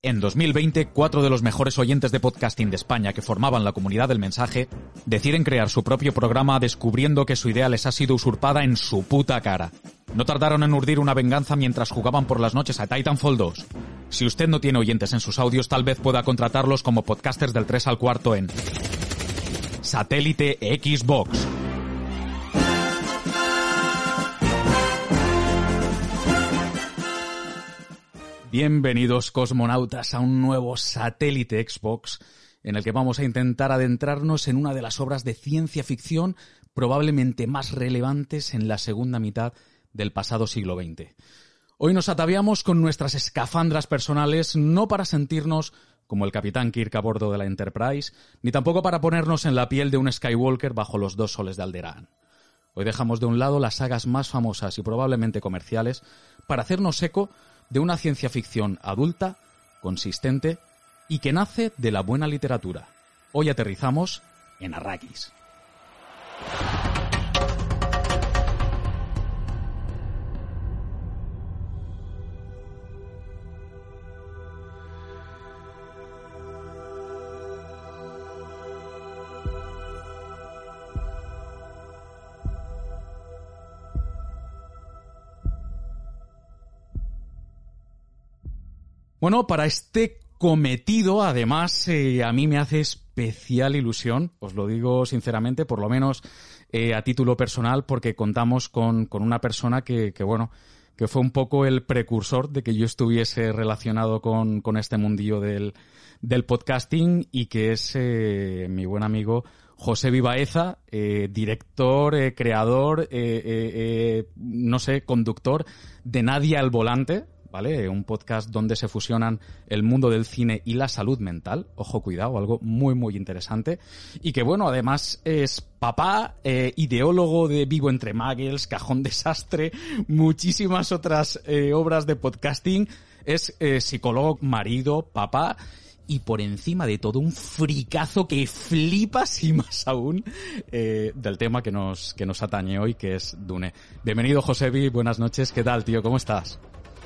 En 2020, cuatro de los mejores oyentes de podcasting de España que formaban la comunidad del mensaje deciden crear su propio programa descubriendo que su idea les ha sido usurpada en su puta cara. No tardaron en urdir una venganza mientras jugaban por las noches a Titanfall 2. Si usted no tiene oyentes en sus audios, tal vez pueda contratarlos como podcasters del 3 al cuarto en Satélite Xbox. Bienvenidos cosmonautas a un nuevo satélite Xbox en el que vamos a intentar adentrarnos en una de las obras de ciencia ficción probablemente más relevantes en la segunda mitad del pasado siglo XX. Hoy nos ataviamos con nuestras escafandras personales no para sentirnos como el capitán Kirk a bordo de la Enterprise, ni tampoco para ponernos en la piel de un Skywalker bajo los dos soles de Alderaan. Hoy dejamos de un lado las sagas más famosas y probablemente comerciales para hacernos eco de una ciencia ficción adulta, consistente y que nace de la buena literatura. Hoy aterrizamos en Arrakis. Bueno, para este cometido, además, eh, a mí me hace especial ilusión, os lo digo sinceramente, por lo menos eh, a título personal, porque contamos con, con una persona que, que, bueno, que fue un poco el precursor de que yo estuviese relacionado con, con este mundillo del, del podcasting y que es eh, mi buen amigo José Vivaeza, eh, director, eh, creador, no sé, conductor de Nadie al Volante, ¿vale? Un podcast donde se fusionan el mundo del cine y la salud mental. Ojo, cuidado, algo muy, muy interesante. Y que, bueno, además es papá, eh, ideólogo de Vivo entre Muggles, Cajón Desastre, muchísimas otras eh, obras de podcasting. Es eh, psicólogo, marido, papá y por encima de todo un fricazo que flipas y más aún eh, del tema que nos, que nos atañe hoy, que es Dune. Bienvenido, Josebi, buenas noches, ¿qué tal, tío? ¿Cómo estás?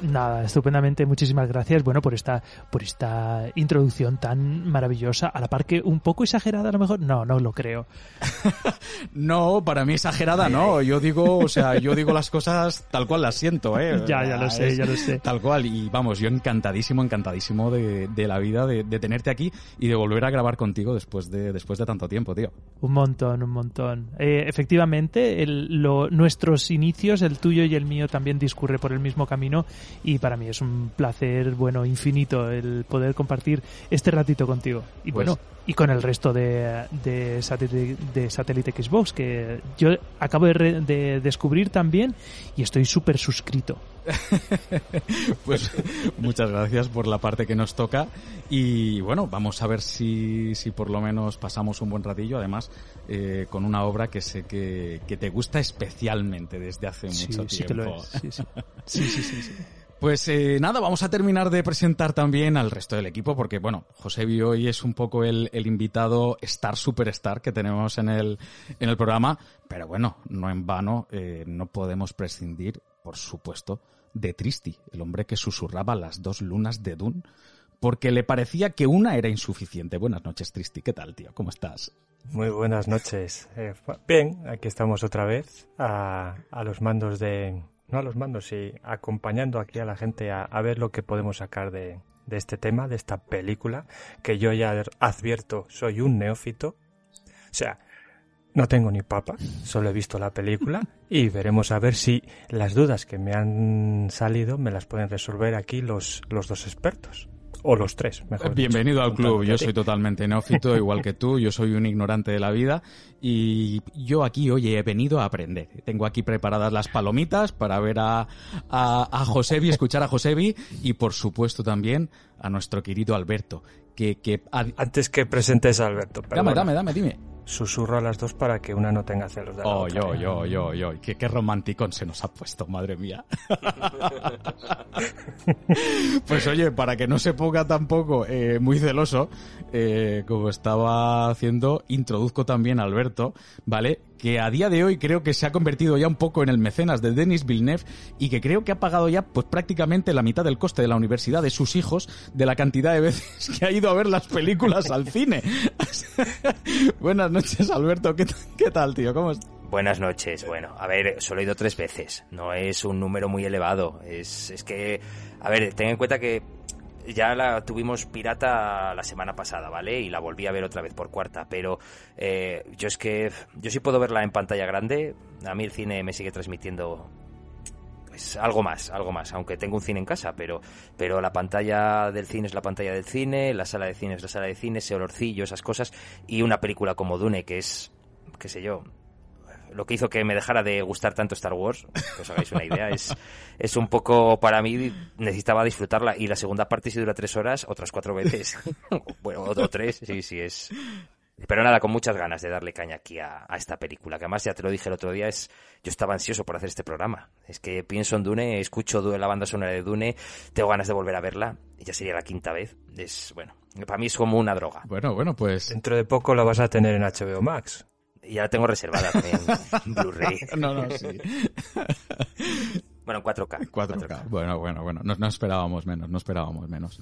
Nada, estupendamente, muchísimas gracias, bueno, por esta, por esta introducción tan maravillosa, a la par que un poco exagerada a lo mejor, no, no lo creo. no, para mí exagerada no, yo digo, o sea, yo digo las cosas tal cual las siento, eh. Ya, ya lo sé, ya lo sé. Tal cual, y vamos, yo encantadísimo, encantadísimo de, de la vida, de, de, tenerte aquí y de volver a grabar contigo después de, después de tanto tiempo, tío. Un montón, un montón. Eh, efectivamente, el, lo, nuestros inicios, el tuyo y el mío también discurre por el mismo camino y para mí es un placer, bueno, infinito el poder compartir este ratito contigo. Y pues, bueno, y con el resto de, de, satélite, de Satélite Xbox, que yo acabo de, re, de descubrir también y estoy súper suscrito. pues muchas gracias por la parte que nos toca y bueno, vamos a ver si, si por lo menos pasamos un buen ratillo, además eh, con una obra que sé que, que, te gusta especialmente desde hace mucho sí, tiempo. Sí, que lo es. Sí, sí, sí. sí, sí, sí. Pues eh, nada, vamos a terminar de presentar también al resto del equipo, porque bueno, José hoy es un poco el, el, invitado Star Superstar que tenemos en el, en el programa, pero bueno, no en vano, eh, no podemos prescindir, por supuesto, de Tristi, el hombre que susurraba las dos lunas de Dune, porque le parecía que una era insuficiente. Buenas noches, Tristi, ¿qué tal, tío? ¿Cómo estás? Muy buenas noches. Eh, bien, aquí estamos otra vez a, a los mandos de, no a los mandos, y acompañando aquí a la gente a, ver lo que podemos sacar de, de, este tema, de esta película, que yo ya advierto, soy un neófito. O sea, no tengo ni papa, solo he visto la película y veremos a ver si las dudas que me han salido me las pueden resolver aquí los, los dos expertos. O los tres, mejor. Bienvenido dicho. al club. Yo soy totalmente neófito, igual que tú. Yo soy un ignorante de la vida. Y yo aquí, oye, he venido a aprender. Tengo aquí preparadas las palomitas para ver a, a, a Josebi, escuchar a Josebi y, por supuesto, también a nuestro querido Alberto. Que, que Antes que presentes a Alberto, Dame, dame, dame, dime. Susurro a las dos para que una no tenga celos de la oh, otra. yo, yo, yo, yo. Qué, qué romanticón se nos ha puesto, madre mía. pues oye, para que no se ponga tampoco eh, muy celoso, eh, como estaba haciendo, introduzco también a Alberto, ¿vale? Que a día de hoy creo que se ha convertido ya un poco en el mecenas de Denis Villeneuve y que creo que ha pagado ya pues prácticamente la mitad del coste de la universidad de sus hijos de la cantidad de veces que ha ido a ver las películas al cine. Buenas noches, Alberto. ¿Qué, qué tal, tío? ¿Cómo estás? Buenas noches. Bueno, a ver, solo he ido tres veces. No es un número muy elevado. Es, es que, a ver, ten en cuenta que ya la tuvimos pirata la semana pasada, ¿vale? Y la volví a ver otra vez por cuarta. Pero eh, yo es que, yo sí puedo verla en pantalla grande. A mí el cine me sigue transmitiendo pues algo más, algo más, aunque tengo un cine en casa, pero, pero la pantalla del cine es la pantalla del cine, la sala de cine es la sala de cine, ese olorcillo, esas cosas, y una película como Dune, que es, qué sé yo, lo que hizo que me dejara de gustar tanto Star Wars, que os hagáis una idea, es, es un poco, para mí, necesitaba disfrutarla, y la segunda parte si dura tres horas, otras cuatro veces, bueno, otro tres, sí, sí, es... Pero nada, con muchas ganas de darle caña aquí a, a, esta película, que además ya te lo dije el otro día, es yo estaba ansioso por hacer este programa. Es que pienso en Dune, escucho la banda sonora de Dune, tengo ganas de volver a verla, y ya sería la quinta vez. Es, bueno, para mí es como una droga. Bueno, bueno, pues... Dentro de poco la vas a tener en HBO Max. Y ya la tengo reservada también en Blu-ray. no, no, sí. Bueno, 4K. 4K. 4K. Bueno, bueno, bueno. No, no, esperábamos menos, no esperábamos menos.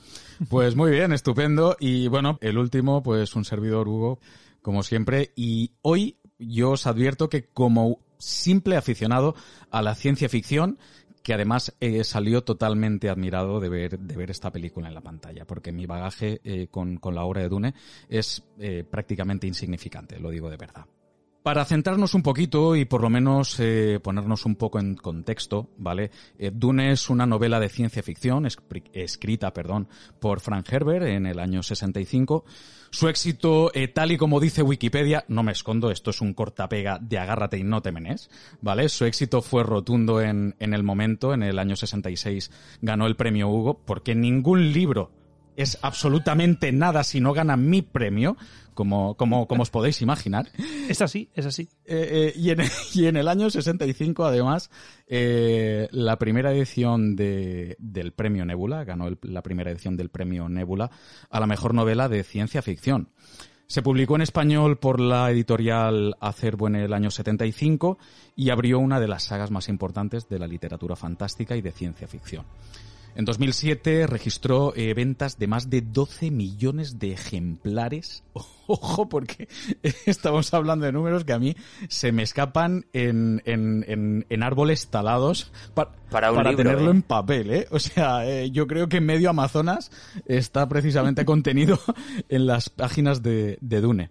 Pues muy bien, estupendo. Y bueno, el último, pues un servidor Hugo, como siempre. Y hoy yo os advierto que como simple aficionado a la ciencia ficción, que además eh, salió totalmente admirado de ver, de ver esta película en la pantalla, porque mi bagaje eh, con, con, la obra de Dune es eh, prácticamente insignificante, lo digo de verdad. Para centrarnos un poquito y por lo menos eh, ponernos un poco en contexto, ¿vale? Eh, Dune es una novela de ciencia ficción escrita, perdón, por Frank Herbert en el año 65. Su éxito, eh, tal y como dice Wikipedia, no me escondo, esto es un cortapega de agárrate y no te menes, ¿vale? Su éxito fue rotundo en, en el momento, en el año 66 ganó el premio Hugo, porque ningún libro es absolutamente nada si no gana mi premio, como, como, como os podéis imaginar. Es así, es así. Eh, eh, y, en, y, en, el año 65, además, eh, la primera edición de, del premio Nebula, ganó el, la primera edición del premio Nebula a la mejor novela de ciencia ficción. Se publicó en español por la editorial Acervo en el año 75 y abrió una de las sagas más importantes de la literatura fantástica y de ciencia ficción. En 2007 registró eh, ventas de más de 12 millones de ejemplares. Ojo, porque estamos hablando de números que a mí se me escapan en, en, en, en árboles talados pa para, para libro, tenerlo ¿eh? en papel. ¿eh? O sea, eh, yo creo que medio Amazonas está precisamente contenido en las páginas de, de Dune.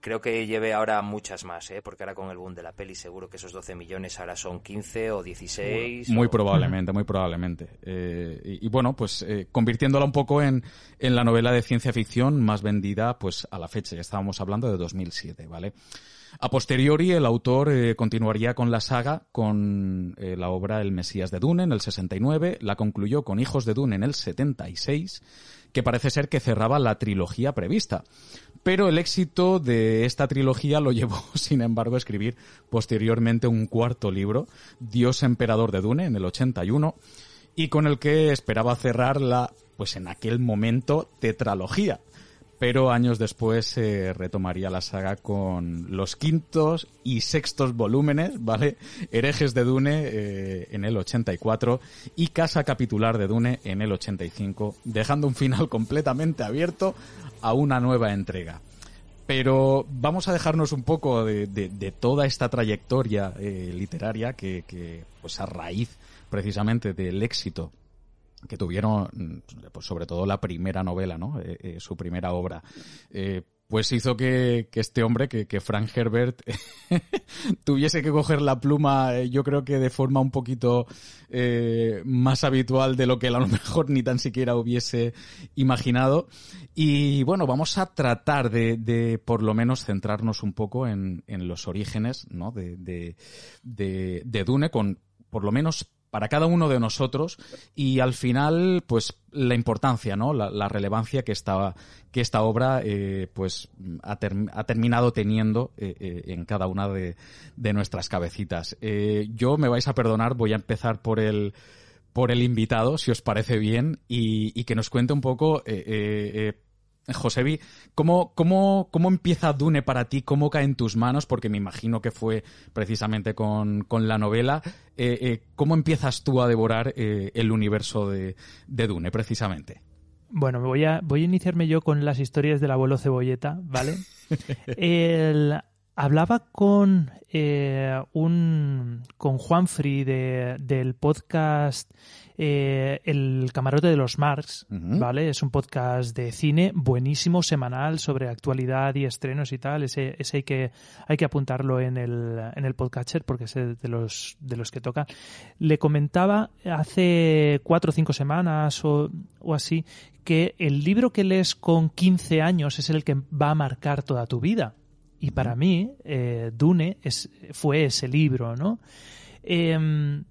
Creo que lleve ahora muchas más, ¿eh? porque ahora con el boom de la peli seguro que esos 12 millones ahora son 15 o 16. Muy o... probablemente, muy probablemente. Eh, y, y, bueno, pues eh, convirtiéndola un poco en, en la novela de ciencia ficción más vendida pues a la fecha, ya estábamos hablando de 2007, ¿vale? A posteriori, el autor eh, continuaría con la saga con eh, la obra El Mesías de Dune en el 69, la concluyó con Hijos de Dune en el 76, que parece ser que cerraba la trilogía prevista. Pero el éxito de esta trilogía lo llevó, sin embargo, a escribir posteriormente un cuarto libro, Dios Emperador de Dune, en el 81, y con el que esperaba cerrar la, pues en aquel momento, tetralogía. Pero años después se retomaría la saga con los quintos y sextos volúmenes, ¿vale? Herejes de Dune eh, en el 84 y Casa Capitular de Dune en el 85, dejando un final completamente abierto a una nueva entrega. Pero vamos a dejarnos un poco de, toda esta trayectoria eh, literaria que, pues a raíz precisamente del éxito que tuvieron, pues sobre todo la primera novela, ¿no? Eh, eh, su primera obra. Pues hizo que, que, este hombre, que, que Frank Herbert, tuviese que coger la pluma, eh, yo creo que de forma un poquito eh, más habitual de lo que a lo mejor ni tan siquiera hubiese imaginado. Y bueno, vamos a tratar de, de por lo menos centrarnos un poco en, en los orígenes ¿no? de, de, de, de Dune con por lo menos para cada uno de nosotros y al final, pues la importancia, ¿no? La, relevancia que esta, que esta obra, eh, pues ha, terminado teniendo eh, eh, en cada una de, nuestras cabecitas. yo me vais a perdonar, voy a empezar por el por el invitado, si os parece bien, y que nos cuente un poco Josebi, ¿cómo, cómo, ¿cómo empieza Dune para ti? ¿Cómo cae en tus manos? Porque me imagino que fue precisamente con, la novela. Eh, eh, ¿Cómo empiezas tú a devorar eh, el universo de, Dune, precisamente? Bueno, voy a, voy a iniciarme yo con las historias del abuelo Cebolleta, ¿vale? hablaba con un con Juan Free del podcast eh, el Camarote de los Marx, ¿vale? Es un podcast de cine buenísimo, semanal, sobre actualidad y estrenos y tal. Ese, ese hay que, hay que apuntarlo en el, en el podcatcher porque es de los, de los que toca. Le comentaba hace cuatro o cinco semanas o, o así que el libro que lees con 15 años es el que va a marcar toda tu vida. Y para mí, eh, Dune es, fue ese libro, ¿no? Eh,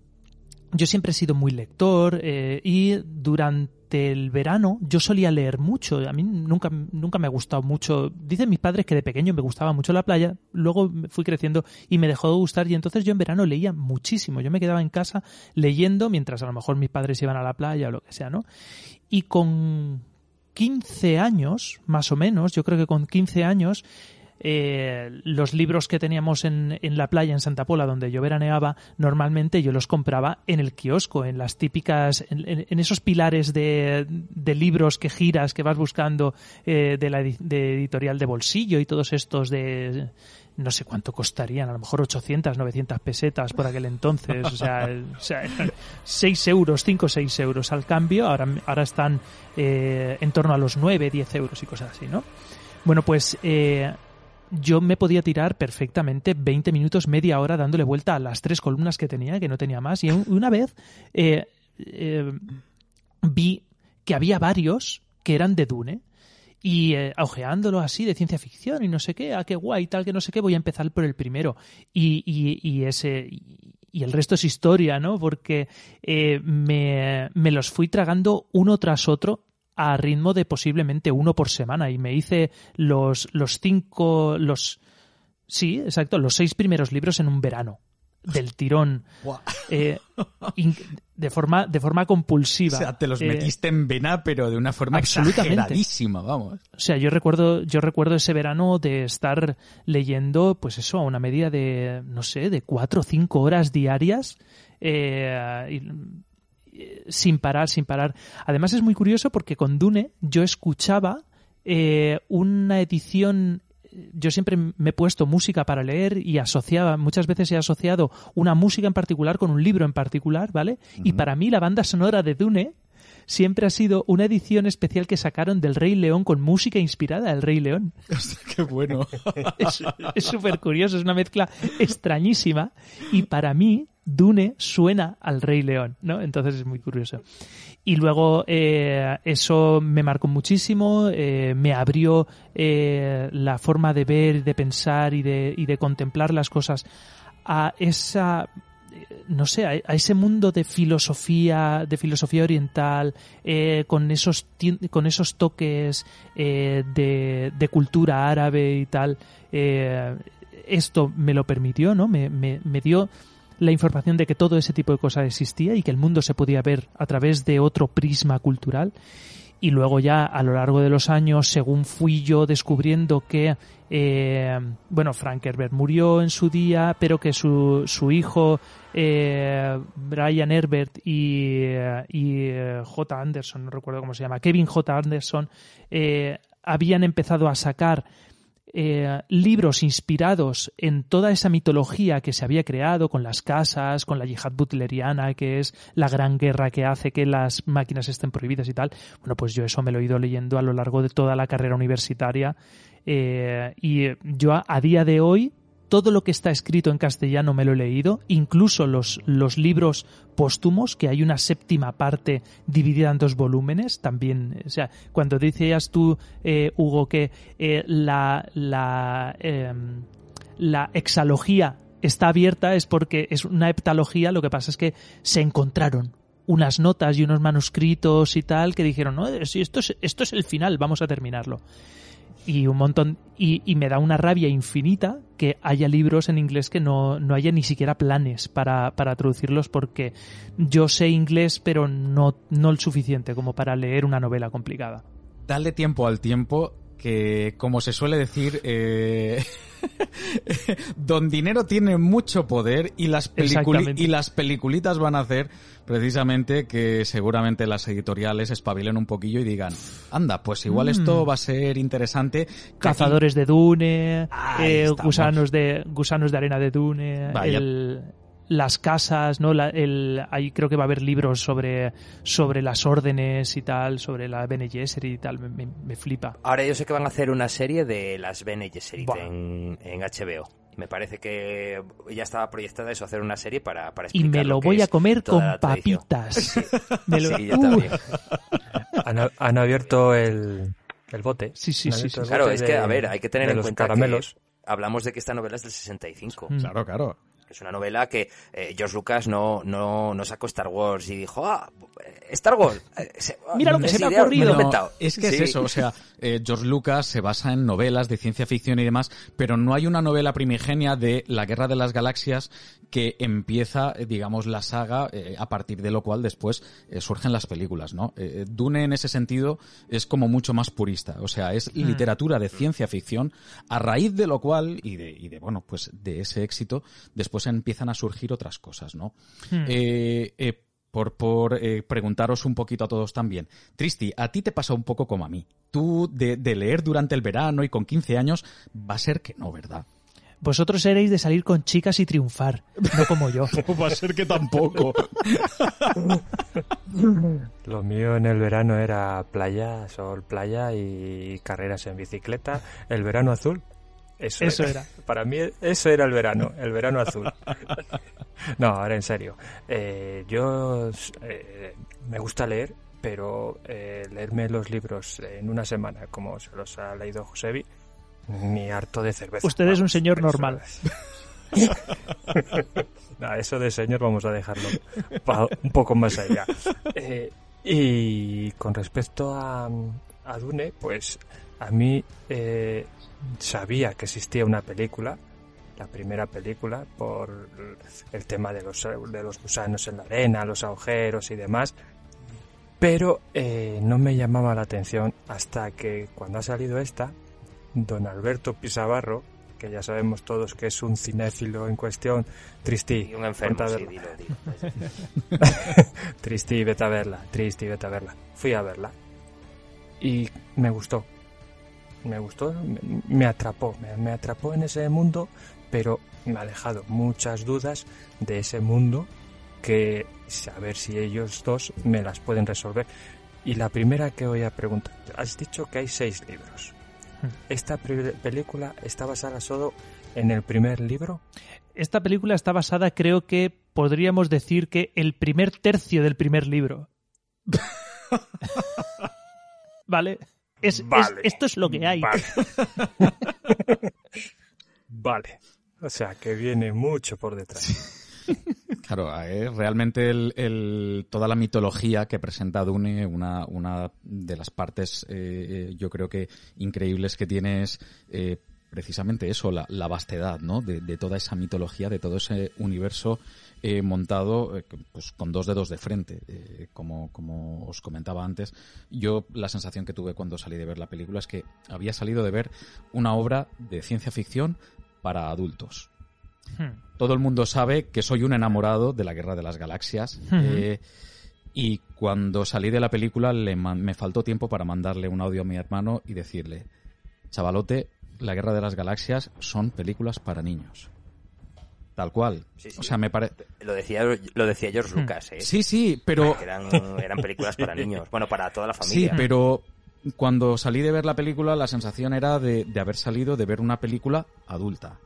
yo siempre he sido muy lector eh, y durante el verano yo solía leer mucho. A mí nunca, nunca me ha gustado mucho. Dicen mis padres que de pequeño me gustaba mucho la playa, luego fui creciendo y me dejó de gustar y entonces yo en verano leía muchísimo. Yo me quedaba en casa leyendo mientras a lo mejor mis padres iban a la playa o lo que sea, ¿no? Y con 15 años, más o menos, yo creo que con 15 años, eh, los libros que teníamos en, en, la playa en Santa Pola, donde yo veraneaba, normalmente yo los compraba en el kiosco, en las típicas, en, esos pilares de, de, libros que giras, que vas buscando eh, de la de editorial de bolsillo y todos estos de no sé cuánto costarían, a lo mejor 800, 900 pesetas por aquel entonces, o sea, o sea 6 euros, 5 o 6 euros al cambio, ahora, ahora están eh, en torno a los 9, 10 euros y cosas así, ¿no? Bueno, pues eh, yo me podía tirar perfectamente 20 minutos, media hora dándole vuelta a las tres columnas que tenía, que no tenía más. Y una vez eh, eh, vi que había varios que eran de Dune. Y eh, ojeándolo así de ciencia ficción y no sé qué, ah, qué guay, tal, que no sé qué, voy a empezar por el primero. Y, y, ese. Y el resto es historia, ¿no? Porque me, me los fui tragando uno tras otro a ritmo de posiblemente uno por semana. Y me hice los, los cinco, los... Sí, exacto, los seis primeros libros en un verano del tirón eh, de forma de forma compulsiva. O sea te los eh, metiste en vena pero de una forma absolutamente. vamos. O sea yo recuerdo yo recuerdo ese verano de estar leyendo pues eso a una media de no sé de cuatro o cinco horas diarias eh, sin parar, sin parar. Además es muy curioso porque con Dune yo escuchaba eh, una edición yo siempre me he puesto música para leer y asociaba, muchas veces he asociado una música en particular con un libro en particular, ¿vale? Y para mí la banda sonora de Dune siempre ha sido una edición especial que sacaron del Rey León con música inspirada del Rey León. ¡Qué bueno! Es súper curioso, es una mezcla extrañísima y para mí Dune suena al Rey León, ¿no? Entonces es muy curioso. Y luego eh, eso me marcó muchísimo, eh, me abrió eh, la forma de ver, de pensar y de, y de contemplar las cosas a esa no sé, a, ese mundo de filosofía, de filosofía oriental, con esos con esos toques de, de, cultura árabe y tal. esto me lo permitió, ¿no? Me, me dio la información de que todo ese tipo de cosas existía y que el mundo se podía ver a través de otro prisma cultural. Y luego ya a lo largo de los años, según fui yo descubriendo que, eh, bueno, Frank Herbert murió en su día, pero que su, su hijo eh, Brian Herbert y, y eh, J. Anderson, no recuerdo cómo se llama, Kevin J. Anderson, habían empezado a sacar eh, libros inspirados en toda esa mitología que se había creado con las casas, con la yihad butleriana, que es la gran guerra que hace que las máquinas estén prohibidas y tal. Bueno, pues yo eso me lo he ido leyendo a lo largo de toda la carrera universitaria eh, y yo a día de hoy todo lo que está escrito en castellano me lo he leído, incluso los, los libros póstumos, que hay una séptima parte dividida en dos volúmenes, también, o sea, cuando decías tú, eh, Hugo, que eh, la, la, em, exalogía está abierta es porque es una heptalogía, lo que pasa es que se encontraron unas notas y unos manuscritos y tal que dijeron, no, esto es, esto es el final, vamos a terminarlo. Y un montón, y, me da una rabia infinita que haya libros en inglés que no, no haya ni siquiera planes para, para traducirlos porque yo sé inglés pero no, no el suficiente como para leer una novela complicada. Dale tiempo al tiempo que, como se suele decir, eh, Don Dinero tiene mucho poder y las, y las peliculitas van a hacer precisamente que seguramente las editoriales espabilen un poquillo y digan, anda, pues igual Mm. esto va a ser interesante. Cazadores de Dune, eh, gusanos de gusanos de arena de Dune, el- las casas, ¿no? La- el, ahí creo que va a haber libros sobre, sobre las órdenes y tal, sobre la Bene Gesserit y tal, me, me- me flipa. Ahora yo sé que van a hacer una serie de las Bene Gesserit en, en HBO. Me parece que ya estaba proyectada eso, hacer una serie para, para Y me lo voy a comer con papitas. Me lo- Sí, yo Uh, también. Han, han abierto el, el bote. Sí, sí, sí, sí. Claro, es de- que, a ver, hay que tener en cuenta caramelos. que hablamos de que esta novela es del 65. Mm. Claro, claro. Es una novela que eh, George Lucas no, no, no sacó Star Wars y dijo, ah, Star Wars. eh, se- Mira lo que se me ha ocurrido. lo he No, inventado". es que Sí. es eso, o sea, eh, George Lucas se basa en novelas de ciencia ficción y demás, pero no hay una novela primigenia de la Guerra de las Galaxias que empieza, eh, digamos, la saga, eh, a partir de lo cual después eh, surgen las películas, ¿no? Eh, Dune en ese sentido es como mucho más purista, o sea, es literatura de ciencia ficción, a raíz de lo cual, y de, y de bueno, pues de ese éxito, después empiezan a surgir otras cosas, ¿no? Hmm. Eh, eh, por, por eh, preguntaros un poquito a todos también. Tristi, a ti te pasa un poco como a mí. Tú, de, de leer durante el verano y con 15 años, va a ser que no, ¿verdad? Vosotros seréis de salir con chicas y triunfar, no como yo. va a ser que tampoco. Lo mío en el verano era playa, sol, playa y carreras en bicicleta. El verano azul. Eso, Eso era. Para mí eso era el verano, el verano azul. No, ahora en serio. Eh, yo eh, me gusta leer, pero eh, leerme los libros en una semana, como se los ha leído Josebi, ni harto de cerveza. Usted es un señor normal. No, eso de señor vamos a dejarlo pa- un poco más allá. Eh, y con respecto a, a Dune, pues a mí eh, sabía que existía una película, la primera película, por el tema de los, de los gusanos en la arena, los agujeros y demás, pero eh, no me llamaba la atención hasta que cuando ha salido esta, don Alberto Pisabarro, que ya sabemos todos que es un cinéfilo en cuestión, Tristi, Y un enfermo, sí, verla. dilo, dilo. Tristi, vete a verla, Tristi, vete a verla. Fui a verla y me gustó. Me gustó, me, me atrapó, me, me atrapó en ese mundo, pero me ha dejado muchas dudas de ese mundo que a ver si ellos dos me las pueden resolver. Y la primera que voy a preguntar, has dicho que hay seis libros. ¿Esta pri- película está basada solo en el primer libro? Esta película está basada, creo que podríamos decir que el primer tercio del primer libro. ¿Vale? Es, esto es lo que hay. Vale. vale. O sea, que viene mucho por detrás. Claro, eh, realmente el, el- toda la mitología que presenta Dune, una, una de las partes, eh, eh, yo creo que increíbles que tiene es eh, precisamente eso, la, la vastedad, ¿no? De, de toda esa mitología, de todo ese universo eh, montado eh, pues con dos dedos de frente. Eh, como, como os comentaba antes, yo la sensación que tuve cuando salí de ver la película es que había salido de ver una obra de ciencia ficción para adultos. Hmm. Todo el mundo sabe que soy un enamorado de la Guerra de las Galaxias. Ujú. eh, y cuando salí de la película le me faltó tiempo para mandarle un audio a mi hermano y decirle, chavalote, la Guerra de las Galaxias son películas para niños. Tal cual. Sí, sí. O sea, me parece... Lo decía, lo decía George Hmm. Lucas, ¿eh? Sí, sí, pero... Eran, eran películas para niños. Bueno, para toda la Sí, familia. pero cuando salí de ver la película, la sensación era de, de haber salido de ver una película adulta.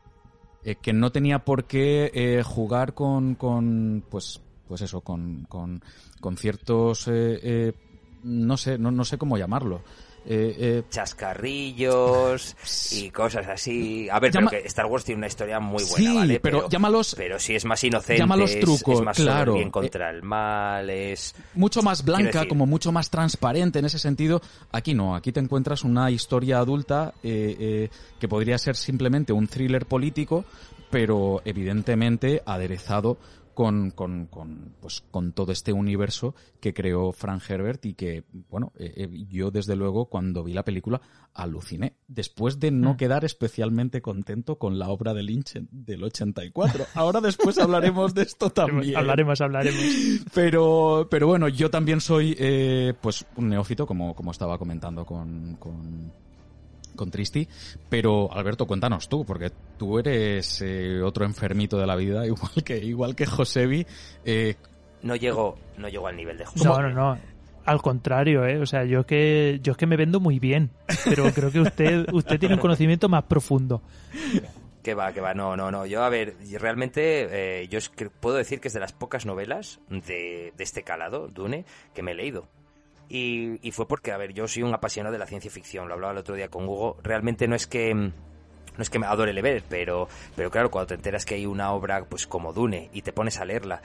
Eh, que no tenía por qué eh, jugar con, con, pues, pues eso, con, con, con ciertos eh, eh, no sé, no, no sé cómo llamarlo. Eh, eh, chascarrillos y cosas así. A ver, pero que Star Wars tiene una historia muy buena, sí, ¿vale? Pero, llámalos. Pero si es más inocente. Llámalos trucos, es más claro. bien contra el mal, es. Mucho más blanca, como mucho más transparente en ese sentido. Aquí no, aquí te encuentras una historia adulta eh, que podría ser simplemente un thriller político, pero evidentemente aderezado con, con, con, pues, con todo este universo que creó Frank Herbert y que, bueno, eh, eh, yo desde luego cuando vi la película aluciné, después de no mm. quedar especialmente contento con la obra de Lynch del 84. Ahora después hablaremos de esto también. hablaremos, hablaremos. Pero, pero bueno, yo también soy eh, pues un neófito, como, como estaba comentando con, con con Tristi. Pero Alberto, cuéntanos tú, porque tú eres eh, otro enfermito de la vida, igual que igual que Josebi. Eh... No llego, no llego al nivel de Josebi. No, no, no. Al contrario, ¿eh? O sea, yo es que yo es que me vendo muy bien, pero creo que usted usted tiene un conocimiento más profundo. Que va, que va, no, no, no. Yo, a ver, realmente eh, yo es que puedo decir que es de las pocas novelas de, de este calado, Dune, que me he leído. Y, fue porque, a ver, yo soy un apasionado de la ciencia ficción, lo hablaba el otro día con Hugo. Realmente no es que no es que me adore leer, pero, pero claro, cuando te enteras que hay una obra pues como Dune y te pones a leerla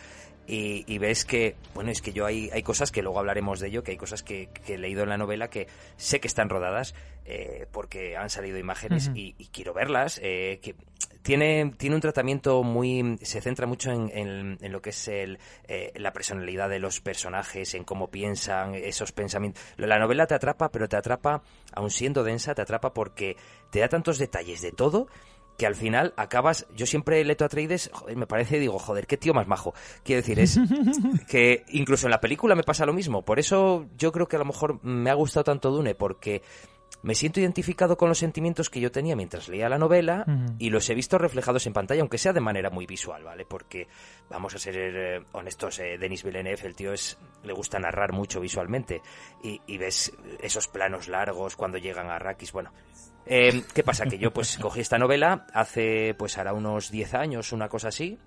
y, ves que, bueno, es que yo hay, hay cosas que luego hablaremos de ello, que hay cosas que, he leído en la novela que sé que están rodadas eh, porque han salido imágenes y, quiero verlas, eh, que tiene, tiene un tratamiento muy, se centra mucho en, en, lo que es el, eh, la personalidad de los personajes, en cómo piensan, esos pensamientos. La novela te atrapa, pero te atrapa, aun siendo densa, te atrapa porque te da tantos detalles de todo que al final acabas. Yo siempre Leto Atreides, joder, me parece, digo, joder, qué tío más majo. Quiero decir, es que incluso en la película me pasa lo mismo. Por eso yo creo que a lo mejor me ha gustado tanto Dune, porque me siento identificado con los sentimientos que yo tenía mientras leía la novela y los he visto reflejados en pantalla, aunque sea de manera muy visual, ¿vale? Porque, vamos a ser eh, honestos, eh, Denis Villeneuve, el tío es, le gusta narrar mucho visualmente y, y ves esos planos largos cuando llegan a Arrakis, bueno, eh, ¿Qué pasa? Que yo pues cogí esta novela hace pues ahora unos 10 años, una cosa así,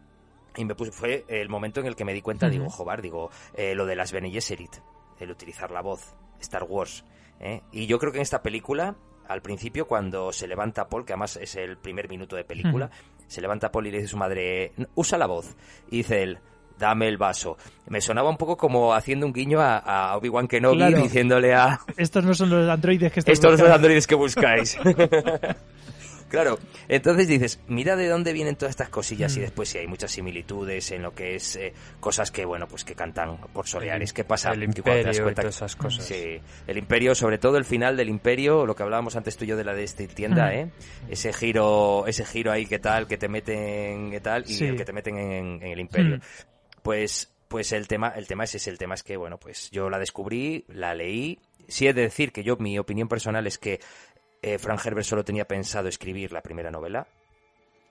y me puse, fue el momento en el que me di cuenta, digo, jobar, digo, eh, lo de las Bene Gesserit, el utilizar la voz, Star Wars. ¿eh? Y yo creo que en esta película, al principio, cuando se levanta Paul, que además es el primer minuto de película, se levanta Paul y le dice a su madre, usa la voz. Y dice él, dame el vaso. Me sonaba un poco como haciendo un guiño a, Obi-Wan Kenobi diciéndole a... Estos no son los androides que Estos no son los androides que buscáis. Claro, entonces dices, mira de dónde vienen todas estas cosillas y mm. después sí hay muchas similitudes en lo que es eh, cosas que, bueno, pues que cantan por Soleares. ¿Qué pasa? El imperio y todas esas cosas. Sí, el imperio, sobre todo el final del imperio, lo que hablábamos antes tú y yo de la de esta tienda, mm. ¿eh? Ese giro, ese giro ahí que tal, que te meten, que tal, y el que te meten en, el imperio. Mm. Pues, pues el tema, el tema es ese, el tema es que, bueno, pues yo la descubrí, la leí. Sí he de decir que yo, mi opinión personal es que eh, Frank Herbert solo tenía pensado escribir la primera novela.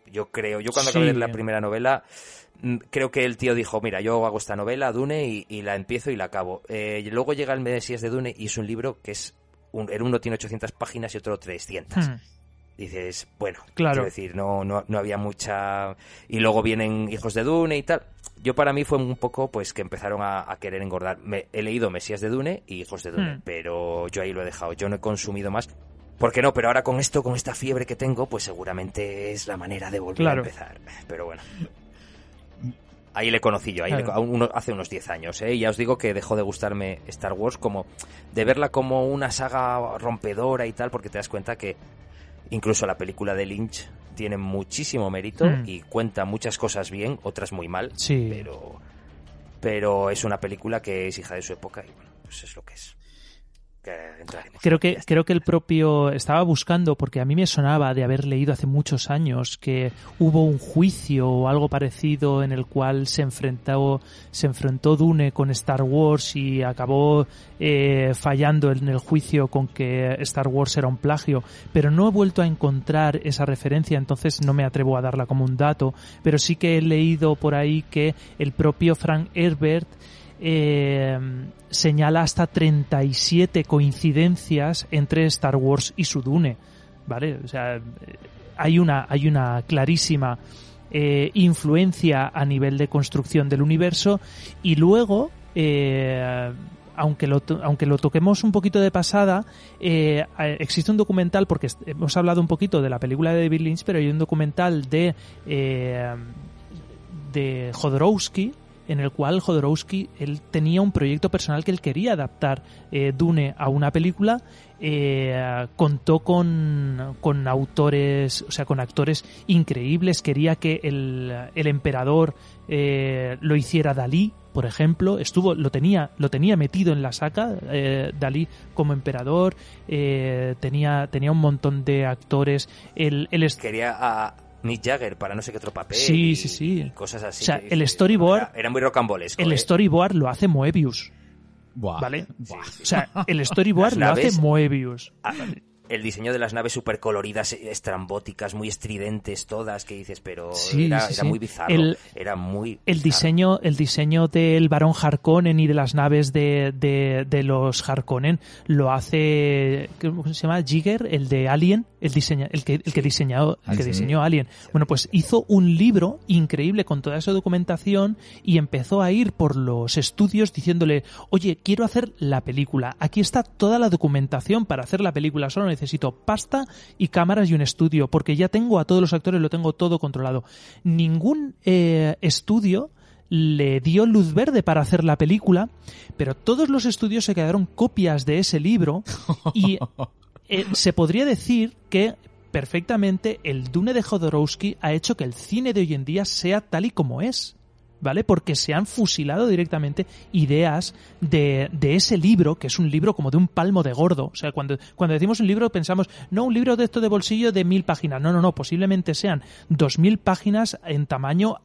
Yo creo, yo cuando acabé de leer la primera novela, mm, creo que el tío dijo, mira, yo hago esta novela, Dune, y, la empiezo y la acabo. Eh, luego llega el Mesías de Dune y es un libro que es, un, uno tiene 800 páginas y otro 300 dices, bueno, claro. quiero decir, no, no, no había mucha... Y luego vienen Hijos de Dune y tal. Yo para mí fue un poco pues que empezaron a, querer engordar. Me, he leído Mesías de Dune y Hijos de Dune, hmm. pero yo ahí lo he dejado. Yo no he consumido más. ¿Por qué no? Pero ahora con esto, con esta fiebre que tengo, pues seguramente es la manera de volver a empezar. Pero bueno. Ahí le conocí yo, ahí hace unos 10 años, ¿eh? Y ya os digo que dejó de gustarme Star Wars como de verla como una saga rompedora y tal, porque te das cuenta que Incluso la película de Lynch tiene muchísimo mérito hmm. y cuenta muchas cosas bien, otras muy mal, sí. pero pero es una película que es hija de su época y bueno, pues es lo que es creo que creo que el propio estaba buscando porque a mí me sonaba de haber leído hace muchos años que hubo un juicio o algo parecido en el cual se enfrentó se enfrentó Dune con Star Wars y acabó eh, fallando en el juicio con que Star Wars era un plagio. Pero no he vuelto a encontrar esa referencia entonces no me atrevo a darla como un dato. Pero sí que he leído por ahí que el propio Frank Herbert eh, señala hasta 37 coincidencias entre Star Wars y su Dune, ¿vale? O sea, hay una, hay una clarísima eh, influencia a nivel de construcción del universo y luego, eh, aunque, lo, aunque lo toquemos un poquito de pasada, eh, existe un documental, porque hemos hablado un poquito de la película de David Lynch, pero hay un documental de, de Jodorowsky, en el cual Jodorowsky él tenía un proyecto personal que él quería adaptar eh, Dune a una película eh, contó con, con, autores, o sea, con actores increíbles. Quería que el, el emperador eh, lo hiciera Dalí, por ejemplo. Estuvo, lo tenía, lo tenía metido en la saca, eh, Dalí como emperador. tenía, tenía un montón de actores. El, el Quería Nick Jagger para no sé qué otro papel. Sí, sí, sí. cosas así. O sea, el storyboard. Era, muy rocambolesco. El storyboard lo hace Moebius. ¿Vale? O sea, el storyboard lo hace Moebius. Ah, el diseño de las naves súper coloridas, estrambóticas, muy estridentes todas, que dices, pero era, muy bizarro. El, era muy el diseño El diseño del barón Harkonnen y de las naves de, de, los Harkonnen lo hace, ¿cómo se llama? Jigger, el de Alien, el, diseña, el, que, el que, diseñó, el que diseñó Alien. Bueno, pues hizo un libro increíble con toda esa documentación y empezó a ir por los estudios diciéndole, oye, quiero hacer la película. Aquí está toda la documentación para hacer la película. Solo necesito pasta y cámaras y un estudio, porque ya tengo a todos los actores, lo tengo todo controlado. Ningún eh, estudio le dio luz verde para hacer la película, pero todos los estudios se quedaron copias de ese libro y eh, se podría decir que perfectamente el Dune de Jodorowsky ha hecho que el cine de hoy en día sea tal y como es. ¿vale? Porque se han fusilado directamente ideas de, de, ese libro, que es un libro como de un palmo de gordo. O sea, cuando, cuando decimos un libro pensamos, no un libro de esto de bolsillo de mil páginas. No, no, no, posiblemente sean dos mil páginas en tamaño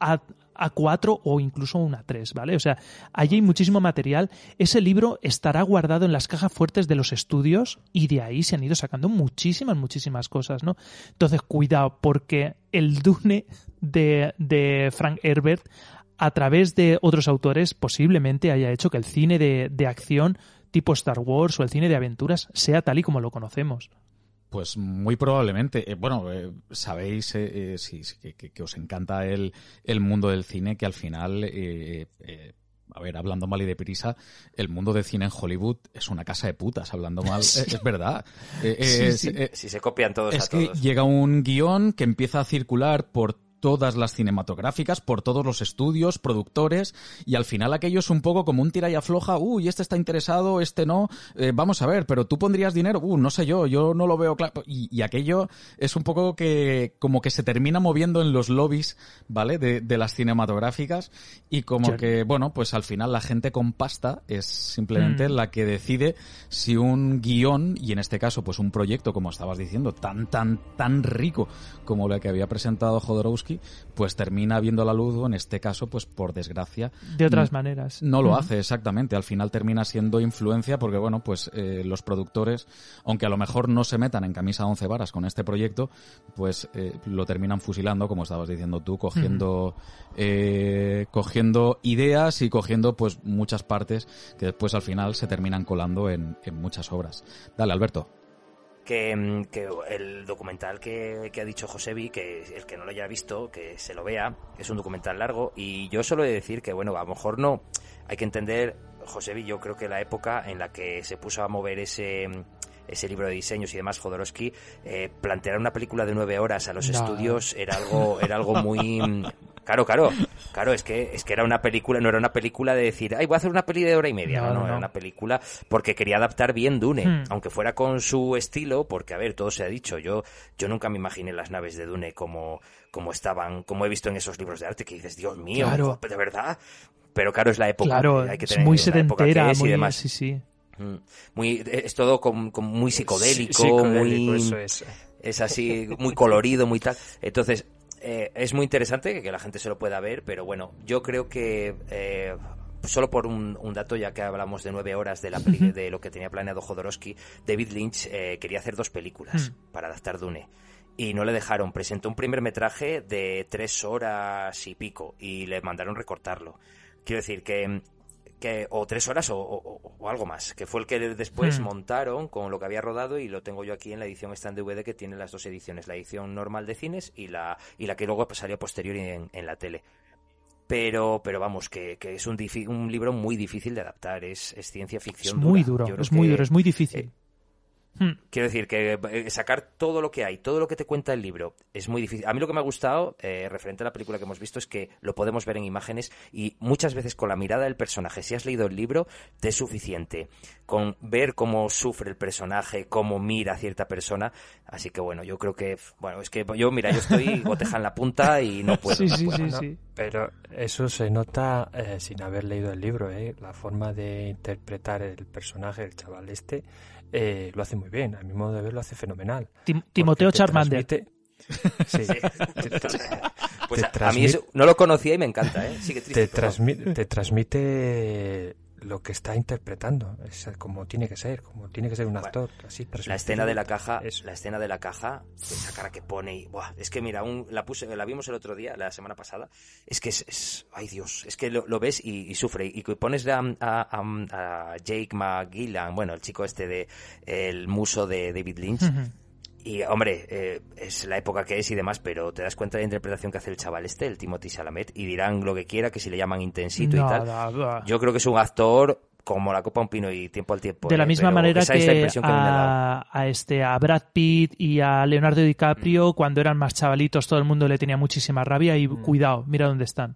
a 4 o incluso una 3, ¿vale? O sea, allí hay muchísimo material. Ese libro estará guardado en las cajas fuertes de los estudios y de ahí se han ido sacando muchísimas, muchísimas cosas, ¿no? Entonces, cuidado, porque el Dune de Frank Herbert a través de otros autores posiblemente haya hecho que el cine de, acción tipo Star Wars o el cine de aventuras sea tal y como lo conocemos. Pues muy probablemente. Eh, bueno, eh, sabéis eh, que, os encanta el, el, mundo del cine, que al final, a ver, hablando mal y deprisa, el mundo del cine en Hollywood es una casa de putas, hablando mal. es verdad. si se copian todos es que llega un guion que empieza a circular por todas las cinematográficas, por todos los estudios, productores, y al final aquello es un poco como un tira y afloja, uy, este está interesado, este no, eh, vamos a ver, pero tú pondrías dinero, uh, no sé yo, yo no lo veo claro, y, aquello es un poco que como que se termina moviendo en los lobbies, ¿vale? De, de las cinematográficas, y como que, bueno, pues al final la gente con pasta es simplemente mm. la que decide si un guion, y en este caso pues un proyecto, como estabas diciendo, tan, tan, tan rico como la que había presentado Jodorowsky, pues termina viendo la luz, o en este caso, pues por desgracia. De otras maneras. No lo hace, exactamente. Al final termina siendo influencia porque, bueno, pues eh, los productores, aunque a lo mejor no se metan en camisa once varas con este proyecto, pues eh, lo terminan fusilando, como estabas diciendo tú, cogiendo, eh, cogiendo ideas y cogiendo, pues, muchas partes que después al final se terminan colando en, en muchas obras. Dale, Alberto. Mm, que, el documental que, ha dicho Josebi, que el que no lo haya visto, que se lo vea, es un documental largo. Y yo solo he de decir que, bueno, a lo mejor no, hay que entender, Josebi, yo creo que la época en la que se puso a mover ese ese libro de diseños y demás, Jodorowsky, eh, plantear una película de nueve horas a los estudios era algo, era algo muy, Claro, claro, claro, es que, es que era una película, no era una película de decir, ay, voy a hacer una peli de hora y media, no, no, era una película porque quería adaptar bien Dune, hmm. aunque fuera con su estilo, porque a ver, todo se ha dicho, yo, yo nunca me imaginé las naves de Dune como, como estaban, como he visto en esos libros de arte, que dices, Dios mío, de verdad, pero claro, es la época, claro, hay que tener es muy sedentera, y demás. sí, sí. Hmm. Muy, es todo con, muy psicodélico, muy... es. es así, muy colorido, muy tal. Entonces, eh, es muy interesante que la gente se lo pueda ver, pero bueno, yo creo que eh, solo por un, dato, ya que hablamos de nueve horas de, la de lo que tenía planeado Jodorowsky, David Lynch eh, quería hacer dos películas hmm. para adaptar Dune. Y no le dejaron. Presentó un primer metraje de tres horas y pico y le mandaron recortarlo. Quiero decir que que o tres horas o, algo más, que fue el que después hmm. montaron con lo que había rodado y lo tengo yo aquí en la edición stand DVD que tiene las dos ediciones, la edición normal de cines y la, y la que luego salió posterior en, en la tele. pero, pero vamos, que, que es un, un libro muy difícil de adaptar, es, es ciencia ficción. Es muy duro, es muy duro, es muy difícil. Eh, Hmm. Quiero decir que eh, sacar todo lo que hay, todo lo que te cuenta el libro, es muy difícil. A mí lo que me ha gustado, eh, referente a la película que hemos visto, es que lo podemos ver en imágenes y muchas veces con la mirada del personaje, si has leído el libro, te es suficiente con ver cómo sufre el personaje, cómo mira a cierta persona. Así que bueno, yo creo que, bueno, es que yo, mira, yo estoy goteja en la punta y no puedo. Sí, sí, sí, Pero eso se nota eh, sin haber leído el libro, ¿eh? La forma de interpretar el personaje, el chaval este eh, lo hace muy bien. A mi modo de ver, lo hace fenomenal. Timoteo Charmander. Sí. pues a, mí no lo conocía y me encanta, ¿eh? te, te transmite lo que está interpretando, es como tiene que ser, como tiene que ser un actor, así La escena de la caja, la escena de la caja, esa cara que pone y es que mira, la puse, la vimos el otro día, la semana pasada, es que es, ay Dios, es que lo, ves y, sufre y pones a, a, Jake McGillan, bueno, el chico este de el muso de David Lynch. Y, hombre, eh, es la época que es y demás, pero te das cuenta de la interpretación que hace el chaval este, el Timothy Salamet, y dirán lo que quiera, que si le llaman intensito y tal. Yo creo que es un actor como la copa un pino y tiempo al tiempo. De la ¿eh? misma manera que, a, este, a Brad Pitt y a Leonardo DiCaprio, mm. cuando eran más chavalitos, todo el mundo le tenía muchísima rabia y mm. cuidado, mira dónde están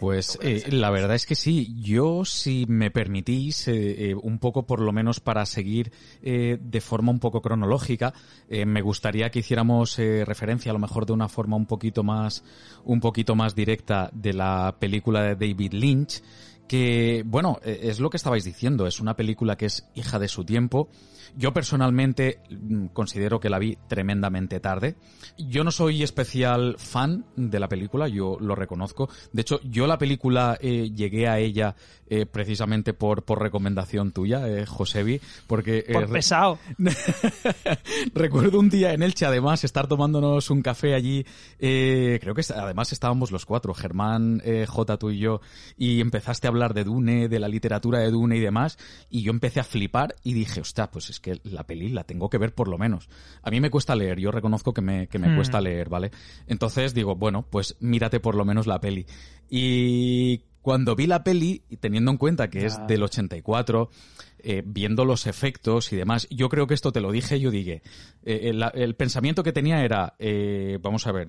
pues eh, la verdad es que sí. Yo, si me permitís, eh, eh, un poco por lo menos para seguir de forma un poco cronológica, me gustaría que hiciéramos referencia a lo mejor de una forma un poquito más, un poquito más directa de la película de David Lynch, que, bueno, es lo que estabais diciendo, es una película que es hija de su tiempo, yo personalmente mm, considero que la vi tremendamente tarde. Yo no soy especial fan de la película, yo lo reconozco. De hecho, yo la película eh, llegué a ella eh, precisamente por, por recomendación tuya, eh, Josevi, porque... Eh, por pesado. Recuerdo un día en Elche, además, estar tomándonos un café allí. Creo que además estábamos los cuatro, Germán, J, tú y yo, y empezaste a hablar de Dune, de la literatura de Dune y demás, y yo empecé a flipar y dije, ostras, pues es que la peli la tengo que ver por lo menos. A mí me cuesta leer, yo reconozco que me, que me hmm. cuesta leer, ¿vale? Entonces digo, bueno, pues mírate por lo menos la peli. Y cuando vi la peli, teniendo en cuenta que es del 84, eh, viendo los efectos y demás, yo creo que esto te lo dije, yo dije, eh, el, pensamiento que tenía era, eh, vamos a ver,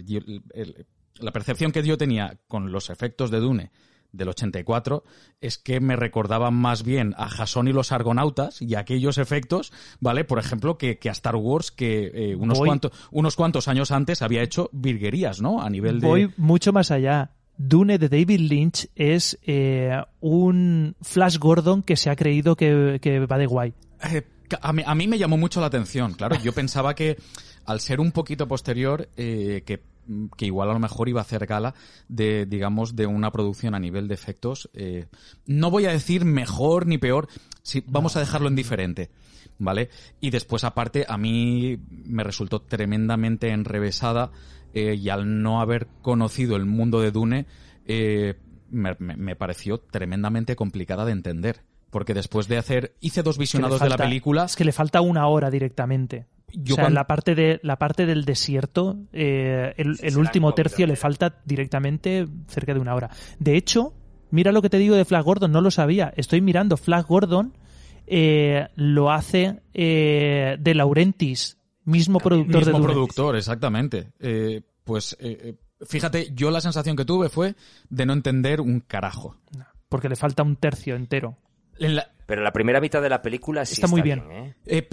la percepción que yo tenía con los efectos de Dune del 84 es que me recordaban más bien a Jason y los Argonautas y aquellos efectos, ¿vale? Por ejemplo, que, a Star Wars que unos, cuantos, unos cuantos años antes había hecho virguerías, ¿no? A nivel de... Voy mucho más allá. Dune de David Lynch es eh, un Flash Gordon que se ha creído que, va de guay. Eh, a, mí, me llamó mucho la atención, claro. Yo pensaba que al ser un poquito posterior, eh, que, igual a lo mejor iba a hacer gala de, digamos, de una producción a nivel de efectos. no voy a decir mejor ni peor, si, vamos a dejarlo en diferente. ¿Vale? Y después, aparte, a mí me resultó tremendamente enrevesada eh, y al no haber conocido el mundo de Dune, eh, me, pareció tremendamente complicada de entender. Porque después de hacer, hice dos visionados de la película. Es que le falta una hora directamente. o sea, la parte de la parte del desierto, eh, el, último tercio le falta directamente cerca de una hora. De hecho, mira lo que te digo de Flash Gordon, no lo sabía. Estoy mirando Flash Gordon, lo hace de Laurentis mismo productor mismo productor, exactamente. Eh, pues eh, eh, fíjate, yo la sensación que tuve fue de no entender un carajo. Porque le falta un tercio entero. Pero la primera mitad de la película sí está, muy bien.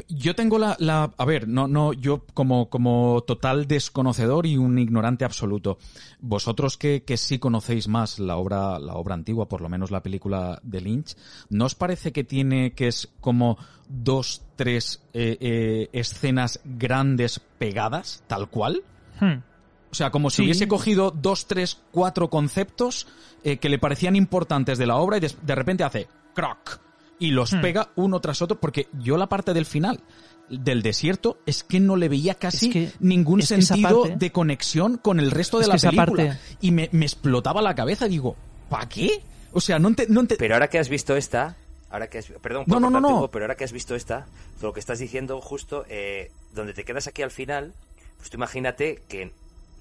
yo tengo la, la, a ver, no, no, yo como, como total desconocedor y un ignorante absoluto. Vosotros que, que sí conocéis más la obra, la obra antigua, por lo menos la película de Lynch, ¿no os parece que tiene que es como dos, tres eh, eh, escenas grandes pegadas, tal cual. Hmm. O sea, como si hubiese cogido dos, tres, cuatro conceptos eh, que le parecían importantes de la obra y de, repente hace croc y los hmm. pega uno tras otro porque yo la parte del final del desierto es que no le veía casi ningún sentido de conexión con el resto de la película y me, explotaba la cabeza digo ¿para qué? O sea, no, te, no Pero ahora que has visto esta, ahora que has, perdón, no, no, no, pero ahora que has visto esta, lo que estás diciendo justo, eh, donde te quedas aquí al final, pues tú imagínate que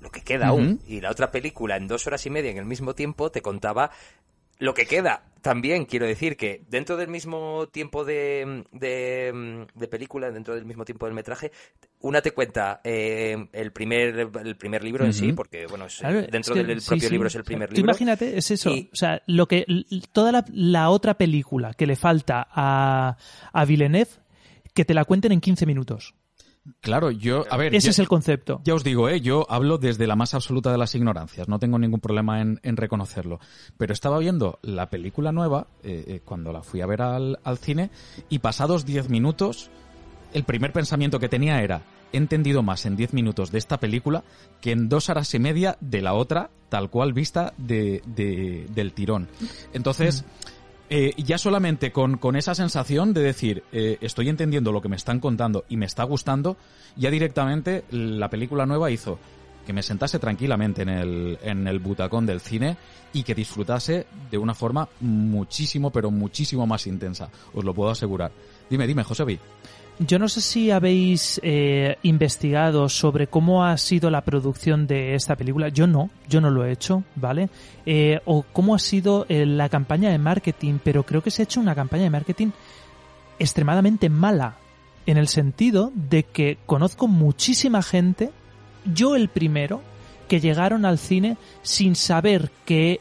lo que queda aún. Y la otra película en dos horas y media en el mismo tiempo te contaba lo que queda. También quiero decir que dentro del mismo tiempo de, de, película, dentro del mismo tiempo del metraje, una te cuenta eh, el primer el primer libro en sí, porque bueno, dentro del propio libro es el primer libro. imagínate, es eso. O sea, lo que toda la, otra película que le falta a, a Villeneuve, que te la cuenten en 15 minutos. Claro, yo, a ver. Ese es el concepto. Ya os digo, ¿eh? yo hablo desde la más absoluta de las ignorancias, no tengo ningún problema en, reconocerlo. Pero estaba viendo la película nueva, eh, eh, cuando la fui a ver al, al cine, y pasados 10 minutos, el primer pensamiento que tenía era, he entendido más en 10 minutos de esta película que en dos horas y media de la otra, tal cual vista de, de del tirón. Entonces. Mm. Eh, ya solamente con, con, esa sensación de decir, eh, estoy entendiendo lo que me están contando y me está gustando, ya directamente la película nueva hizo que me sentase tranquilamente en el, en el butacón del cine y que disfrutase de una forma muchísimo, pero muchísimo más intensa. Os lo puedo asegurar. Dime, dime, José B. Yo no sé si habéis eh, investigado sobre cómo ha sido la producción de esta película. Yo no, yo no lo he hecho, ¿vale? Eh, o cómo ha sido eh, la campaña de marketing, pero creo que se ha hecho una campaña de marketing extremadamente mala, en el sentido de que conozco muchísima gente, yo el primero, que llegaron al cine sin saber que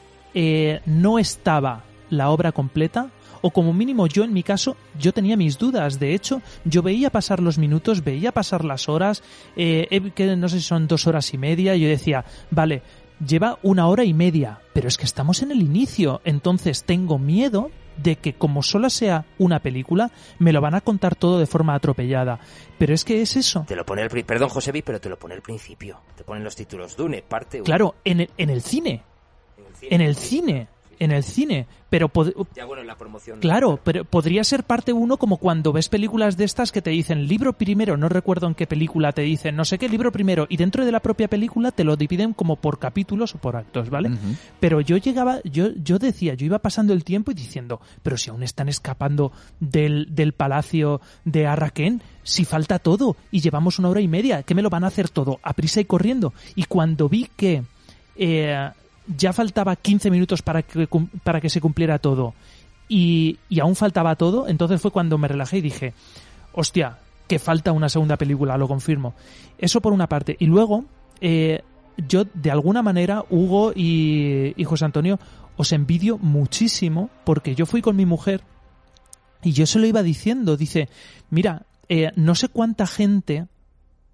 no estaba la obra completa o como mínimo yo en mi caso, yo tenía mis dudas. De hecho, yo veía pasar los minutos, veía pasar las horas, eh, que no sé si son dos horas y media, y yo decía, vale, lleva una hora y media, pero es que estamos en el inicio, entonces tengo miedo de que como solo sea una película, me lo van a contar todo de forma atropellada. Pero es que es eso. Te lo pone el perdón Josebi, pero te lo pone al principio. Te ponen los títulos Dune, parte Claro, en el, en el cine. En el cine en el cine, pero claro, pero podría ser parte uno como cuando ves películas de estas que te dicen libro primero, no recuerdo en qué película te dicen no sé qué libro primero y dentro de la propia película te lo dividen como por capítulos o por actos, ¿vale? Pero yo llegaba, yo yo decía, yo iba pasando el tiempo y diciendo, pero si aún están escapando del, del palacio de Arraquén, si falta todo y llevamos una hora y media, ¿qué me lo van a hacer todo a prisa y corriendo? Y cuando vi que eh, ya faltaba 15 minutos para que, para que se cumpliera todo y, aún faltaba todo, entonces fue cuando me relajé y dije, hostia, que falta una segunda película, lo confirmo. Eso por una parte. Y luego, eh, yo de alguna manera, Hugo y, y José Antonio, os envidio muchísimo porque yo fui con mi mujer y yo se lo iba diciendo, dice, mira, eh, no sé cuánta gente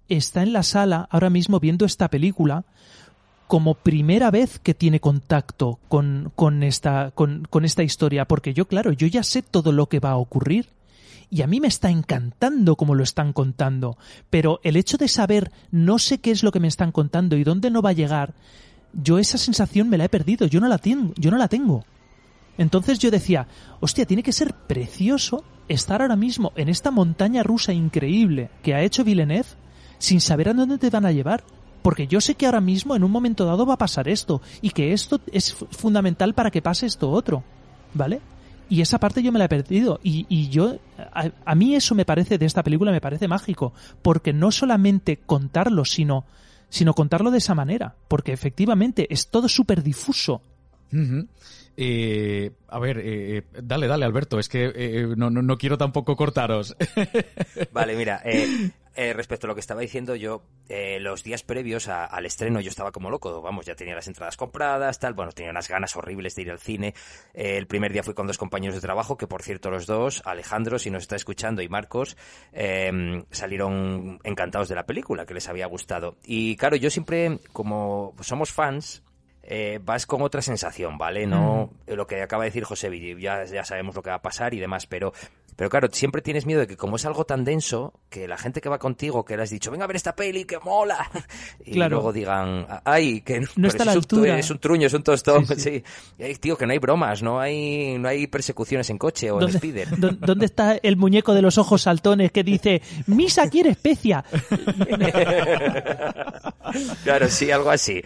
está en la sala ahora mismo viendo esta película como primera vez que tiene contacto con, con, esta, con, con esta historia, porque yo, claro, yo ya sé todo lo que va a ocurrir y a mí me está encantando como lo están contando, pero el hecho de saber no sé qué es lo que me están contando y dónde no va a llegar, yo esa sensación me la he perdido, yo no la tengo, yo no la tengo. Entonces yo decía, hostia, tiene que ser precioso estar ahora mismo en esta montaña rusa increíble que ha hecho Villeneuve sin saber a dónde te van a llevar porque yo sé que ahora mismo en un momento dado va a pasar esto y que esto es fundamental para que pase esto otro, ¿vale? Y esa parte yo me la he perdido y, y yo a, mí eso me parece de esta película me parece mágico porque no solamente contarlo sino sino contarlo de esa manera porque efectivamente es todo súper difuso eh, a ver, eh, eh, dale, dale, Alberto, es que no, no, no, quiero tampoco cortaros. vale, mira, respecto a lo que estaba diciendo yo, los días previos al estreno yo estaba como loco, vamos, ya tenía las entradas compradas, tal, bueno, tenía unas ganas horribles de ir al cine. el primer día fui con dos compañeros de trabajo, que por cierto los dos, Alejandro, si nos está escuchando, y Marcos, em, salieron encantados de la película, que les había gustado. Y claro, yo siempre, como somos fans, eh, vas con otra sensación, ¿vale? No lo que acaba de decir José ya, ya sabemos lo que va a pasar y demás, pero pero claro, siempre tienes miedo de que como es algo tan denso, que la gente que va contigo, que le has dicho, venga a ver esta peli, que mola, y luego digan, ay, que no está a la altura. es un truño, es un tostón, sí. tío, que no hay bromas, no hay, no hay persecuciones en coche o en speeder. ¿Dónde está el muñeco de los ojos saltones que dice, Misa quiere especia? claro, sí, algo así.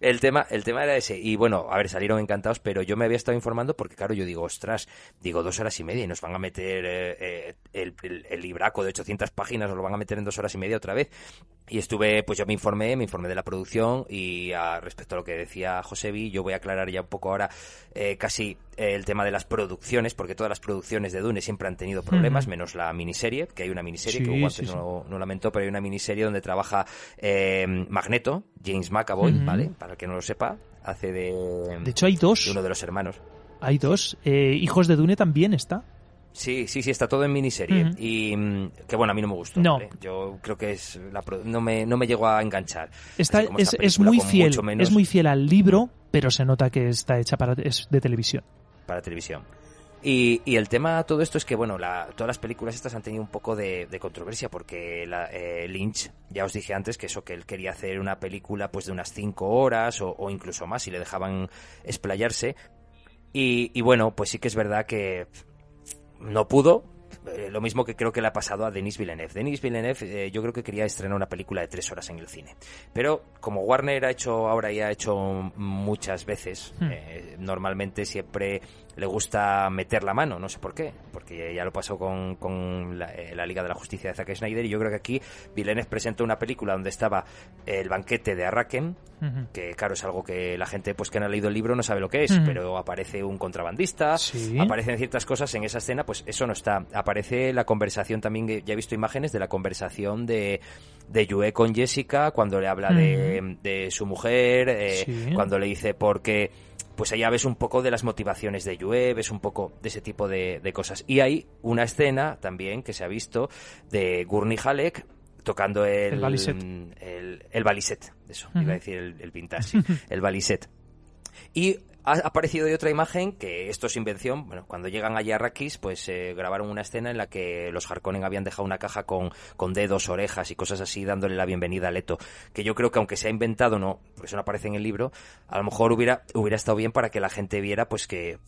El tema, el tema era ese. Y bueno, a ver, salieron encantados, pero yo me había estado informando porque, claro, yo digo, ostras, digo dos horas y media y nos van a meter eh, eh, el, el, libraco de 800 páginas, nos lo van a meter en dos horas y media otra vez. y estuve, pues yo me informé, me informé de la producción y a, respecto a lo que decía Josebi, yo voy a aclarar ya un poco ahora eh, casi el tema de las producciones, porque todas las producciones de Dune siempre han tenido problemas, menos la miniserie, que hay una miniserie que Hugo antes no, no, lamentó, pero hay una miniserie donde trabaja eh, Magneto, James McAvoy, ¿vale? Para el que no lo sepa, hace de... De hecho hay dos. De uno de los hermanos. Hay dos. Hijos de Dune también está. Sí, sí, sí, está todo en miniserie. Y mm, que bueno, a mí no me gustó. No. Yo creo que es no me no me llegó a enganchar. Está, es, es, muy fiel, es muy fiel al libro, pero se nota que está hecha para es de televisión. Para televisión. Y, el tema todo esto es que, bueno, la, todas las películas estas han tenido un poco de, controversia porque la, eh, Lynch, ya os dije antes que eso, que él quería hacer una película pues de unas cinco horas o, incluso más si le dejaban explayarse. Y, bueno, pues sí que es verdad que no pudo. Eh, lo mismo que creo que le ha pasado a Denis Villeneuve. Denis Villeneuve eh, yo creo que quería estrenar una película de tres horas en el cine. Pero como Warner ha hecho ahora y ha hecho muchas veces, hmm. eh, normalmente siempre le gusta meter la mano, no sé por qué, porque ya lo pasó con, con la, Liga de la Justicia de Zack Snyder y yo creo que aquí Villeneuve presentó una película donde estaba el banquete de Arraken, que claro es algo que la gente pues que no ha leído el libro no sabe lo que es, pero aparece un contrabandista, aparecen ciertas cosas en esa escena, pues eso no está, aparece la conversación también, ya he visto imágenes de la conversación de, de Yue con Jessica cuando le habla de, de, su mujer, eh, cuando le dice porque pues allá ves un poco de las motivaciones de Yue, ves un poco de ese tipo de, cosas. Y hay una escena también que se ha visto de Gurney Halleck tocando el, el baliset. El, el baliset, eso, iba a decir el, el vintage, el baliset. Y ha aparecido de otra imagen que esto es invención. Bueno, cuando llegan allá a Arrakis, pues eh, grabaron una escena en la que los Harkonnen habían dejado una caja con, con dedos, orejas y cosas así, dándole la bienvenida a Leto. Que yo creo que aunque se ha inventado, no, porque eso no aparece en el libro, a lo mejor hubiera, hubiera estado bien para que la gente viera, pues que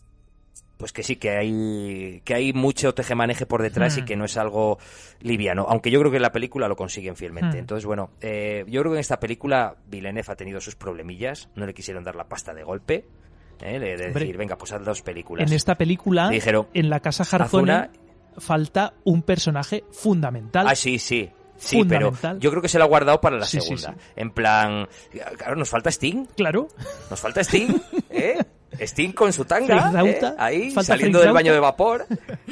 pues que sí, que hay, que hay mucho tejemaneje por detrás y hmm. que no es algo liviano. Aunque yo creo que en la película lo consiguen fielmente. Hmm. Entonces, bueno, eh, yo creo que en esta película Villeneuve ha tenido sus problemillas. No le quisieron dar la pasta de golpe. ¿Eh? de decir, venga, pues haz dos películas. En esta película, en la casa Harkonnen, falta un personaje fundamental. Ah, sí, sí. Sí, pero yo creo que se lo ha guardado para la segunda. En plan, claro, nos falta Sting. Claro. Nos falta Sting, ¿eh? Sting con su tanga, ¿eh? ahí, saliendo del baño de vapor.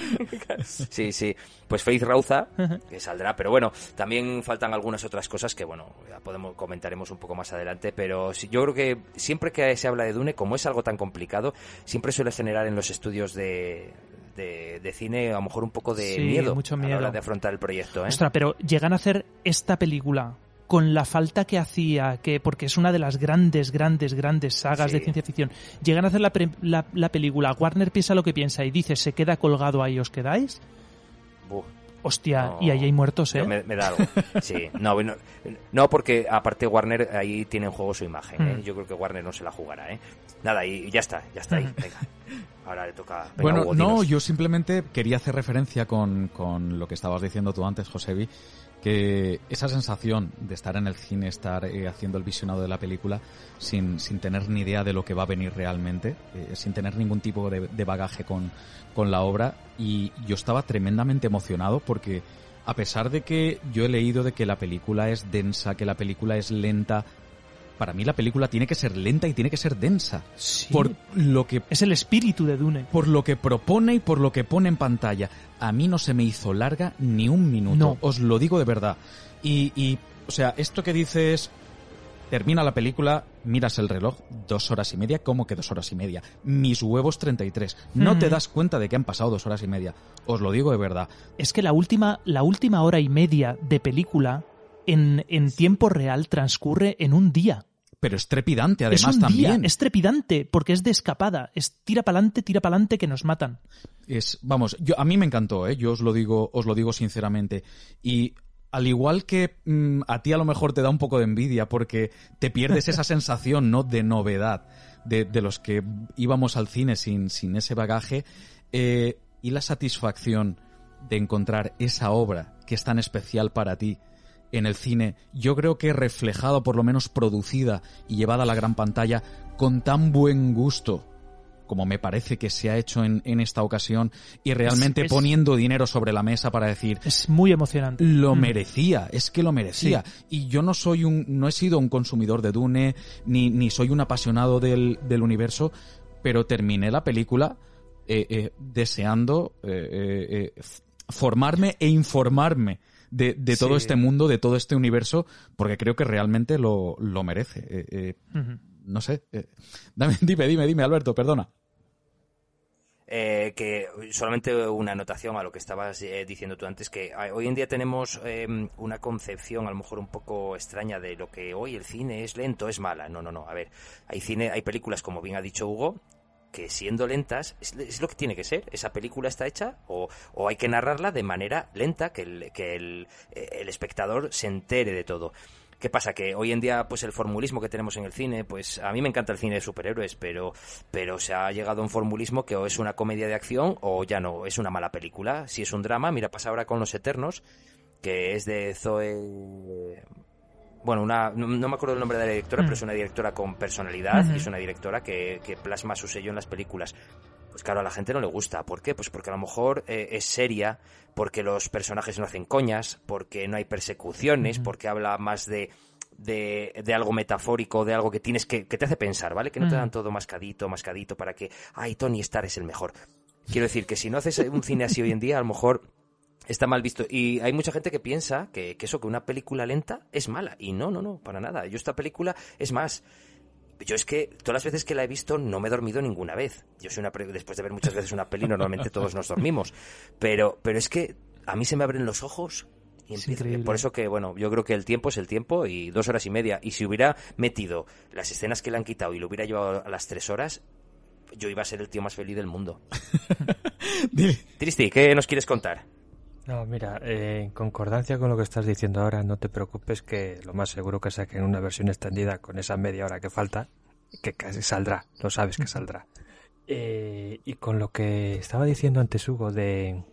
sí, sí. Pues Faith Rauza, que saldrá. Pero bueno, también faltan algunas otras cosas que, bueno, ya podemos, comentaremos un poco más adelante. Pero yo creo que siempre que se habla de Dune, como es algo tan complicado, siempre suele generar en los estudios de, de, cine a lo mejor un poco de miedo, mucho miedo a la hora de afrontar el proyecto. ¿eh? Ostras, pero llegan a hacer esta película con la falta que hacía, que porque es una de las grandes, grandes, grandes sagas de ciencia ficción, llegan a hacer la, la, película, Warner piensa lo que piensa y dice, se queda colgado ahí, ¿os quedáis? Hostia, y ahí hay muertos, ¿eh? Me, da algo. Sí, no, no, porque aparte Warner ahí tiene en juego su imagen, ¿eh? Mm. Yo creo que Warner no se la jugará, ¿eh? Nada, y ya está, ya está ahí. Venga. Ahora le toca. bueno, no, yo simplemente quería hacer referencia con, con lo que estabas diciendo tú antes, Josevi, que esa sensación de estar en el cine, estar eh, haciendo el visionado de la película sin, sin, tener ni idea de lo que va a venir realmente, eh, sin tener ningún tipo de, bagaje con, con, la obra. Y yo estaba tremendamente emocionado porque a pesar de que yo he leído de que la película es densa, que la película es lenta, para mí la película tiene que ser lenta y tiene que ser densa. Por lo que es el espíritu de Dune. Por lo que propone y por lo que pone en pantalla. A mí no se me hizo larga ni un minuto. Os lo digo de verdad. Y, y, o sea, esto que dices, termina la película, miras el reloj, dos horas y media, ¿cómo que dos horas y media? Mis huevos 33. No te das cuenta de que han pasado dos horas y media. Os lo digo de verdad. Es que la última, la última hora y media de película en, en tiempo real transcurre en un día pero es trepidante además también. es trepidante porque es de escapada, es tira para adelante, tira para adelante que nos matan. Es, vamos, yo a mí me encantó, ¿eh? yo os lo digo, os lo digo sinceramente y al igual que mm, a ti a lo mejor te da un poco de envidia porque te pierdes esa sensación, ¿no? De novedad de, de los que íbamos al cine sin, sin ese bagaje eh, y la satisfacción de encontrar esa obra que es tan especial para ti en el cine, yo creo que reflejado, por lo menos producida y llevada a la gran pantalla con tan buen gusto como me parece que se ha hecho en, en esta ocasión, y realmente poniendo dinero sobre la mesa para decir... Es muy emocionante. Lo mm. merecía, es que lo merecía. Y yo no soy un, no he sido un consumidor de Dune, ni, ni soy un apasionado del, del universo, pero terminé la película eh, eh, deseando eh, formarme e informarme de, de todo este mundo, de todo este universo, porque creo que realmente lo, lo merece. No sé. dame, dime, dime, dime, Alberto, perdona. que solamente una anotación a lo que estabas diciendo tú antes, que hoy en día tenemos em, una concepción a lo mejor un poco extraña de lo que hoy el cine es lento, es mala. No, no, no. A ver, hay cine, hay películas, como bien ha dicho Hugo, que siendo lentas es, lo que tiene que ser. Esa película está hecha o, o hay que narrarla de manera lenta, que, el, que el, el, espectador se entere de todo. ¿Qué pasa? Que hoy en día, pues el formulismo que tenemos en el cine, pues a mí me encanta el cine de superhéroes, pero, pero se ha llegado a un formulismo que o es una comedia de acción o ya no, es una mala película. Si es un drama, mira, pasa ahora con Los Eternos, que es de Zoe bueno, una, no, me acuerdo el nombre de la directora, pero es mm. una directora con personalidad y es una directora que, que, plasma su sello en las películas. Pues claro, a la gente no le gusta. ¿Por qué? Pues porque a lo mejor eh, es seria, porque los personajes no hacen coñas, porque no hay persecuciones, porque habla más de, de, de, algo metafórico, de algo que tienes que, que te hace pensar, ¿vale? Que no te dan todo mascadito, mascadito para que, ay, Tony Starr es el mejor. Quiero decir que si no haces un cine así hoy en día, a lo mejor está mal visto. Y hay mucha gente que piensa que, eso, que una película lenta es mala. Y no, no, no, para nada. Yo esta película, es más, yo es que todas las veces que la he visto no me he dormido ninguna vez. Yo soy una después de ver muchas veces una peli, normalmente todos nos dormimos. Pero, pero es que a mí se me abren los ojos y por eso que, bueno, yo creo que el tiempo es el tiempo y dos horas y media. Y si hubiera metido las escenas que le han quitado y lo hubiera llevado a las tres horas, yo iba a ser el tío más feliz del mundo. Tristi, ¿qué nos quieres contar? No, mira, eh, en concordancia con lo que estás diciendo ahora, no te preocupes que lo más seguro que saquen una versión extendida con esa media hora que falta, que casi saldrá, lo sabes que saldrá. Eh, y con lo que estaba diciendo antes Hugo de,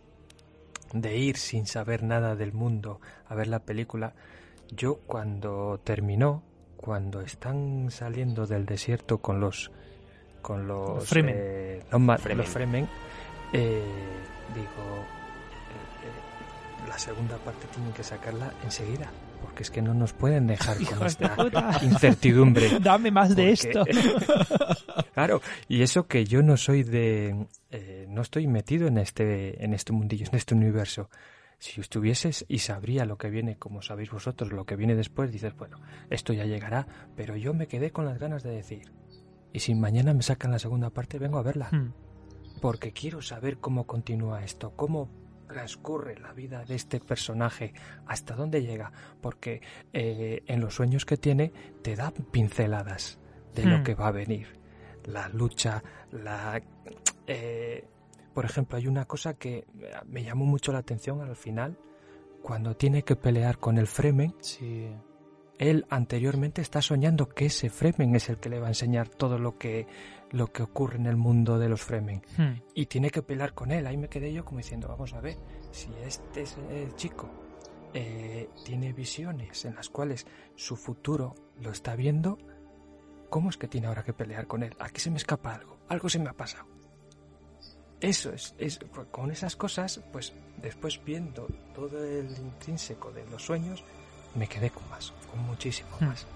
de ir sin saber nada del mundo a ver la película, yo cuando terminó, cuando están saliendo del desierto con los con los Fremen, eh, los, Fremen eh, digo la segunda parte tienen que sacarla enseguida, porque es que no nos pueden dejar con esta incertidumbre. Dame más de esto. claro, y eso que yo no soy de, eh, no estoy metido en este, en este mundillo, en este universo. Si estuvieses y sabría lo que viene, como sabéis vosotros, lo que viene después, dices, bueno, esto ya llegará, pero yo me quedé con las ganas de decir, y si mañana me sacan la segunda parte, vengo a verla. Hmm. Porque quiero saber cómo continúa esto, cómo transcurre la vida de este personaje, hasta dónde llega, porque eh, en los sueños que tiene te da pinceladas de lo hmm. que va a venir. La lucha, la... Eh, por ejemplo, hay una cosa que me llamó mucho la atención al final, cuando tiene que pelear con el Fremen. Sí. Él anteriormente está soñando que ese Fremen es el que le va a enseñar todo lo que lo que ocurre en el mundo de los Fremen. Hmm. Y tiene que pelear con él. Ahí me quedé yo como diciendo, vamos a ver, si este chico eh, tiene visiones en las cuales su futuro lo está viendo, ¿cómo es que tiene ahora que pelear con él? Aquí se me escapa algo, algo se me ha pasado. Eso es, es con esas cosas, pues después viendo todo el intrínseco de los sueños, me quedé con más, con muchísimo hmm. más.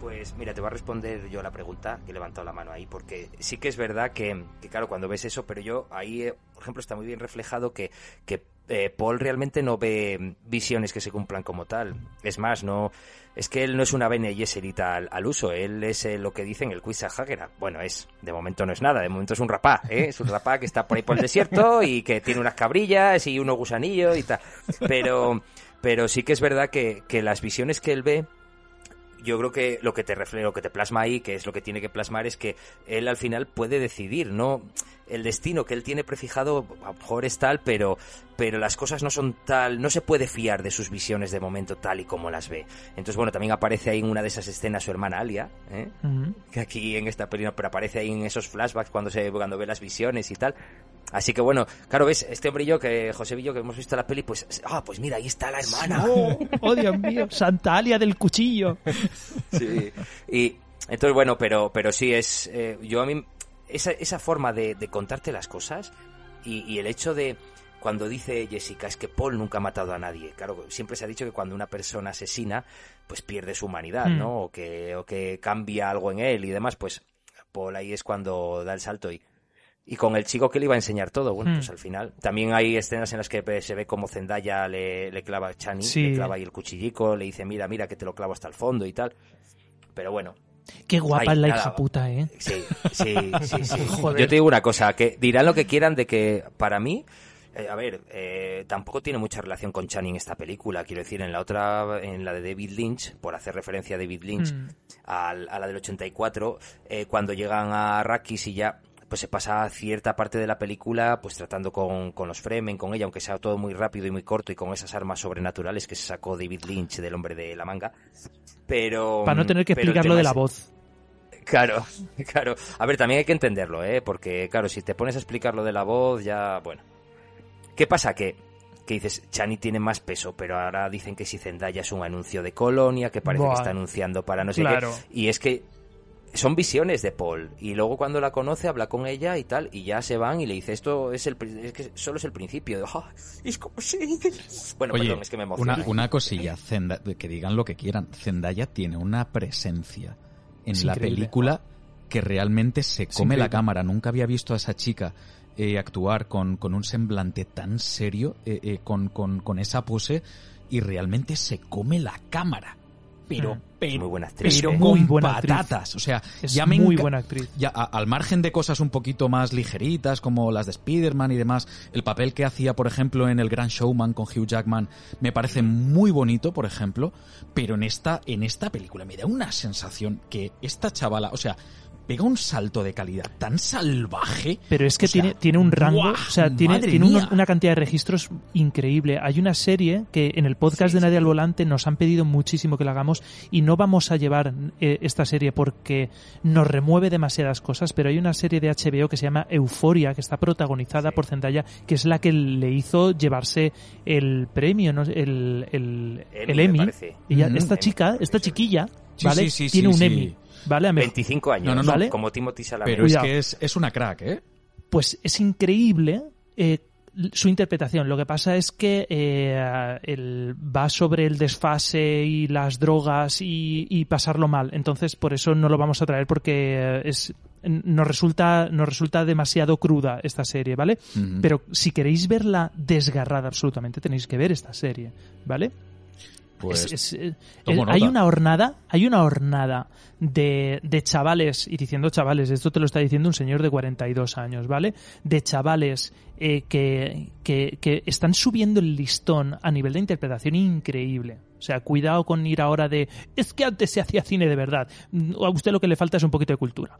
Pues mira, te voy a responder yo la pregunta que he levantado la mano ahí, porque sí que es verdad que, claro, cuando ves eso, pero yo ahí, eh, por ejemplo, está muy bien reflejado que, que eh, Paul realmente no ve visiones que se cumplan como tal. Es más, no es que él no es una Bene Gesserita al, al, uso, él es eh, lo que dicen el Quizahagera. Bueno, es, de momento no es nada, de momento es un rapá, ¿eh? es un rapá que está por ahí por el desierto y que tiene unas cabrillas y unos gusanillos y tal. Pero, pero sí que es verdad que, que las visiones que él ve yo creo que lo que te refleja, lo que te plasma ahí, que es lo que tiene que plasmar, es que él al final puede decidir, ¿no? El destino que él tiene prefijado a lo mejor es tal, pero, pero las cosas no son tal, no se puede fiar de sus visiones de momento tal y como las ve. Entonces, bueno, también aparece ahí en una de esas escenas su hermana Alia, ¿eh? que aquí en esta película, pero aparece ahí en esos flashbacks cuando se cuando ve las visiones y tal. Así que bueno, claro, ves, este hombre y yo, que José Villo, que hemos visto la peli, pues, ah, pues mira, ahí está la hermana. Oh, oh Dios mío, Santa Alia del cuchillo. sí, y entonces bueno, pero, pero sí es, eh, yo a mí, esa, esa forma de, de contarte las cosas y, y el hecho de cuando dice Jessica es que Paul nunca ha matado a nadie. Claro, siempre se ha dicho que cuando una persona asesina, pues pierde su humanidad. ¿no? O que, o que cambia algo en él y demás, pues Paul ahí es cuando da el salto y, y con el chico que le iba a enseñar todo, bueno, pues al final. También hay escenas en las que se ve como Zendaya le, le clava a Chani, Sí. le clava ahí el cuchillico, le dice, mira, mira que te lo clavo hasta el fondo y tal. Pero bueno, Qué guapa Ay, es la nada. hija puta, ¿eh? Sí, sí, sí, sí. Joder. Yo te digo una cosa, que dirán lo que quieran de que para mí, eh, a ver, eh, tampoco tiene mucha relación con Channing esta película. Quiero decir, en la otra, en la de David Lynch, por hacer referencia a David Lynch, Mm. al- a, la del 84, eh, cuando llegan a Arrakis y ya pues se pasa cierta parte de la película pues tratando con, con los Fremen, con ella, aunque sea todo muy rápido y muy corto y con esas armas sobrenaturales que se sacó David Lynch del hombre de la manga. Pero Para no tener que explicarlo de la es- voz. Claro, claro. A ver, también hay que entenderlo, ¿eh? Porque, claro, si te pones a explicar lo de la voz, ya, bueno. ¿Qué pasa? Que, que dices, Chani tiene más peso, pero ahora dicen que si Zendaya es un anuncio de Colonia, que parece Buah. que está anunciando para no sé Claro. qué. Y es que son visiones de Paul. Y luego cuando la conoce, habla con ella y tal, y ya se van y le dice, esto es el es que solo es el principio. Ah, y es como si... Bueno, Oye, perdón, es que me emociono. una, una cosilla, Zenda- que digan lo que quieran. Zendaya tiene una presencia en Es la increíble. película que realmente se come la cámara. Nunca había visto a esa chica eh, actuar con, con un semblante tan serio, eh, eh, con, con, con esa pose, y realmente se come la cámara. Pero, Mm. pero, Muy buena actriz, pero ¿eh? Muy con buena actriz. patatas. O sea, Es ya me muy buena actriz. ya a- al margen de cosas un poquito más ligeritas como las de Spider-Man y demás, el papel que hacía, por ejemplo, en El Gran Showman con Hugh Jackman me parece muy bonito, por ejemplo, pero en esta en esta película me da una sensación que esta chavala, o sea, pega un salto de calidad tan salvaje. Pero es que O sea, tiene, tiene un rango, o sea, tiene, ¡Madre tiene una, cantidad de registros increíble. Hay una serie que en el podcast de Nadie al Volante nos han pedido muchísimo que la hagamos y no vamos a llevar eh, esta serie porque nos remueve demasiadas cosas, pero hay una serie de HBO que se llama Euforia, que está protagonizada por Zendaya, que es la que le hizo llevarse el premio, ¿no? el, el, el me Emmy. Y Ujú. esta Emmy. chica, esta chiquilla, Sí, ¿vale? sí, sí, Tiene sí, un sí. Emmy, ¿vale? A mejor- 25 años, No, no, no. ¿Vale? como Timothy Chalamet. Pero es que es, es una crack, ¿eh? pues es increíble eh, su interpretación. Lo que pasa es que eh, el- va sobre el desfase y las drogas y, y pasarlo mal. Entonces, por eso no lo vamos a traer porque eh, es nos resulta nos resulta demasiado cruda esta serie, ¿vale? Pero si queréis verla desgarrada absolutamente, tenéis que ver esta serie, ¿vale? Pues Es- es, eh, el- hay una hornada, hay una hornada de, de chavales, y diciendo chavales, esto te lo está diciendo un señor de 42 años, ¿vale? De chavales eh, que, que, que están subiendo el listón a nivel de interpretación increíble. O sea, cuidado con ir ahora de, es que antes se hacía cine de verdad. Mm, A usted lo que le falta es un poquito de cultura.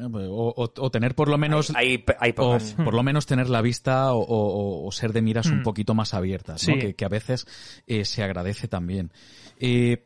O, o- o tener por lo menos Hay, hay, hay o pocas. por lo menos tener la vista o, o- o ser de miras un Mm. poquito más abiertas, que, que a veces eh, se agradece también. Eh,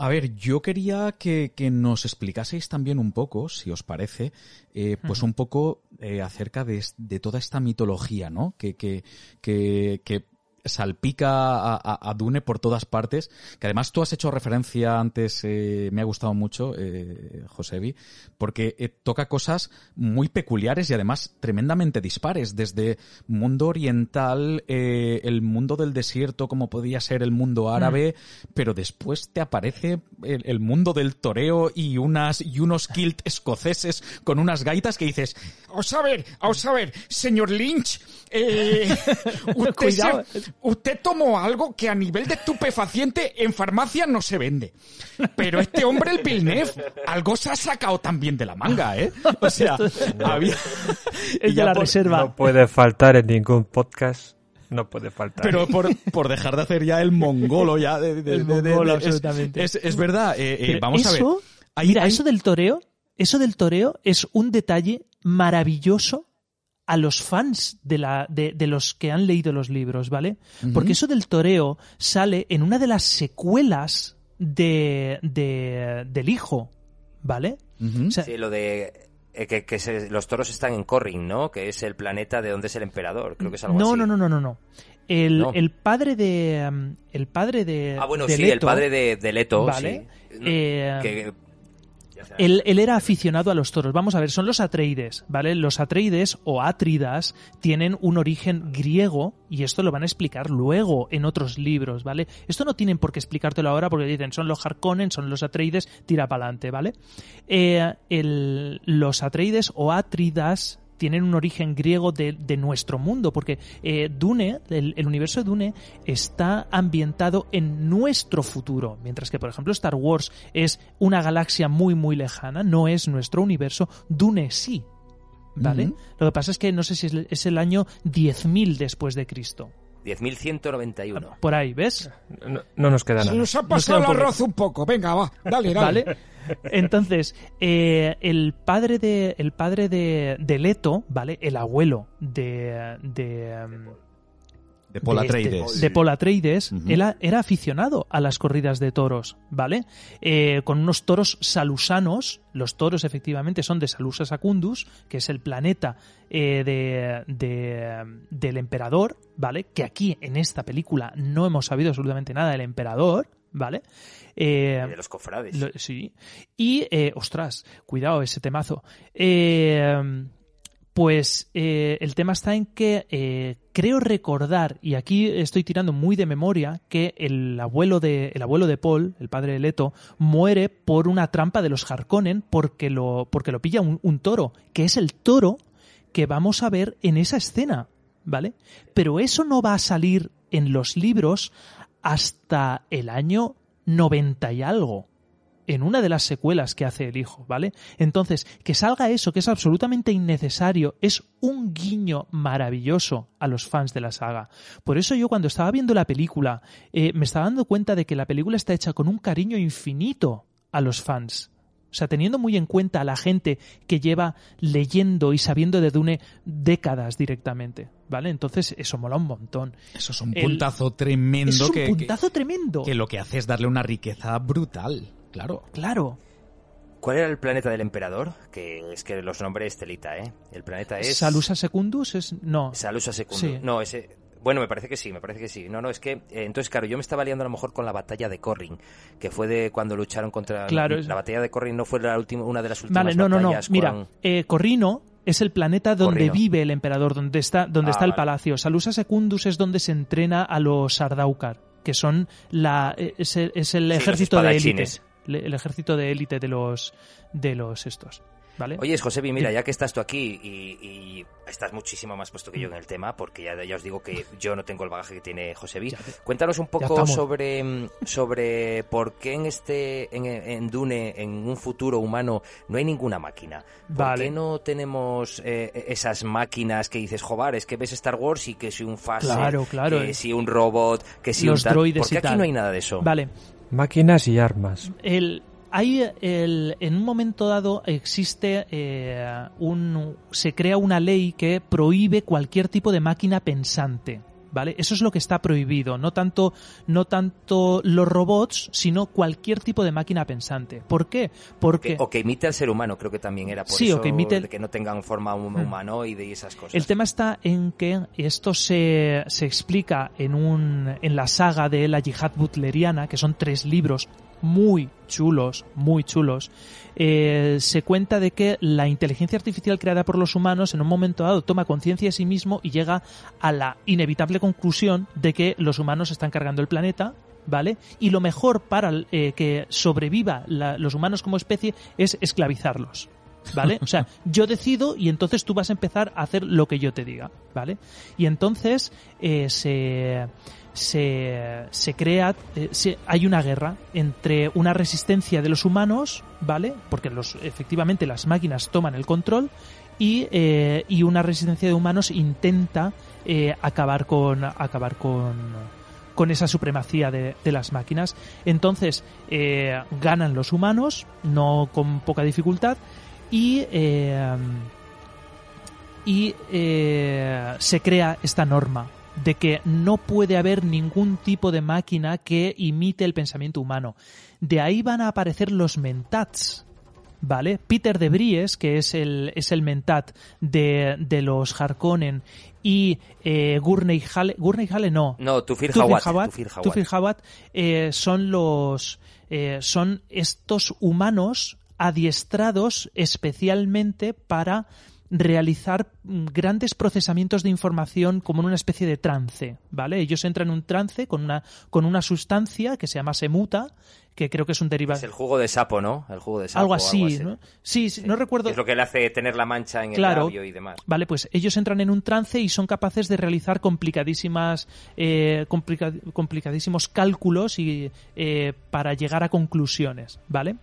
a ver, yo quería que, que nos explicaseis también un poco, si os parece, eh, pues un poco eh, acerca de, de toda esta mitología, ¿no? Que, que, que, que salpica a, a- a Dune por todas partes, que además tú has hecho referencia antes, eh, me ha gustado mucho, eh, Josebi, porque eh, toca cosas muy peculiares y además tremendamente dispares, desde mundo oriental, eh, el mundo del desierto, como podía ser el mundo árabe, pero después te aparece el, el mundo del toreo y unas y unos kilt escoceses con unas gaitas que dices, Vamos a ver, vamos a ver, señor Lynch, eh, usted, Cuidado. se- usted tomó algo que a nivel de estupefaciente en farmacia no se vende. Pero este hombre, el Villeneuve, algo se ha sacado también de la manga, ¿eh? O sea, había... Es de la por- reserva. No puede faltar en ningún podcast. No puede faltar. Pero por, por dejar de hacer ya el mongolo ya de, de- El de- de- mongolo, es- absolutamente. Es, es verdad, eh, eh, vamos a ver. eso, Hay- mira, eso del toreo, eso del toreo es un detalle maravilloso a los fans de, la, de, de los que han leído los libros, ¿vale? Porque eso del toreo sale en una de las secuelas de, de- del hijo, ¿vale? Ujú. O sea, Sí, lo de eh, que, que se- los toros están en Corrin, ¿no? Que es el planeta de donde es el emperador. Creo que es algo no, así. no, no, no, no, no. El, No. el padre de um, el padre de Ah, bueno, de sí, el padre de, de Leto, Vale. sí. Eh, Que Él, él, era aficionado a los toros. Vamos a ver, son los Atreides, ¿vale? Los Atreides o Atridas tienen un origen griego y esto lo van a explicar luego en otros libros, ¿vale? Esto no tienen por qué explicártelo ahora porque dicen son los Harkonnen, son los Atreides, tira para adelante, ¿vale? Eh, el, los Atreides o Atridas tienen un origen griego de, de nuestro mundo, porque eh, Dune, el, el, universo de Dune, está ambientado en nuestro futuro, mientras que, por ejemplo, Star Wars es una galaxia muy, muy lejana, no es nuestro universo, Dune sí. ¿Vale? Uh -huh. Lo que pasa es que no sé si es, es el año 10.000 después de Cristo. 10.191. Por ahí, ¿ves? No, no, nos queda nada. Se nos ha pasado el arroz un poco. Venga, va, dale, dale. ¿Vale? Entonces, eh, el padre de el padre de, de, Leto, ¿vale? El abuelo de de, de Paul Atreides. Este, de Paul Atreides, uh -huh. él era aficionado a las corridas de toros, ¿vale? Eh, con unos toros salusanos, los toros efectivamente son de Salusa Secundus, que es el planeta eh, de, de, del emperador, ¿vale? Que aquí en esta película no hemos sabido absolutamente nada del emperador, ¿vale? Eh, de los cofrades. Lo, sí. Y, eh, ostras, cuidado ese temazo. Eh, pues el tema está en que creo recordar, y aquí estoy tirando muy de memoria, que el abuelo de, el abuelo de Paul, el padre de Leto, muere por una trampa de los Harkonnen porque lo, porque lo pilla un, un toro, que es el toro que vamos a ver en esa escena, ¿vale? Pero eso no va a salir en los libros hasta el año 90 y algo en una de las secuelas que hace el hijo, ¿vale? Entonces, que salga eso, que es absolutamente innecesario, es un guiño maravilloso a los fans de la saga. Por eso yo cuando estaba viendo la película, eh, me estaba dando cuenta de que la película está hecha con un cariño infinito a los fans. O sea, teniendo muy en cuenta a la gente que lleva leyendo y sabiendo de Dune décadas directamente. ¿Vale? Entonces, eso mola un montón. Eso es un puntazo El... tremendo. Es un que, puntazo que, tremendo. Que lo que hace es darle una riqueza brutal. Claro. Claro. ¿Cuál era el planeta del emperador? Que es que los nombres telita, ¿eh? El planeta es. Salusa Secundus es. No. Salusa Secundus. Sí. No, ese. Bueno, me parece que sí, me parece que sí. No, no, es que, eh, entonces, claro, yo me estaba liando a lo mejor con la batalla de Corrin, que fue de cuando lucharon contra... Claro. La, la batalla de Corrin no fue la última, una de las últimas Vale, no, no, no. batallas Mira, con- eh, Corrino es el planeta donde Corrino. vive el emperador, donde está, donde Ah, está el vale. palacio. Salusa Secundus es donde se entrena a los Sardaukar, que son la, eh, es el, es el Sí, los ejército de élite. El ejército de élite de los, de los estos. ¿Vale? Oye, Josebi, mira, ya que estás tú aquí y, y estás muchísimo más puesto que yo en el tema, porque ya, ya os digo que yo no tengo el bagaje que tiene Josebi, cuéntanos un poco sobre, sobre por qué en este en, en Dune, en un futuro humano, no hay ninguna máquina. ¿Por Vale. qué no tenemos eh, esas máquinas que dices, joder, es que ves Star Wars y que si un phaser, Claro, claro, que eh. si un robot, que si Los un tal... droides ¿Por qué aquí tal. no hay nada de eso? Vale. Máquinas y armas. El, hay el, en un momento dado existe eh, un se crea una ley que prohíbe cualquier tipo de máquina pensante vale eso es lo que está prohibido no tanto no tanto los robots sino cualquier tipo de máquina pensante ¿por qué? porque Que- o que imite al ser humano, creo que también era por Sí, o que imite el- que no tengan forma Hmm. humanoide y esas cosas. El tema está en que esto se, se explica en, un, en la saga de la yihad butleriana, que son tres libros muy chulos, muy chulos. Eh, se cuenta de que la inteligencia artificial creada por los humanos en un momento dado toma conciencia de sí mismo y llega a la inevitable conclusión de que los humanos están cargando el planeta. ¿Vale? Y lo mejor para eh, que sobreviva la- los humanos como especie es esclavizarlos. ¿vale? O sea, yo decido y entonces tú vas a empezar a hacer lo que yo te diga, ¿vale? Y entonces eh, se, se, se crea, eh, se- hay una guerra entre una resistencia de los humanos, ¿vale? Porque los, efectivamente las máquinas toman el control y, eh, y una resistencia de humanos intenta eh, acabar con acabar con con esa supremacía de, de las máquinas. Entonces ganan los humanos, no con poca dificultad, y, y se crea esta norma de que no puede haber ningún tipo de máquina que imite el pensamiento humano. De ahí van a aparecer los mentats. ¿Vale? Peter de Bries, que es el, es el mentat de, de los Harkonnen, y eh, Gurney Halle, Gurney Halle no, No, Tufir. Hawat, Tufir Hawat. Tufir Hawat, eh, son los eh, son estos humanos adiestrados especialmente para realizar mm, grandes procesamientos de información como en una especie de trance, ¿vale? Ellos entran en un trance con una, con una sustancia que se llama semuta, que creo que es un derivado. Es el jugo de sapo, ¿no? El jugo de sapo. Algo así, ¿no? Sí, sí, no recuerdo. Es lo que le hace tener la mancha en el labio y demás. Vale, pues ellos entran en un trance y son capaces de realizar complicadísimas, eh, complicadísimos cálculos y, eh, para llegar a conclusiones, ¿vale?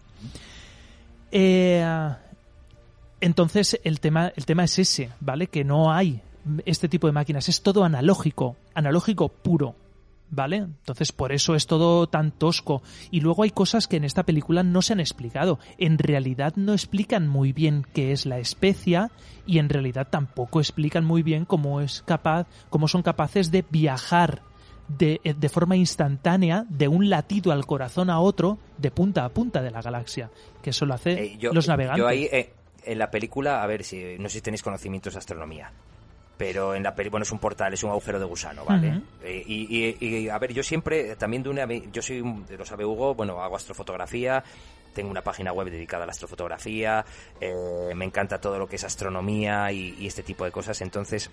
Eh, entonces el tema, el tema es ese, ¿vale? Que no hay este tipo de máquinas, es todo analógico, analógico puro, ¿vale? Entonces por eso es todo tan tosco. Y luego hay cosas que en esta película no se han explicado. En realidad no explican muy bien qué es la especia y en realidad tampoco explican muy bien cómo es capaz, cómo son capaces de viajar de, de, forma instantánea de un latido al corazón a otro de punta a punta de la galaxia que eso lo hace eh, los navegantes yo ahí, eh, en la película, a ver si no sé si tenéis conocimientos de astronomía, pero en la película, bueno, es un portal, es un agujero de gusano, ¿vale? Eh, y, a ver, yo siempre, también de una, yo soy, lo sabe Hugo, bueno, hago astrofotografía, tengo una página web dedicada a la astrofotografía, eh, me encanta todo lo que es astronomía y, este tipo de cosas, entonces...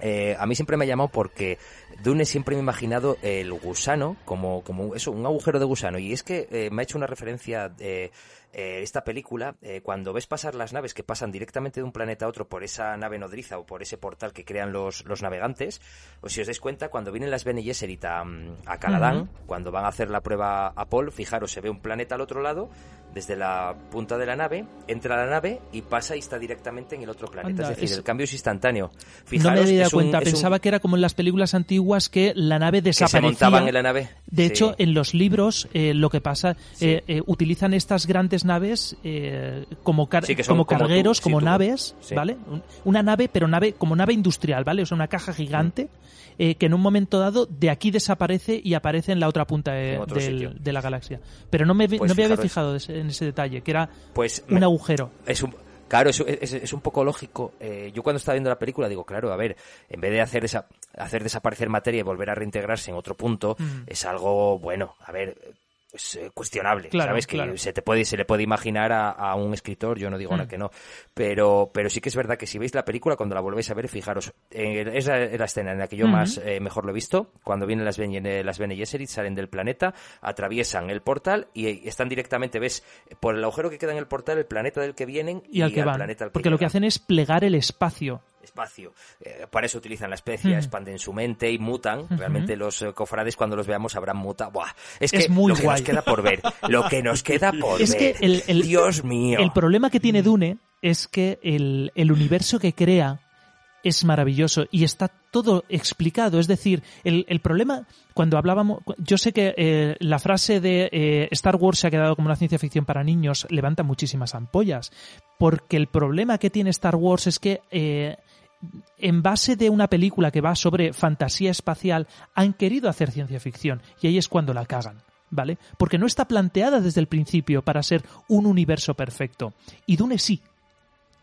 Eh, a mí siempre me ha llamado porque Dune siempre me he imaginado el gusano como, como eso, un agujero de gusano. Y es que me ha hecho una referencia eh, esta película, eh, cuando ves pasar las naves que pasan directamente de un planeta a otro por esa nave nodriza o por ese portal que crean los, los navegantes, o si os dais cuenta, cuando vienen las Bene Gesserit a, a Caladán, cuando van a hacer la prueba a Paul, fijaros, se ve un planeta al otro lado, desde la punta de la nave, entra a la nave y pasa y está directamente en el otro planeta. es decir, el cambio es instantáneo. no me había dado cuenta, pensaba que era como en las películas antiguas que la nave desaparecía. se montaban en la nave. De hecho, en los libros eh, lo que pasa, utilizan estas grandes naves eh, como, como cargueros, como, naves, ¿vale? Una nave, pero nave como nave industrial, ¿vale? O sea, una caja gigante eh, que en un momento dado de aquí desaparece y aparece en la otra punta de, la galaxia. Pero no me, pues no me había fijado en ese detalle, que era pues un agujero. Es un, Claro, es, es, un poco lógico. Eh, yo cuando estaba viendo la película digo, claro, a ver, en vez de hacer, hacer desaparecer materia y volver a reintegrarse en otro punto, es algo, bueno, a ver, es eh, cuestionable, ¿sabes? Que se te puede, se le puede imaginar a, un escritor, yo no digo nada mm. que no, pero, pero sí que es verdad que si veis la película, cuando la volvéis a ver, fijaros, eh, es la, escena en la que yo más eh, mejor lo he visto, cuando vienen las Bene, las Bene Gesserit, salen del planeta, atraviesan el portal y están directamente, ves, por el agujero que queda en el portal, el planeta del que vienen y, al que van. planeta Porque lo que hacen es plegar el espacio espacio. Eh, para eso utilizan la especia, expanden su mente y mutan. Realmente los eh, cofrades cuando los veamos habrán mutado. Es que muy lo que nos queda por ver. Lo que nos queda por es ver. Que el, Dios mío. El problema que tiene Dune es que el, el universo que crea es maravilloso y está todo explicado. Es decir, el, el problema, cuando hablábamos, yo sé que eh, la frase de Star Wars se ha quedado como una ciencia ficción para niños levanta muchísimas ampollas, porque el problema que tiene Star Wars es que en base de una película que va sobre fantasía espacial, han querido hacer ciencia ficción y ahí es cuando la cagan. ¿Vale? Porque no está planteada desde el principio para ser un universo perfecto. Y Dune sí.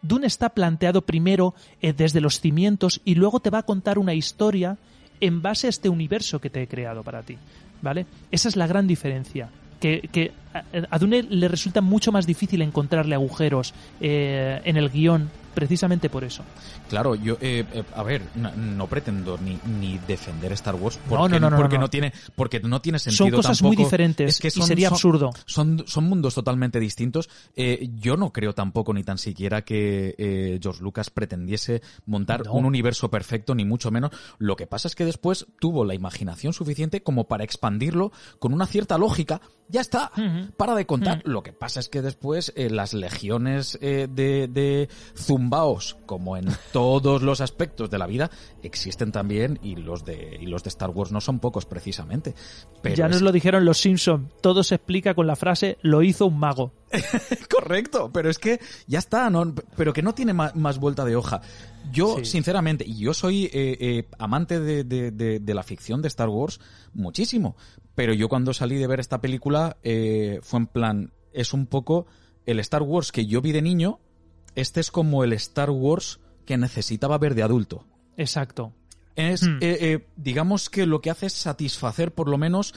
Dune está planteado primero eh, desde los cimientos y luego te va a contar una historia en base a este universo que te he creado para ti. ¿Vale? Esa es la gran diferencia. Que, a Dune le resulta mucho más difícil encontrarle agujeros eh, en el guion precisamente por eso. Claro, yo, eh, eh, a ver, no, pretendo ni, ni, defender Star Wars porque no, porque no, tiene porque no tiene sentido Son cosas muy diferentes que y sería absurdo. Son, son mundos totalmente distintos. Eh, yo no creo tampoco ni tan siquiera que George Lucas pretendiese montar un universo perfecto, ni mucho menos. Lo que pasa es que después tuvo la imaginación suficiente como para expandirlo con una cierta lógica. Ya está, para de contar. Lo que pasa es que después las legiones de, de zumbaos, como en todos los aspectos de la vida, existen también y los de, y los de Star Wars no son pocos precisamente. Pero ya nos lo dijeron los Simpson, todo se explica con la frase lo hizo un mago. Correcto, pero es que ya está, ¿no? pero que no tiene más, vuelta de hoja. Yo, sinceramente, y yo soy eh, eh, amante de, de, la ficción de Star Wars muchísimo, pero yo cuando salí de ver esta película eh, fue en plan, es un poco el Star Wars que yo vi de niño, este es como el Star Wars que necesitaba ver de adulto. Exacto. Es, hmm. digamos que lo que hace es satisfacer por lo menos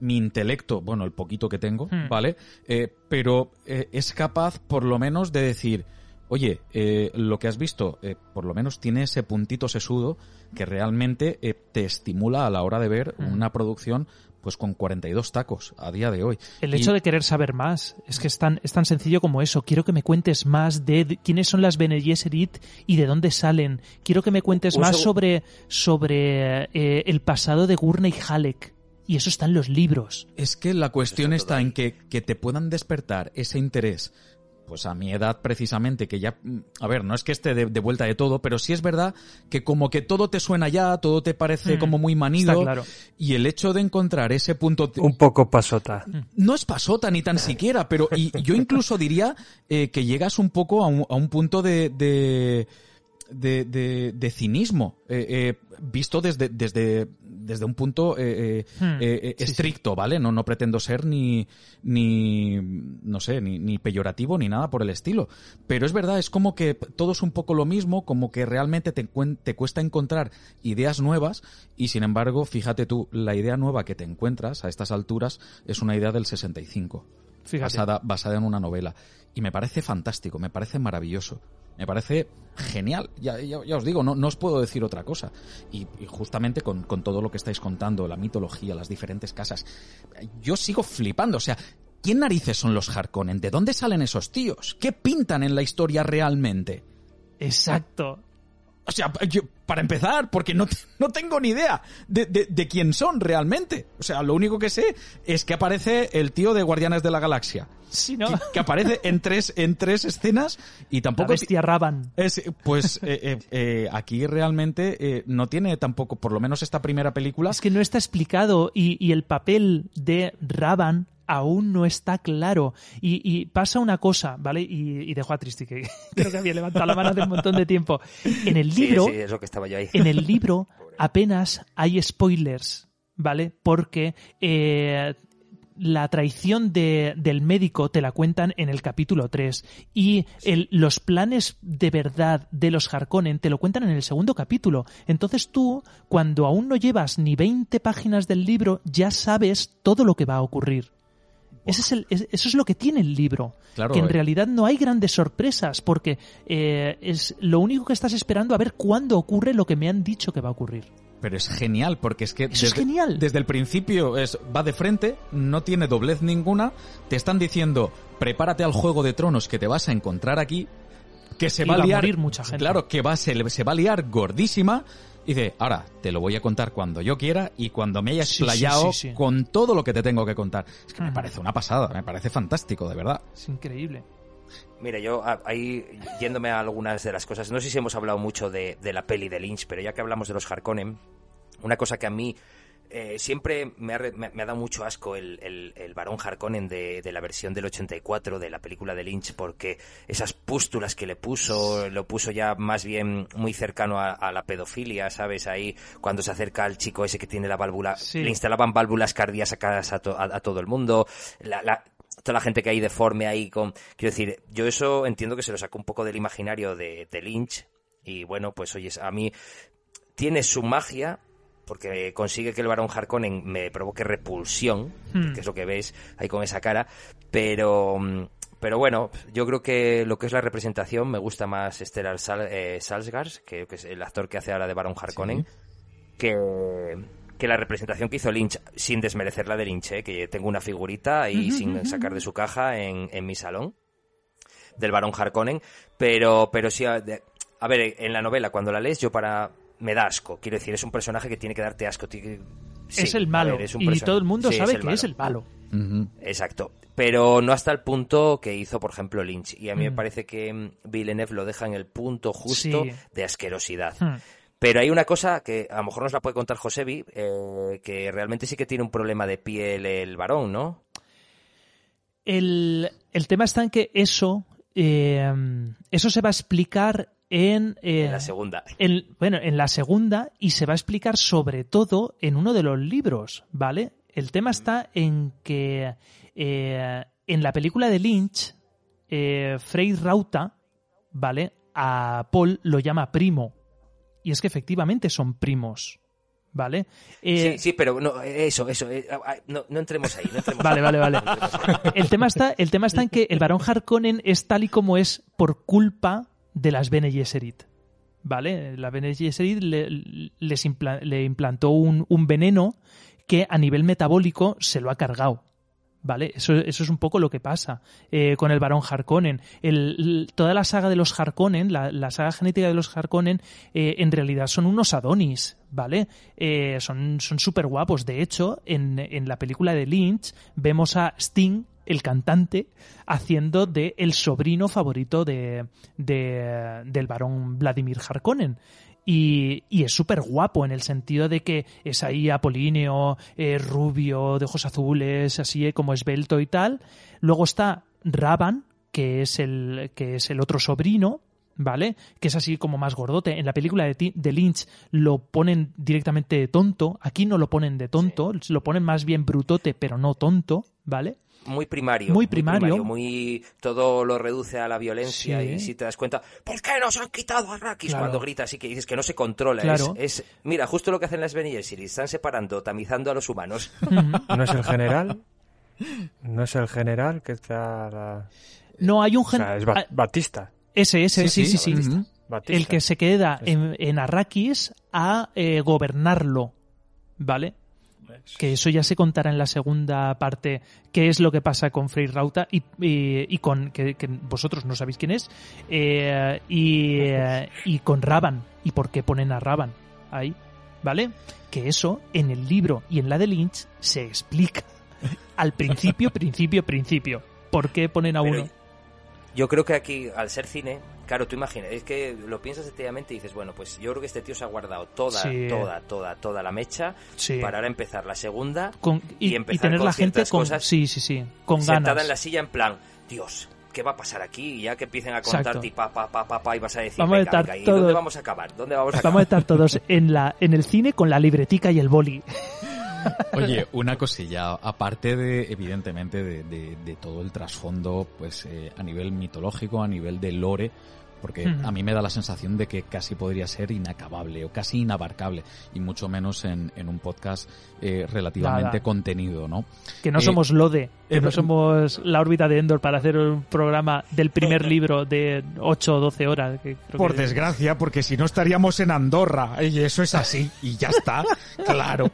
mi intelecto, bueno, el poquito que tengo, Hmm. ¿vale? Eh, pero eh, es capaz, por lo menos, de decir, oye, eh, lo que has visto, por lo menos tiene ese puntito sesudo que realmente te estimula a la hora de ver Hmm. una producción pues con 42 tacos a día de hoy. El Y- hecho de querer saber más es que es tan, es tan sencillo como eso. Quiero que me cuentes más de, de quiénes son las Bene Gesserit y de dónde salen. Quiero que me cuentes más sobre, sobre eh, el pasado de Gurney Halleck. Y eso está en los libros. Es que la cuestión está en que, que te puedan despertar ese interés. Pues a mi edad precisamente, que ya, mm, a ver, no es que esté de, de vuelta de todo, pero sí es verdad que como que todo te suena ya, todo te parece Mm, como muy manido. está claro. Y el hecho de encontrar ese punto... Un poco pasota. No es pasota ni tan siquiera, pero y yo incluso diría eh, que llegas un poco a un, a un punto de, de, de, de- de cinismo, eh, eh, visto desde, desde, desde un punto eh, eh, Hmm, eh, eh, sí, sí. estricto, ¿vale? No, no pretendo ser ni, ni, no sé, ni, ni peyorativo ni nada por el estilo. Pero es verdad, es como que todo es un poco lo mismo, como que realmente te, te cuesta encontrar ideas nuevas y sin embargo, fíjate tú, la idea nueva que te encuentras a estas alturas es una idea del 65 Fíjate. basada, basada en una novela. Y me parece fantástico, me parece maravilloso, me parece genial. Ya, ya- os digo, no, no os puedo decir otra cosa. Y, y justamente con, con todo lo que estáis contando, la mitología, las diferentes casas, yo sigo flipando. O sea, ¿quién narices son los Harkonnen? ¿De dónde salen esos tíos? ¿Qué pintan en la historia realmente? Exacto. O sea, yo, para empezar, porque no, no tengo ni idea de, de- de quién son realmente. O sea, lo único que sé es que aparece el tío de Guardianes de la Galaxia. Sí, ¿no? Que, que aparece en tres, en tres escenas y La tampoco... bestia Raban. Es, pues eh, eh, eh, aquí realmente no tiene tampoco, por lo menos esta primera película, Es que no está explicado y, y el papel de Raban aún no está claro. Y, y pasa una cosa, ¿vale? Y, y dejo a Tristi, que creo que había levantado la mano hace un montón de tiempo. En el Sí, libro, sí, es lo que estaba yo ahí. en el libro apenas hay spoilers, ¿vale? Porque eh, la traición de- del médico te la cuentan en el capítulo 3 y el- los planes de verdad de los Harkonnen te lo cuentan en el segundo capítulo. Entonces tú, cuando aún no llevas ni 20 páginas del libro, ya sabes todo lo que va a ocurrir. Ese es el- es- eso es lo que tiene el libro. Claro, que en eh. realidad no hay grandes sorpresas, porque eh, es lo único que estás esperando a ver cuándo ocurre lo que me han dicho que va a ocurrir. pero es genial porque es que Eso es genial. desde el principio es va de frente, no tiene doblez ninguna, te están diciendo prepárate al juego de tronos que te vas a encontrar aquí, que se va a va a liar, morir mucha gente. claro, que va, se, se va a liar gordísima. Y dice, ahora, te lo voy a contar cuando yo quiera y cuando me haya Sí, sí, explayado sí, sí. con todo lo que te tengo que contar. Es que me parece una pasada, me parece fantástico, de verdad. Es increíble. Mira, yo ahí yéndome a algunas de las cosas, no sé si hemos hablado mucho de, de la peli de Lynch, pero ya que hablamos de los Harkonnen, una cosa que a mí eh, siempre me ha, me- me ha dado mucho asco el, el, el varón Harkonnen de, de la versión del 84 de la película de Lynch, porque esas pústulas que le puso, lo puso ya más bien muy cercano a, a la pedofilia, ¿sabes? Ahí cuando se acerca al chico ese que tiene la válvula, Sí. le instalaban válvulas cardíacas a, to- a- a todo el mundo, la, la- toda la gente que hay deforme ahí con... Quiero decir, yo eso entiendo que se lo sacó un poco del imaginario de, de Lynch y bueno, pues oye, a mí tiene su magia porque consigue que el varón Harkonnen me provoque repulsión, Hmm. que es lo que ves ahí con esa cara, pero mm, pero bueno, yo creo que lo que es la representación me gusta más Stellar Sal, eh, Salsgars, que, que es el actor que hace ahora de varón Harkonnen, que, que la representación que hizo Lynch, sin desmerecer la de Lynch, eh, que tengo una figurita y sin sacar de su caja en, en mi salón del varón Harkonnen, pero, pero sí, a, a ver, en la novela, cuando la lees, yo para... me da asco, quiero decir, es un personaje que tiene que darte asco. sí, es el malo. ver, es un y todo el mundo sí, sabe el que malo. es el malo. Exacto. Pero no hasta el punto que hizo, por ejemplo, Lynch. Y a mí me Mm. parece que mm, Villeneuve lo deja en el punto justo Sí. de asquerosidad. Hmm. Pero hay una cosa que a lo mejor nos la puede contar Josebi, eh, que realmente sí que tiene un problema de piel el varón, ¿no? El, el tema está en que eso, eh, eso se va a explicar en, eh, En la segunda. en- bueno, en la segunda y se va a explicar sobre todo en uno de los libros, ¿vale? El tema está en que eh, en la película de Lynch, eh, Frey Rauta, ¿vale? A Paul lo llama primo. Y es que efectivamente son primos, ¿vale? sí, Eh, sí, pero no, eso, eso, eh, ah, no, no entremos ahí. No entremos Vale, ahí. vale, vale. No. El tema está, el tema está en que el varón Harkonnen es tal y como es por culpa de las Bene Gesserit. ¿Vale? La Bene Gesserit le, le implantó un, un veneno que a nivel metabólico se lo ha cargado. ¿Vale? Eso, eso es un poco lo que pasa eh, con el varón Harkonnen. Toda la saga de los Harkonnen, la, la saga genética de los Harkonnen, eh, en realidad son unos Adonis, ¿vale? Eh, son son súper guapos. De hecho, en, en la película de Lynch vemos a Sting, el cantante, haciendo de el sobrino favorito de, de- del varón Vladimir Harkonnen. Y, y es súper guapo en el sentido de que es ahí apolíneo, eh, rubio, de ojos azules, así eh, como esbelto y tal. Luego está Raban, que es el, que es el otro sobrino, ¿vale? Que es así como más gordote. En la película de, de Lynch lo ponen directamente de tonto. Aquí no lo ponen de tonto, lo ponen más bien brutote, pero no tonto, ¿vale? Muy primario. Muy primario. muy todo lo reduce a la violencia Sí. y si te das cuenta, ¿por qué nos han quitado a Rakis? Claro. Cuando gritas y que dices que no se controla. Claro. Es, es- mira, justo lo que hacen las Bene Gesserit, están separando, tamizando a los humanos. ¿No es el general? ¿No es el general que está... la- No hay un O gen... sea, es Ba- Batista. Ese, ese, sí, sí, sí. El que se queda en, en Arrakis a eh, gobernarlo, ¿vale? Que eso ya se contará en la segunda parte, qué es lo que pasa con Frey Rauta y, y- y con, que, que vosotros no sabéis quién es, eh, y, eh, y con Raban, y por qué ponen a Raban ahí, ¿vale? Que eso en el libro y en la de Lynch se explica al principio, principio, principio. ¿Por qué ponen a Pero uno? Yo creo que aquí, al ser cine, claro, tú imaginas, es que lo piensas detenidamente y dices, bueno, pues yo creo que este tío se ha guardado toda, Sí. toda, toda, toda la mecha Sí. para ahora empezar la segunda Con- y, y y empezar tener con la gente con cosas sí sí sí con sentada ganas en la silla en plan, Dios, ¿qué va a pasar aquí? Y ya que empiecen a Exacto. contarte y pa, pa, pa, pa, pa, y vas a decir, Vamos a venga, estar venga, ¿y todos- dónde vamos a acabar? ¿Dónde vamos a acabar? vamos a estar todos en la en el cine con la libretica y el boli Oye, una cosilla, aparte de, evidentemente, de, de- de todo el trasfondo, pues eh, a nivel mitológico, a nivel de lore, porque a mí me da la sensación de que casi podría ser inacabable o casi inabarcable, y mucho menos en, en un podcast eh, relativamente Nada. contenido, ¿no? que no Eh, somos Lode que eh, no somos la órbita de Endor para hacer un programa del primer libro de 8 o 12 horas que creo Por que- desgracia, porque si no estaríamos en Andorra. Y eso es así. Y ya está. Claro.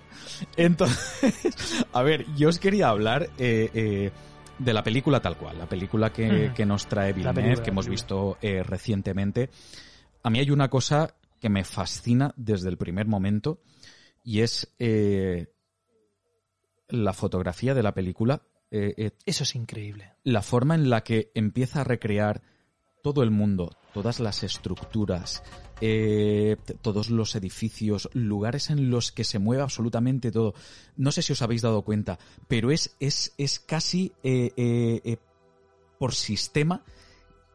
Entonces, a ver, yo os quería hablar eh, eh, de la película tal cual, la película que, que nos trae Villeneuve, que hemos visto eh, recientemente. A mí hay una cosa que me fascina desde el primer momento y es eh, la fotografía de la película, eh, eso es increíble. la forma en la que empieza a recrear todo el mundo, todas las estructuras, eh, todos los edificios, lugares en los que se mueve absolutamente todo. No sé si os habéis dado cuenta, pero es, es, es casi eh, eh, eh, por sistema.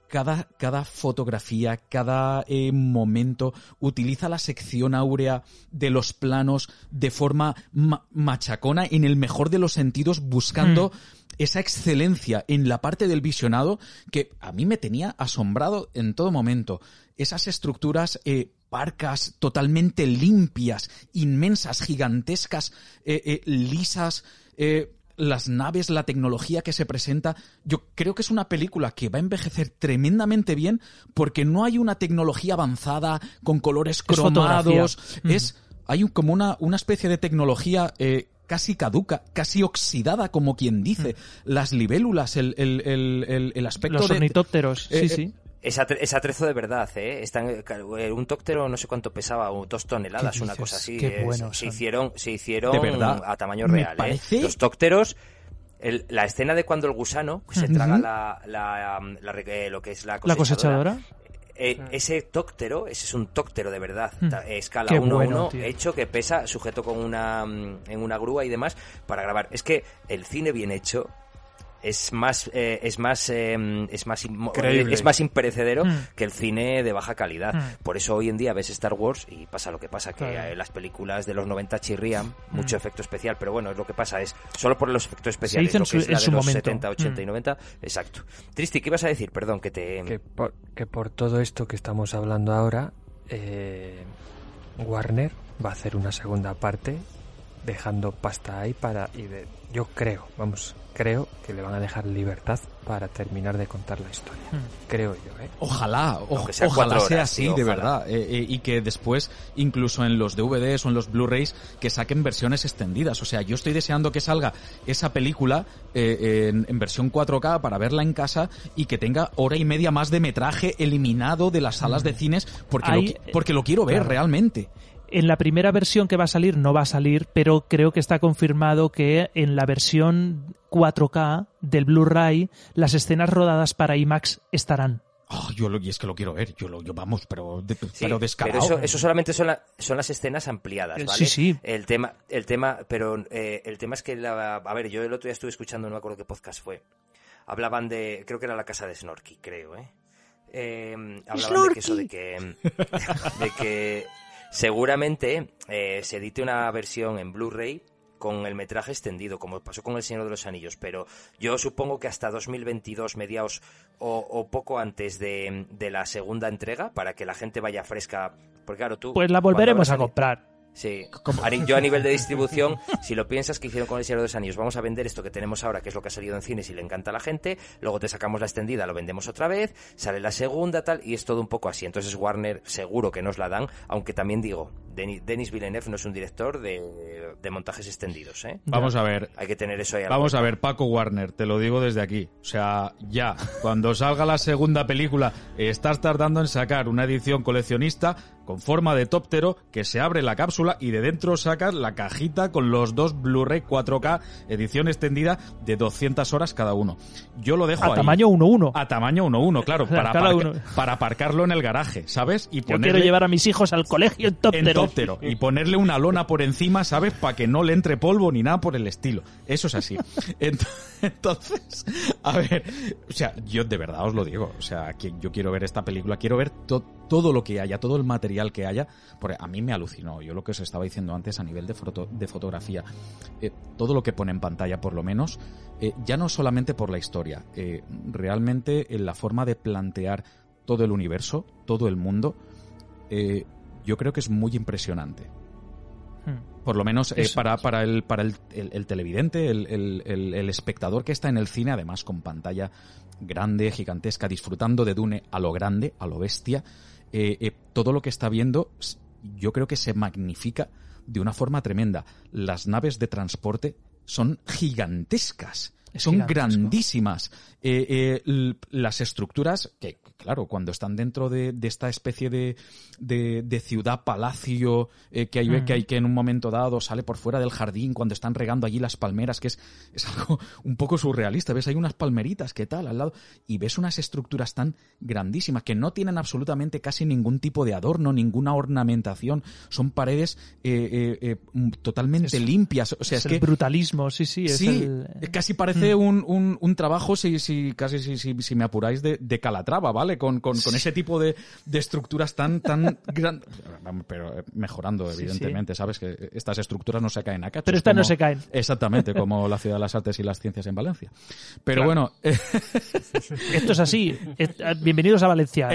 Cada, cada fotografía, cada eh, momento utiliza la sección áurea de los planos de forma ma- machacona en el mejor de los sentidos, buscando esa excelencia en la parte del visionado que a mí me tenía asombrado en todo momento. Esas estructuras eh, parcas, totalmente limpias, inmensas, gigantescas, eh, eh, lisas, eh, las naves, la tecnología que se presenta. Yo creo que es una película que va a envejecer tremendamente bien porque no hay una tecnología avanzada con colores cromados. Es, hay un- como una, una especie de tecnología eh, casi caduca, casi oxidada, como quien dice. Las libélulas, el, el, el, el- aspecto los de... ornitópteros eh, sí eh, sí Es, atre- es atrezo de verdad, ¿eh? Están, eh, un tóctero no sé cuánto pesaba, o dos toneladas, ¿Qué una cosa así. Qué buenos se hicieron, se hicieron De verdad. a tamaño real, ¿eh? Los tócteros, el- la escena de cuando el gusano se traga la, la, la eh, lo que es la la cosechadora. cosechadora Eh, ese tóctero, ese es un tóctero de verdad, Mm. escala Qué 1 a bueno, 1, tío. hecho que pesa, sujeto con una, mm, en una grúa y demás, para grabar. Es que el cine bien hecho es más, eh, es más, eh, es más, es más imperecedero Mm. que el cine de baja calidad. Mm. Por eso hoy en día ves Star Wars y pasa lo que pasa, que Claro. las películas de los 90 chirrían, mucho Mm. efecto especial, pero bueno, es lo que pasa, es solo por los efectos especiales, hizo en lo que su- es la en de su los momento. 70, 80 y Mm. 90, exacto. Tristi, ¿qué ibas a decir? Perdón, que te... Que por, que por todo esto que estamos hablando ahora, eh, Warner va a hacer una segunda parte dejando pasta ahí para y de, yo creo, vamos, creo que le van a dejar libertad para terminar de contar la historia. Hmm. Creo yo, ¿eh? Ojalá, o- Aunque sea ojalá sea así, sí, de verdad. eh, eh, y que después, incluso en los DVDs o en los Blu-rays, que saquen versiones extendidas. O sea, yo estoy deseando que salga esa película eh, en, en versión 4K para verla en casa y que tenga hora y media más de metraje eliminado de las salas de cines porque, lo, Ahí, porque lo quiero ver claro. realmente. En la primera versión que va a salir no va a salir, pero creo que está confirmado que en la versión 4K del Blu-ray las escenas rodadas para IMAX estarán. Oh, yo lo, y es que lo quiero ver. Yo lo, yo vamos, pero, de- Sí, pero descarado. eso, eso solamente son, la- son las escenas ampliadas, Eh, ¿vale? sí, sí. El tema, el tema, pero eh, el tema es que la, a ver, yo el otro día estuve escuchando, no me acuerdo qué podcast fue. Hablaban de, creo que era la casa de Snorky, creo, ¿eh? Eh, hablaban de que eso de que, de que seguramente eh, se edite una versión en Blu-ray con el metraje extendido, como pasó con El Señor de los Anillos, pero yo supongo que hasta 2022, mediados o, o poco antes de, de la segunda entrega, para que la gente vaya fresca, porque claro, tú... Pues la volveremos a comprar. Sí, a yo a nivel de distribución, si lo piensas que hicieron con el Señor de los Anillos, vamos a vender esto que tenemos ahora, que es lo que ha salido en cines y le encanta a la gente, luego te sacamos la extendida, lo vendemos otra vez, sale la segunda, tal, y es todo un poco así. Entonces Warner seguro que nos la dan, aunque también digo, Denis, Villeneuve no es un director de, de montajes extendidos, ¿eh? Vamos a ver. Hay que tener eso ahí. al Vamos a ver, Paco Warner, te lo digo desde aquí. O sea, ya, cuando salga la segunda película, estás tardando en sacar una edición coleccionista con forma de tóptero que se abre la cápsula y de dentro sacas la cajita con los dos Blu-ray 4K edición extendida de 200 horas cada uno. Yo lo dejo A ahí. tamaño 1-1. A tamaño 1-1, claro, para, aparca- uno. para aparcarlo en el garaje, ¿sabes? Y Yo quiero ponerle- llevar a mis hijos al colegio en en tóptero. tóptero y ponerle una lona por encima, ¿sabes? Para que no le entre polvo ni nada por el estilo. Eso es así. Ent- Entonces, a ver, o sea, yo de verdad os lo digo, o sea, yo quiero ver esta película, quiero ver to- todo lo que haya, todo el material que haya, porque a mí me alucinó, yo lo que os estaba diciendo antes a nivel de, foto- de fotografía, eh, todo lo que pone en pantalla por lo menos, eh, ya no solamente por la historia, eh, realmente en la forma de plantear todo el universo, todo el mundo, yo creo que es muy impresionante. Hmm. Por lo menos eh, para, para, el, para el, el- el televidente, el, el- el- el espectador que está en el cine, además con pantalla grande, gigantesca, disfrutando de Dune a lo grande, a lo bestia, eh, eh, todo lo que está viendo, yo creo que se magnifica de una forma tremenda. Las naves de transporte son gigantescas. Es son gigantesco. grandísimas. Eh, eh, las estructuras, que claro, cuando están dentro de, de esta especie de, de, de ciudad palacio eh, que, hay, Mm. que hay que en un momento dado sale por fuera del jardín cuando están regando allí las palmeras, que es, es algo un poco surrealista. Ves, hay unas palmeritas, ¿qué tal? Al lado. Y ves unas estructuras tan grandísimas que no tienen absolutamente casi ningún tipo de adorno, ninguna ornamentación. Son paredes eh, eh, mm, totalmente Es- limpias. O sea, es es, el que brutalismo, sí, sí. Es sí, el- casi parece un, un, un trabajo, si, si, casi si, si, si me apuráis, de, de Calatrava, ¿vale? Con, con, con ese tipo de, de estructuras tan, tan grandes. Pero eh, mejorando, Sí, evidentemente, ¿sabes? Que estas estructuras no se caen a cachos. Pero estas no se caen. Exactamente, como la Ciudad de las Artes y las Ciencias en Valencia. Pero bueno, eh, Esto es así. Es- Bienvenidos a Valencia.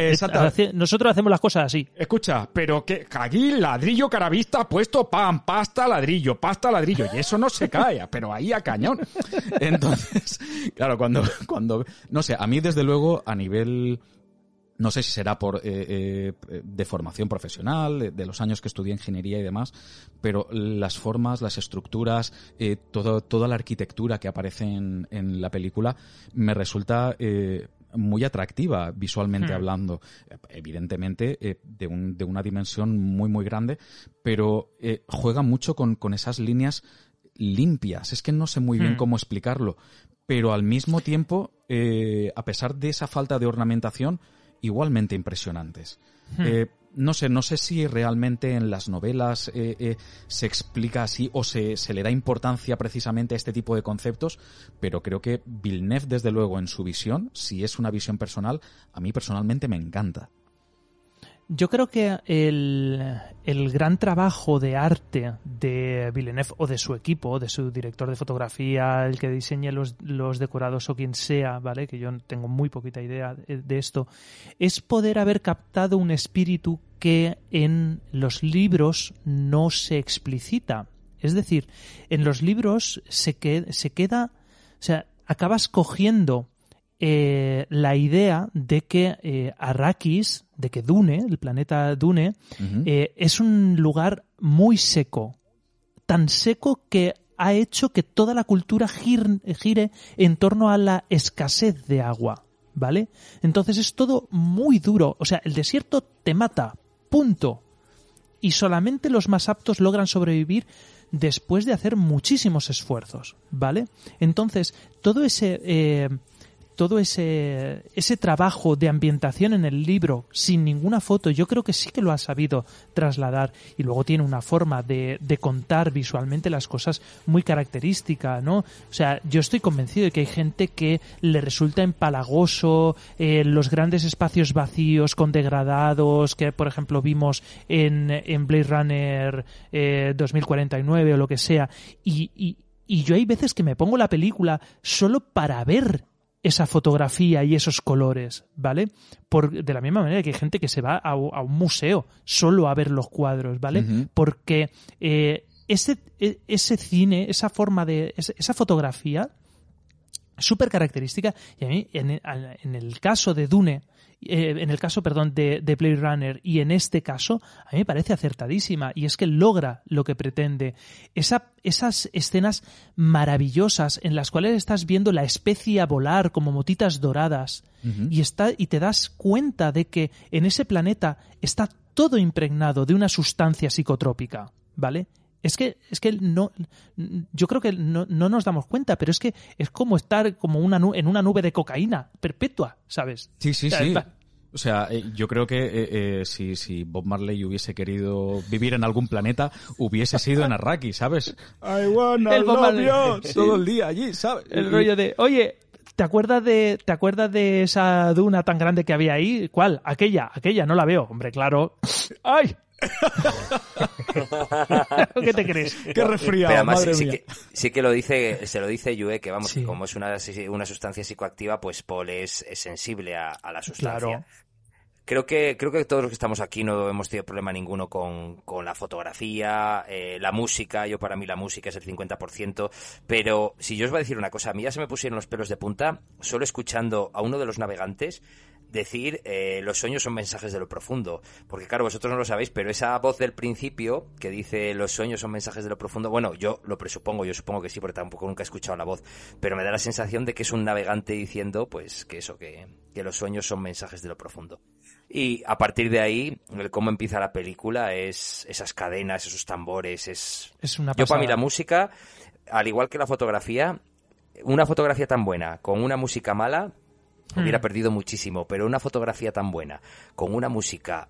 Nosotros hacemos las cosas así. Escucha, pero que aquí ladrillo caravista puesto pan, pasta, ladrillo, pasta, ladrillo. Y eso no se cae, pero ahí a cañón. Entonces, claro, cuando, cuando, no sé, a mí desde luego a nivel, no sé si será por eh, eh, de formación profesional, de, de los años que estudié ingeniería y demás, pero las formas, las estructuras, eh, todo, toda la arquitectura que aparece en, en la película me resulta muy atractiva visualmente Hmm. hablando. Evidentemente, eh, de, un- de una dimensión muy, muy grande, pero eh, juega mucho con, con esas líneas limpias. Es que no sé muy bien Hmm. cómo explicarlo. Pero al mismo tiempo, eh, a pesar de esa falta de ornamentación, igualmente impresionantes. Hmm. Eh, no sé, no sé si realmente en las novelas eh, eh, se explica así o se, se le da importancia precisamente a este tipo de conceptos, pero creo que Villeneuve, desde luego, en su visión, si es una visión personal, a mí personalmente me encanta. Yo creo que el, el, gran trabajo de arte de Villeneuve o de su equipo, de su director de fotografía, el que diseñe los, los decorados o quien sea, ¿vale? Que yo tengo muy poquita idea de esto, es poder haber captado un espíritu que en los libros no se explicita. Es decir, en los libros se, se queda, o sea, acabas cogiendo eh, la idea de que eh, Arrakis, de que Dune, el planeta Dune, eh, es un lugar muy seco. Tan seco que ha hecho que toda la cultura gire en torno a la escasez de agua. ¿Vale? Entonces es todo muy duro. O sea, el desierto te mata. Punto. Y solamente los más aptos logran sobrevivir después de hacer muchísimos esfuerzos. ¿Vale? Entonces, todo ese todo ese, ese trabajo de ambientación en el libro sin ninguna foto, yo creo que sí que lo ha sabido trasladar y luego tiene una forma de, de contar visualmente las cosas muy característica, ¿no? O sea, yo estoy convencido de que hay gente que le resulta empalagoso eh, los grandes espacios vacíos con degradados que, por ejemplo, vimos en, en Blade Runner 2049 eh, o lo que sea, y, y, y yo hay veces que me pongo la película solo para ver esa fotografía y esos colores, ¿vale? Por, de la misma manera que hay gente que se va a, un museo solo a ver los cuadros, ¿vale? Porque eh, ese, e, ese cine, esa forma de. esa fotografía súper característica y a mí en, en, el caso de Dune eh, en el caso, perdón, de, de Blade Runner y en este caso, a mí me parece acertadísima y es que logra lo que pretende. Esa, esas escenas maravillosas en las cuales estás viendo la especie a volar como motitas doradas y, está, y te das cuenta de que en ese planeta está todo impregnado de una sustancia psicotrópica, ¿vale? Es que, es que no, yo creo que no, nos damos cuenta, pero es que es como estar como una en una nube de cocaína perpetua, ¿sabes? Sí, sí, sí. O sea, eh, yo creo que eh, eh, si, si Bob Marley hubiese querido vivir en algún planeta, hubiese sido en Arraki, ¿sabes? I wanna el love todo el día allí, ¿sabes? El rollo de, oye, ¿te acuerdas de, ¿te acuerdas de esa duna tan grande que había ahí? ¿Cuál? Aquella, aquella, no la veo. Hombre, claro. ¡Ay! ¿Qué te crees? Qué resfriado, madre sí, mía. Que, sí que lo dice, se lo dice Yue, que vamos, como es una, una sustancia psicoactiva, pues Paul es, sensible a, la sustancia. Creo que, creo que todos los que estamos aquí no hemos tenido problema ninguno con, con la fotografía, eh, la música. Yo para mí la música es el 50%. Pero si yo os voy a decir una cosa, a mí ya se me pusieron los pelos de punta solo escuchando a uno de los navegantes decir eh, los sueños son mensajes de lo profundo. Porque claro, vosotros no lo sabéis, pero esa voz del principio que dice los sueños son mensajes de lo profundo, bueno, yo lo presupongo, yo supongo que sí, porque tampoco nunca he escuchado la voz, pero me da la sensación de que es un navegante diciendo, pues, que eso, que, que los sueños son mensajes de lo profundo. Y a partir de ahí, el cómo empieza la película es esas cadenas, esos tambores, es... es una Yo para mí la música, al igual que la fotografía, una fotografía tan buena con una música mala hubiera hmm. perdido muchísimo, pero una fotografía tan buena, con una música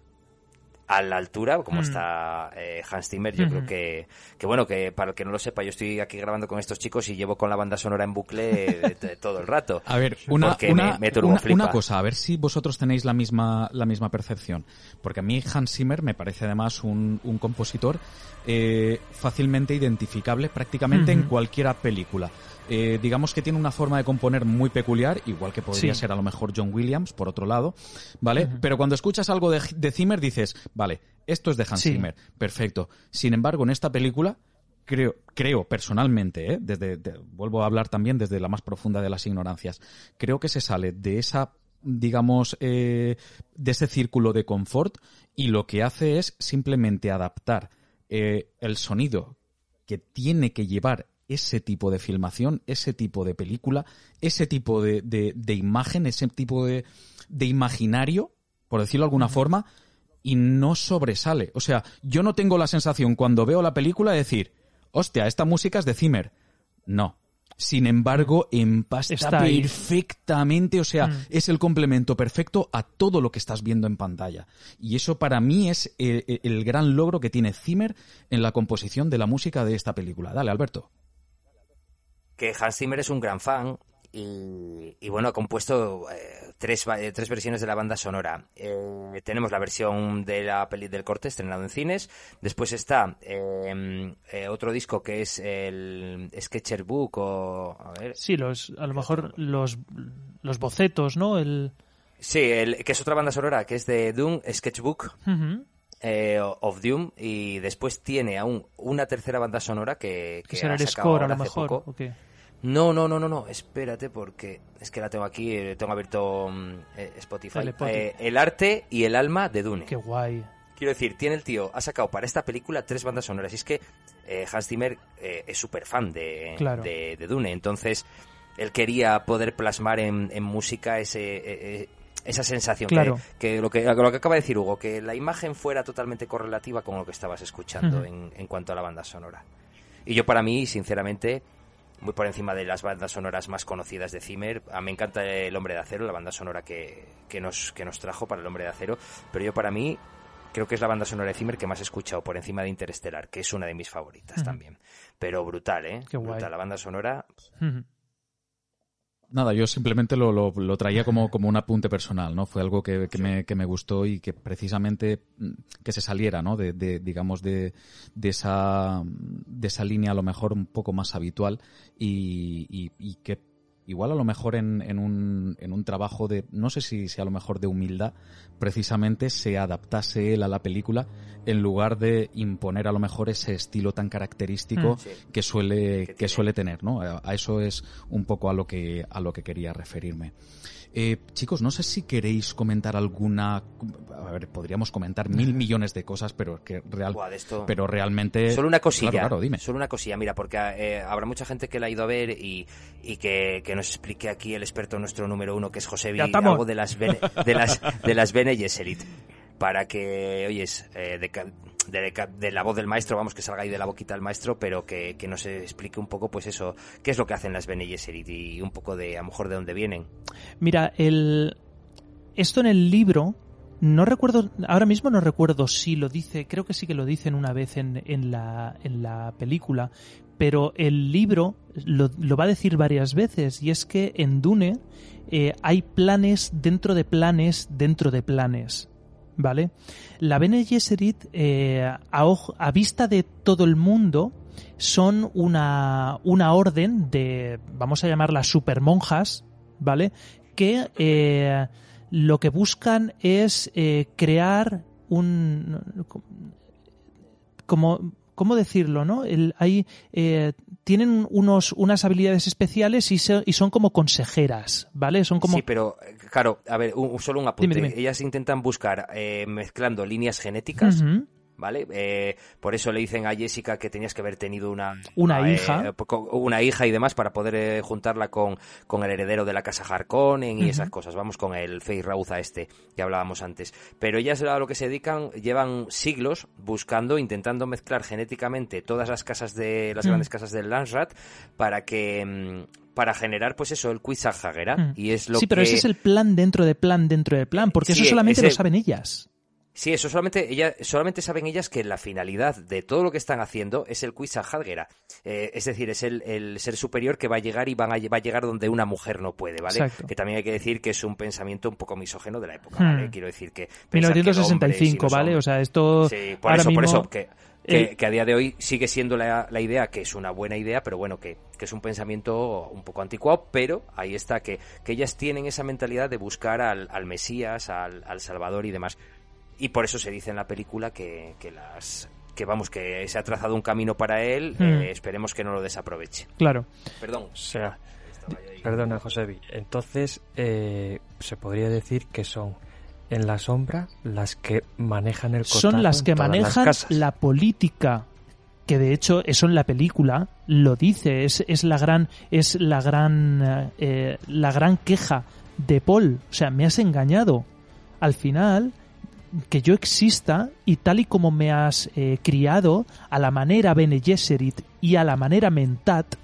a la altura, como hmm. está eh, Hans Zimmer, yo creo hmm. que, que, bueno, que para el que no lo sepa, yo estoy aquí grabando con estos chicos y llevo con la banda sonora en bucle todo el rato. A ver, una, una, cosa, a ver si vosotros tenéis la misma, la misma percepción. Porque a mí Hans Zimmer me parece además un, un compositor eh, fácilmente identificable prácticamente en cualquier película. Eh, digamos que tiene una forma de componer muy peculiar, igual que podría ser a lo mejor John Williams, por otro lado, ¿vale? Pero cuando escuchas algo de, Zimmer dices, vale, esto es de Hans Zimmer, perfecto. Sin embargo, en esta película, creo, creo personalmente, ¿eh? desde, vuelvo a hablar también desde la más profunda de las ignorancias, creo que se sale de esa digamos, eh, de ese círculo de confort y lo que hace es simplemente adaptar el sonido que tiene que llevar ese tipo de filmación, ese tipo de película, ese tipo de, de, imagen, ese tipo de, de imaginario, por decirlo de alguna forma, y no sobresale. O sea, yo no tengo la sensación cuando veo la película de decir, hostia, esta música es de Zimmer. No. Sin embargo, empasta Está perfectamente, o sea, mm. es el complemento perfecto a todo lo que estás viendo en pantalla. Y eso para mí es el, el gran logro que tiene Zimmer en la composición de la música de esta película. Dale, Alberto que Hans Zimmer es un gran fan y, bueno, ha compuesto eh, tres, eh, tres versiones de la banda sonora. Eh, tenemos la versión de la peli del corte estrenado en cines. Después está otro disco que es el Sketcher Book o... A ver. Sí, los, a lo mejor los, los bocetos, ¿no? El... Sí, el, que es otra banda sonora que es de Doom Sketchbook. of Doom y después tiene aún una tercera banda sonora que, que será el score a lo mejor no, no, no, no, no, espérate porque es que la tengo aquí, eh, tengo abierto mm, eh, Spotify. Eh, el arte y el alma de Dune. Qué guay. Quiero decir, tiene el tío, ha sacado para esta película tres bandas sonoras. Y es que Hans Zimmer es súper fan de, de, Dune. Entonces, él quería poder plasmar en, música ese, esa sensación claro. que, lo que lo que acaba de decir Hugo, que la imagen fuera totalmente correlativa con lo que estabas escuchando en, en cuanto a la banda sonora. Y yo para mí, sinceramente, muy por encima de las bandas sonoras más conocidas de Zimmer. A mí me encanta El Hombre de Acero, la banda sonora que, que, nos, que nos trajo para El Hombre de Acero, pero yo para mí creo que es la banda sonora de Zimmer que más he escuchado por encima de Interestelar, que es una de mis favoritas también. Pero brutal, ¿eh? Qué brutal. La banda sonora... Nada, yo simplemente lo, lo, traía como, como un apunte personal, ¿no? Fue algo que, que, me, que me gustó y que precisamente mm, que se saliera, ¿no? De, de digamos, de, de, esa, de esa línea a lo mejor un poco más habitual y, y, y que igual a lo mejor en, en, un, en un trabajo de, no sé si, sea a lo mejor de humildad, precisamente se adaptase él a la película en lugar de imponer a lo mejor ese estilo tan característico mm. que suele, que suele tener, ¿no? A, eso es un poco a lo que, a lo que quería referirme. Eh, chicos, no sé si queréis comentar alguna. A ver, podríamos comentar mil millones de cosas, pero que real, pero realmente. Solo una cosilla. Claro, dime. Solo una cosilla, mira, porque eh, habrá mucha gente que la ha ido a ver y, y que, que, nos explique aquí el experto nuestro número uno, que es José algo de las de las de las Bene Gesserit para que, oyes, eh, de, la voz del maestro, vamos, que salga ahí de la boquita del maestro, pero que, que nos explique un poco, pues eso, qué es lo que hacen las Bene Gesserit y un poco de, a lo mejor, de dónde vienen. Mira, el... esto en el libro, no recuerdo, ahora mismo no recuerdo si lo dice, creo que sí que lo dicen una vez en, en, la, en la película, pero el libro lo, lo, va a decir varias veces, y es que en Dune eh, hay planes dentro de planes dentro de planes. ¿Vale? La Bene Gesserit, eh, a, vista de todo el mundo, son una, una orden de, vamos a llamarlas supermonjas, ¿vale? Que eh, lo que buscan es eh, crear un... como ¿cómo decirlo? ¿no? Hay, tienen unos, unas habilidades especiales y, y, son como consejeras, ¿vale? Son como... Sí, pero claro, a ver, solo un apunte. Ellas intentan buscar, eh, mezclando líneas genéticas, ¿vale? Eh, por eso le dicen a Jessica que tenías que haber tenido una... Una eh, hija. una hija y demás para poder eh, juntarla con, con, el heredero de la casa Harkonnen y esas cosas. Vamos con el Fey Rauza este que hablábamos antes. Pero ellas a lo que se dedican, llevan siglos buscando, intentando mezclar genéticamente todas las casas de las grandes casas del Landsrat para que mm, para generar pues eso el quiz y es lo sí pero ese es el plan dentro de plan dentro de plan porque eso solamente lo saben ellas Sí, eso solamente, ella, solamente saben ellas que la finalidad de todo lo que están haciendo es el quiz Hadgera. Eh, es decir, es el, ser superior que va a llegar y van a, va a llegar donde una mujer no puede, ¿vale? Que también hay que decir que es un pensamiento un poco misógeno de la época, ¿vale? Hmm. Quiero decir que... 1965, ¿vale? O sea, esto... Sí, por eso, por eso, que, que, a día de hoy sigue siendo la, la, idea, que es una buena idea, pero bueno, que, que, es un pensamiento un poco anticuado, pero ahí está, que, que ellas tienen esa mentalidad de buscar al, al Mesías, al, al Salvador y demás. Y por eso se dice en la película que, que las que vamos que se ha trazado un camino para él hmm. eh, esperemos que no lo desaproveche. Claro. Perdón. O sea perdona José entonces eh, se podría decir que son en la sombra las que manejan el son las que manejan la política que de hecho eso en la película lo dice es, es la gran es la gran eh, la gran queja de Paul. O sea me has engañado. Al final que yo exista y tal y como me has eh, criado a la manera Bene Gesserit y a la manera Mentat,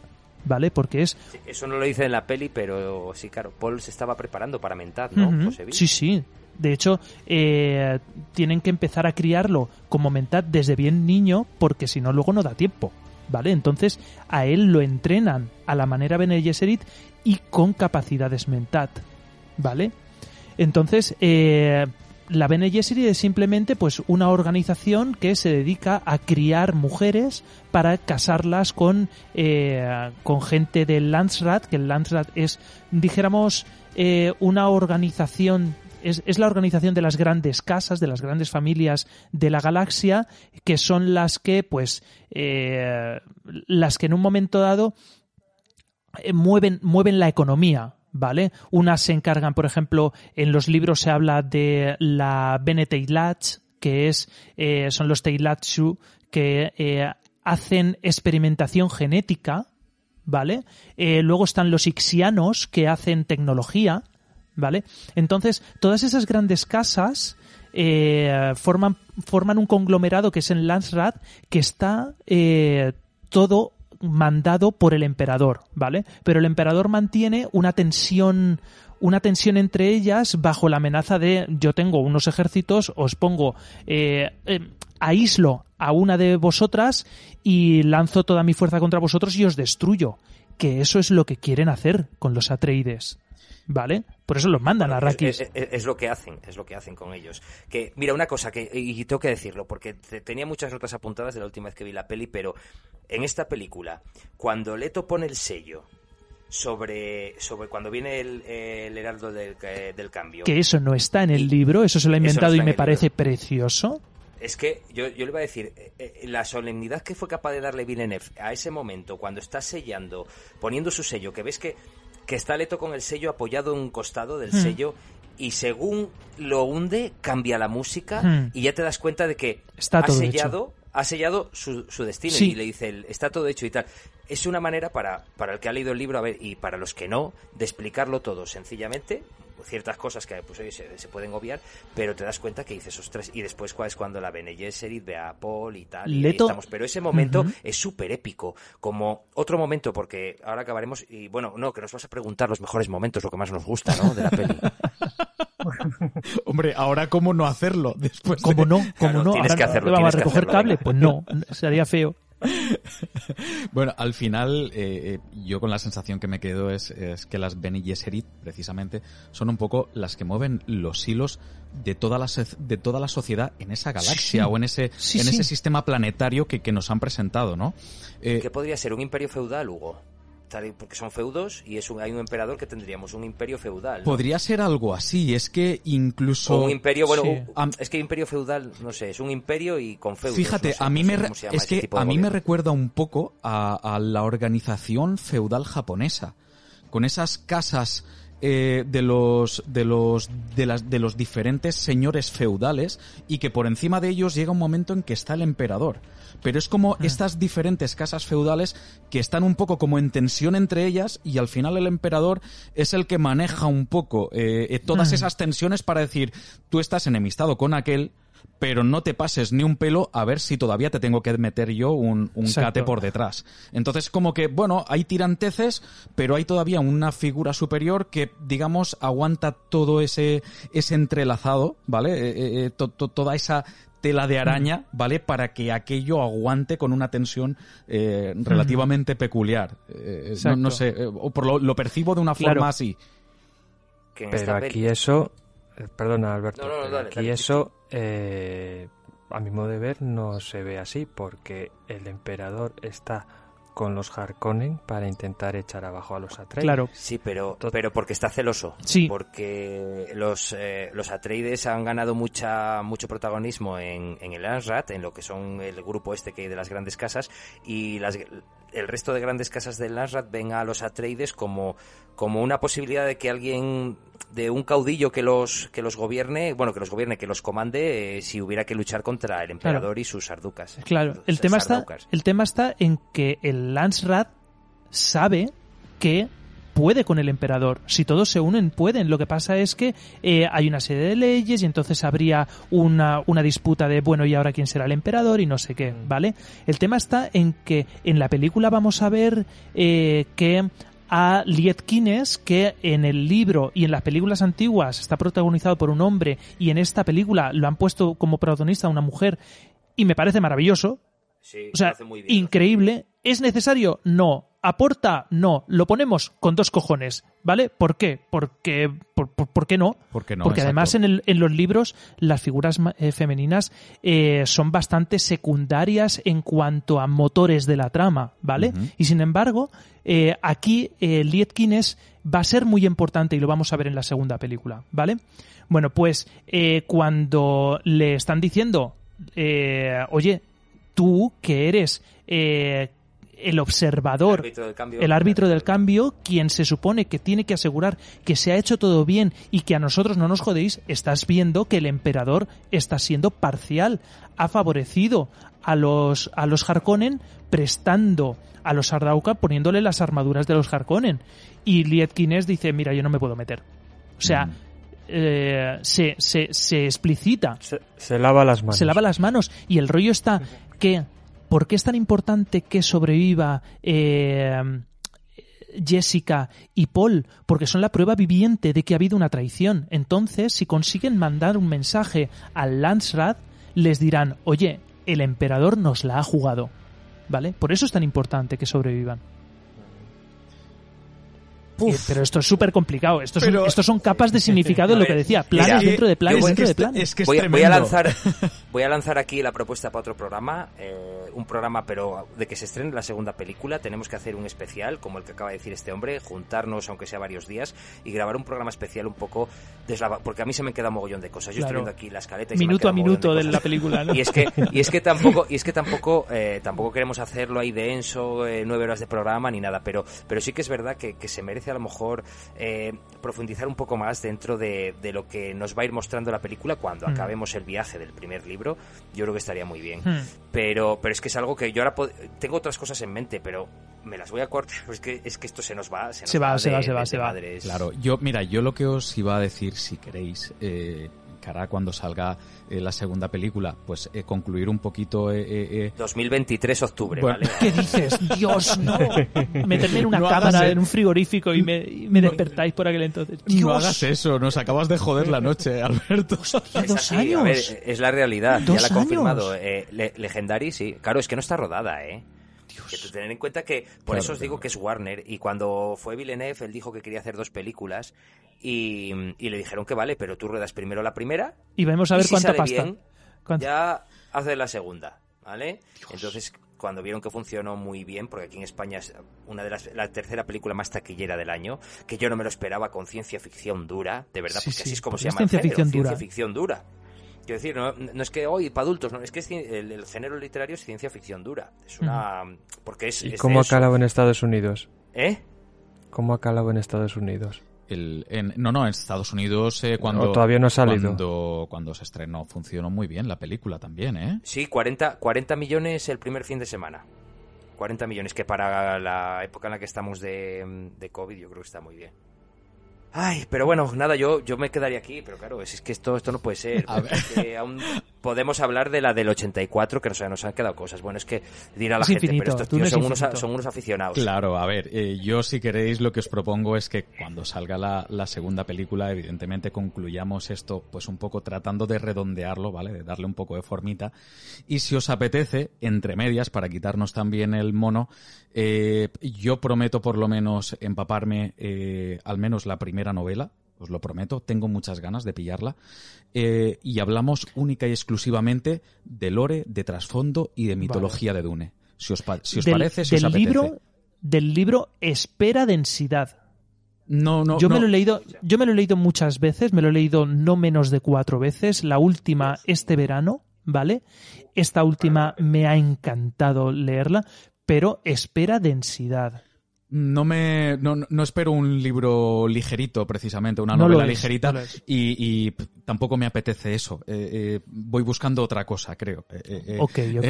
¿vale? Porque es... eso no lo dice en la peli, pero sí, claro, Paul se estaba preparando para Mentat, ¿no? sí, sí. De hecho, eh, tienen que empezar a criarlo como Mentat desde bien niño porque si no luego no da tiempo. ¿vale? Entonces a él lo entrenan a la manera Bene Gesserit y con capacidades mentat, ¿vale? Entonces, eh, la Bene Gesserit es simplemente pues una organización que se dedica a criar mujeres para casarlas con, eh, con gente del Landsrat, que el Landsrat es, dijéramos, eh, una organización es, es, la organización de las grandes casas, de las grandes familias de la galaxia, que son las que, pues, eh, las que en un momento dado eh, mueven, mueven la economía, ¿vale? Unas se encargan, por ejemplo, en los libros se habla de la Bene Teilatz, que es, eh, son los Teilatsu que eh, hacen experimentación genética, ¿vale? Eh, luego están los Ixianos, que hacen tecnología, ¿vale? Entonces, todas esas grandes casas forman, forman un conglomerado que es en Landsrat, que está todo mandado por el emperador, ¿vale? Pero el emperador mantiene una tensión una tensión entre ellas bajo la amenaza de yo tengo unos ejércitos, os pongo eh, eh, aíslo a una de vosotras y lanzo toda mi fuerza contra vosotros y os destruyo. Que eso es lo que quieren hacer con los Atreides. ¿Vale? Por eso los mandan Bueno, a Arrakis. Es, es- es lo que hacen, es lo que hacen con ellos. Que, mira, una cosa que, y tengo que decirlo, porque te- tenía muchas notas apuntadas de la última vez que vi la peli, pero en esta película, cuando Leto pone el sello sobre, sobre cuando viene el, el heraldo del, eh, del cambio, que eso no está en el Y- libro, eso se lo ha no inventado y me parece precioso. Es que yo, yo le iba a decir, eh, eh, la solemnidad que fue capaz de darle Villeneuve a ese momento, cuando está sellando, poniendo su sello, que ves que, que está Leto con el sello apoyado en un costado del Hmm. sello, y según lo hunde, cambia la música, Hmm. y ya te das cuenta de que Está ha todo sellado, ha sellado su, su destino, Sí. y le dice, el- está todo hecho y tal. Es una manera para, para el que ha leído el libro, a ver, y para los que no, de explicarlo todo sencillamente, ciertas cosas que pues oye, se, se pueden obviar, pero te das cuenta que dices, ostras, y después cuál es cuando la Bene Gesserit ve a Paul y tal, y estamos. Pero ese momento es súper épico, como otro momento, porque ahora acabaremos, y bueno, no, que nos vas a preguntar los mejores momentos, lo que más nos gusta, ¿no? De la peli. Hombre, ahora cómo no hacerlo después. de- ¿Cómo no? ¿Cómo Claro, no? tienes Ahora que no- hacerlo, ¿Vamos a recoger hacerlo, cable? Pues no, sería feo. Bueno, al final, eh, eh, yo con la sensación que me quedo es, es que las Bene Gesserit, precisamente, son un poco las que mueven los hilos de toda la, de toda la sociedad en esa galaxia Sí. o en ese, Sí, en sí. ese sistema planetario que, que nos han presentado, ¿no? Eh, ¿Qué podría ser? ¿Un imperio feudal, Hugo? Tal Porque son feudos y es un, hay un emperador que tendríamos un imperio feudal. ¿no? podría ser algo así, es que incluso... O un imperio, bueno, Sí. un- Am- es que imperio feudal, no sé, es un imperio y con feudos. Fíjate, no sé, a mí no me es que a mí me recuerda un poco a, a la organización feudal japonesa, con esas casas eh, de los de los de las de los diferentes señores feudales y que por encima de ellos llega un momento en que está el emperador. Pero es como estas diferentes casas feudales que están un poco como en tensión entre ellas y al final el emperador es el que maneja un poco eh, eh, todas esas tensiones para decir tú estás enemistado con aquel pero no te pases ni un pelo a ver si todavía te tengo que meter yo un, un cate por detrás. Entonces, como que, bueno, hay tiranteces, pero hay todavía una figura superior que, digamos, aguanta todo ese, ese entrelazado, ¿vale? Eh, eh, eh, to- to- toda esa tela de araña, ¿vale? Para que aquello aguante con una tensión eh, relativamente peculiar. Eh, no, sé, eh, o por lo, lo percibo de una Claro. forma así. Pero aquí peli- eso, eh, perdona Alberto, No, no, no, pero dale, aquí dale, eso, eh, a mi modo de ver, no se ve así porque el emperador está con los Harkonnen para intentar echar abajo a los Atreides. Claro. Sí, pero, pero porque está celoso. Sí. Porque los, eh, los Atreides han ganado mucha, mucho protagonismo en, en el Ansrat, en lo que son el grupo este que hay de las grandes casas, y las, el resto de grandes casas del Ansrat ven a los Atreides como, como una posibilidad de que alguien, de un caudillo que los, que los gobierne, bueno, que los gobierne, que los comande, eh, si hubiera que luchar contra el emperador y sus arducas. Claro, el tema está, el tema está en que el Lansrat sabe que puede con el emperador. Si todos se unen, pueden. Lo que pasa es que eh, hay una serie de leyes y entonces habría una, una disputa de, bueno, ¿y ahora quién será el emperador? Y no sé qué, ¿vale? El tema está en que en la película vamos a ver eh, que a Liet Kines, que en el libro y en las películas antiguas está protagonizado por un hombre y en esta película lo han puesto como protagonista una mujer y me parece maravilloso, Sí, o sea, muy bien, increíble. ¿Es necesario? No. ¿Aporta? No. Lo ponemos con dos cojones, ¿vale? ¿Por qué? Porque, por, por- ¿por qué no? ¿Por qué no? Porque además en, Exacto. el- en los libros las figuras eh, femeninas eh, son bastante secundarias en cuanto a motores de la trama, ¿vale? Y sin embargo, eh, aquí Liet Kynes va a ser muy importante y lo vamos a ver en la segunda película, ¿vale? Bueno, pues cuando le están diciendo, eh, oye, tú que eres eh, el observador, El árbitro del cambio. el árbitro del cambio, quien se supone que tiene que asegurar que se ha hecho todo bien y que a nosotros no nos jodéis, estás viendo que el emperador está siendo parcial, ha favorecido a los a los Harkonnen prestando a los Ardauka poniéndole las armaduras de los Harkonnen y Liet Kynes dice, mira, yo no me puedo meter. O sea, Mm. eh, se, se, se explicita Se, se lava las manos. se lava las manos y el rollo está que ¿por qué es tan importante que sobreviva eh, Jessica y Paul? Porque son la prueba viviente de que ha habido una traición. Entonces, si consiguen mandar un mensaje al Landsrat, les dirán, oye, el emperador nos la ha jugado. ¿Vale? Por eso es tan importante que sobrevivan. Eh, Pero esto es súper complicado. Estos, son- Pero- son capas de significado, A lo que decía. Planes mira, dentro de planes voy- dentro es de planes. es que es voy, voy a lanzar voy a lanzar aquí la propuesta para otro programa eh, un programa pero de que se estrene la segunda película tenemos que hacer un especial como el que acaba de decir este hombre juntarnos aunque sea varios días y grabar un programa especial un poco deslava porque a mí se me queda un mogollón de cosas yo estoy viendo aquí la escaleta y Minuto a minuto de la película, ¿no? y es que y es que tampoco y es que tampoco eh, tampoco queremos hacerlo ahí denso eh, nueve horas de programa ni nada pero pero sí que es verdad que, que se merece a lo mejor eh, profundizar un poco más dentro de, de lo que nos va a ir mostrando la película cuando Mm. acabemos el viaje del primer libro yo creo que estaría muy bien Hmm. pero pero es que es algo que yo ahora tengo otras cosas en mente pero me las voy a cortar es que es que esto se nos va se, nos Se va, se de- va, se va, se va. Claro, yo, mira, yo lo que os iba a decir, si queréis, eh, cara cuando salga eh, la segunda película, pues eh, concluir un poquito eh, eh, eh, 2023 octubre Bueno. vale ¿Qué dices? Dios, no. Meterme en una No cámara, en un frigorífico y me, y me despertáis por aquel entonces. Dios. No hagas eso, nos acabas de joder la noche, Alberto. Hostia, Es dos así, años. a ver, es la realidad, Dos ya la ha confirmado. Eh, Legendary, sí. Claro, es que no está rodada, ¿eh? Que tener en cuenta que, por Claro, eso os digo claro. que es Warner, y cuando fue Villeneuve, él dijo que quería hacer dos películas, y, y le dijeron que vale, pero tú ruedas primero la primera, Y vamos a ver y si cuánta sale pasta. bien, ¿Cuánta? ya haces la segunda, ¿vale? Entonces, cuando vieron que funcionó muy bien, porque aquí en España es una de las, la tercera película más taquillera del año, que yo no me lo esperaba con ciencia ficción dura, de verdad, Sí, porque sí, así es como porque se llama el ciencia género, ficción ciencia dura. ficción dura. Quiero decir, no, no es que hoy para adultos, no, es que es el, el género literario es ciencia ficción dura. Es una. Porque es. ¿Y es cómo ha calado en Estados Unidos? ¿Eh? ¿Cómo ha calado en Estados Unidos? El- en- no, no, en Estados Unidos eh, cuando... ¿O todavía no ha salido? Cuando, cuando se estrenó funcionó muy bien la película también, ¿eh? Sí, 40, 40 millones el primer fin de semana. 40 millones, que para la época en la que estamos de, de COVID yo creo que está muy bien. Ay, pero bueno, nada, yo, yo me quedaría aquí, pero claro, es, es que esto, esto no puede ser. A ver. aún podemos hablar de la del 84, que nos, nos han quedado cosas. Bueno, es que dirá la Es gente, infinito, pero estos tíos son unos, son unos aficionados. Claro, a ver, eh, yo si queréis lo que os propongo es que cuando salga la, la segunda película, evidentemente concluyamos esto pues un poco tratando de redondearlo, ¿vale? De darle un poco de formita. Y si os apetece, entre medias, para quitarnos también el mono, eh, yo prometo por lo menos empaparme eh, al menos la primera novela. Os lo prometo, tengo muchas ganas de pillarla. Eh, y hablamos única y exclusivamente de lore, de trasfondo y de mitología de Dune. Si os, pa- si os del, parece, si del os apetece. libro, del libro Espera densidad. No, no, yo me no. lo he leído, yo me lo he leído muchas veces, me lo he leído no menos de cuatro veces. La última este verano, ¿vale? Esta última me ha encantado leerla, pero espera densidad. No me, no, no espero un libro ligerito, precisamente, una No novela es, ligerita, no y, tampoco me apetece eso. Eh, eh, voy buscando otra cosa, creo. Ok, ok.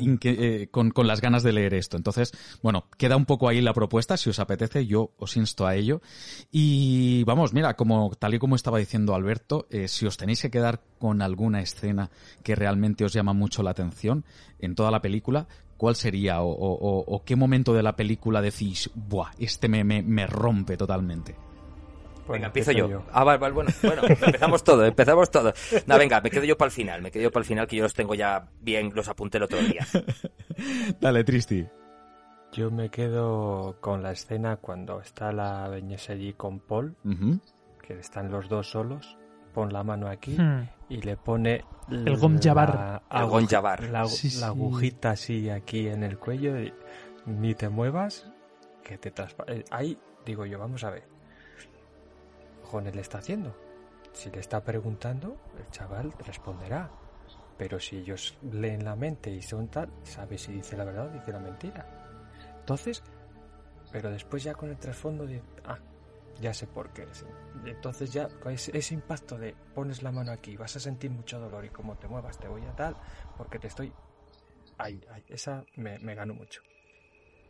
inque- eh, con, con las ganas de leer esto. Entonces, bueno, queda un poco ahí la propuesta. Si os apetece, yo os insto a ello. Y vamos, mira, como tal y como estaba diciendo Alberto, eh, si os tenéis que quedar con alguna escena que realmente os llama mucho la atención en toda la película, ¿cuál sería? O, o- o- o qué momento de la película decís, buah, este me, me, me rompe totalmente? venga, empiezo yo. Ah, vale, vale, bueno, bueno, empezamos todo, empezamos todo. No, venga, me quedo yo para el final, me quedo yo para el final que yo los tengo ya bien, los apunté el otro día. Dale, Tristi. Yo me quedo con la escena cuando está la Beñez allí con Paul, que están los dos solos, pon la mano aquí Hmm. y le pone El Gonjabar. la El agu- Gonjabar. La, Sí, la sí. agujita así aquí en el cuello y ni te muevas que te traspa... eh, Ahí digo yo, vamos a ver. Jones le está haciendo. Si le está preguntando, el chaval responderá. Pero si ellos leen la mente y son tal, sabe si dice la verdad o dice la mentira. Entonces, pero después ya con el trasfondo de, ah, ya sé por qué. sí. Entonces ya con ese, impacto de pones la mano aquí, vas a sentir mucho dolor y como te muevas te voy a tal, porque te estoy... Ahí, ahí, esa me, me ganó mucho.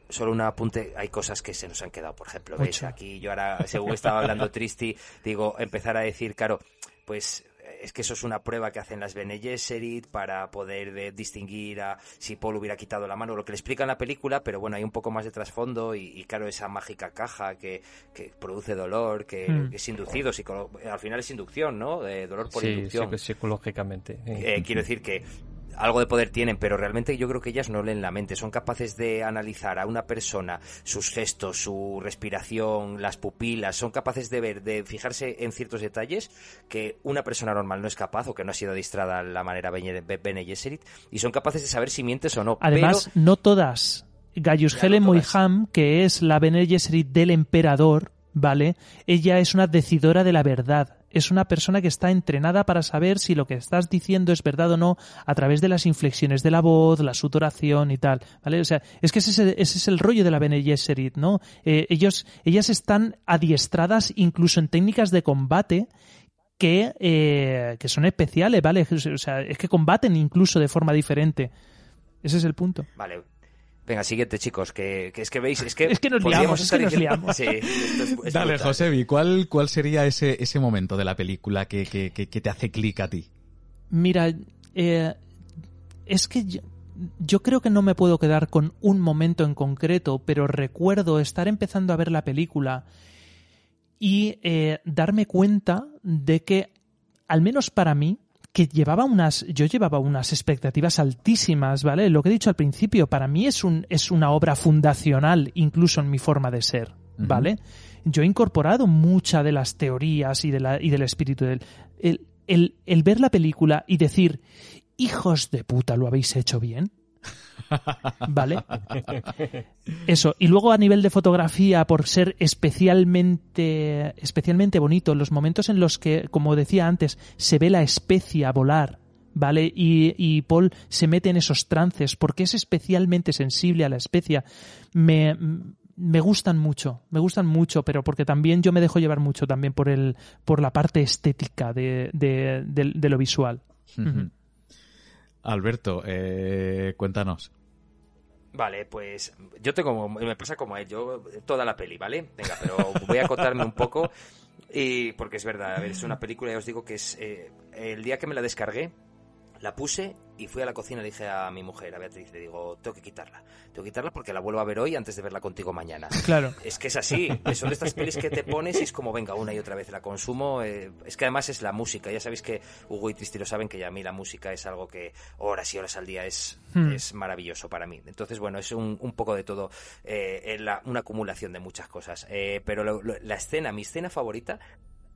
Solo un apunte, hay cosas que se nos han quedado, por ejemplo, ves, aquí yo ahora, según estaba hablando Tristi, digo, empezar a decir, claro, pues es que eso es una prueba que hacen las Bene Gesserit para poder eh, distinguir a si Paul hubiera quitado la mano, lo que le explica en la película, pero bueno, hay un poco más de trasfondo y, y, claro, esa mágica caja que, que produce dolor, que, Mm. que es inducido, al final es inducción, ¿no? De dolor por sí, inducción. psico- psicológicamente. Eh, quiero decir que algo de poder tienen, pero realmente yo creo que ellas no leen la mente, son capaces de analizar a una persona, sus gestos, su respiración, las pupilas, son capaces de ver, de fijarse en ciertos detalles que una persona normal no es capaz o que no ha sido adiestrada a la manera Bene Gesserit y son capaces de saber si mientes o no. Además, pero no todas. Gaius Ya, no Helen todas. Moiham, que es la Bene Gesserit del emperador, ¿vale? Ella es una decidora de la verdad. Es una persona que está entrenada para saber si lo que estás diciendo es verdad o no a través de las inflexiones de la voz, la sudoración y tal, ¿vale? O sea, es que ese es el, rollo de la Bene Gesserit, ¿no? Eh, ellos, ellas están adiestradas incluso en técnicas de combate que, eh, que son especiales, ¿vale? O sea, es que combaten incluso de forma diferente. Ese es el punto. Vale. Venga, siguiente, chicos, que, que es que veis, es que... Es que nos liamos, es que nos liamos. Sí, esto es- es Dale, brutal. Josebi, ¿cuál, ¿cuál sería ese, ese momento de la película que, que, que, que te hace clic a ti? Mira, eh, es que yo, yo creo que no me puedo quedar con un momento en concreto, pero recuerdo estar empezando a ver la película y eh, darme cuenta de que, al menos para mí, que llevaba unas, yo llevaba unas expectativas altísimas, ¿vale? Lo que he dicho al principio, para mí es un, es una obra fundacional, incluso en mi forma de ser, ¿vale? Yo he incorporado muchas de las teorías y, de la, y del espíritu del, el, el, el ver la película y decir, hijos de puta, lo habéis hecho bien. ¿Vale? Eso. Y luego a nivel de fotografía, por ser especialmente, especialmente bonito, los momentos en los que, como decía antes, se ve la especia volar, ¿vale? Y, y Paul se mete en esos trances porque es especialmente sensible a la especia. Me, me gustan mucho, me gustan mucho, pero porque también yo me dejo llevar mucho también por el, por la parte estética de, de, de, de lo visual. Alberto, eh, cuéntanos. Vale, pues yo tengo, me pasa como él, yo toda la peli, ¿vale? Venga, pero voy a acotarme un poco y porque es verdad, a ver, es una película, ya os digo que es eh, el día que me la descargué, la puse y fui a la cocina y le dije a mi mujer, a Beatriz, le digo, tengo que quitarla, tengo que quitarla porque la vuelvo a ver hoy antes de verla contigo mañana. Claro. Es que es así, son de estas pelis que te pones y es como, venga, una y otra vez la consumo. eh, es que además es la música, ya sabéis que Hugo y Tristi lo saben, que ya a mí la música es algo que horas y horas al día es, Hmm. es maravilloso para mí. Entonces, bueno, es un, un poco de todo, eh, la- una acumulación de muchas cosas. Eh, pero lo- lo- la escena, mi escena favorita,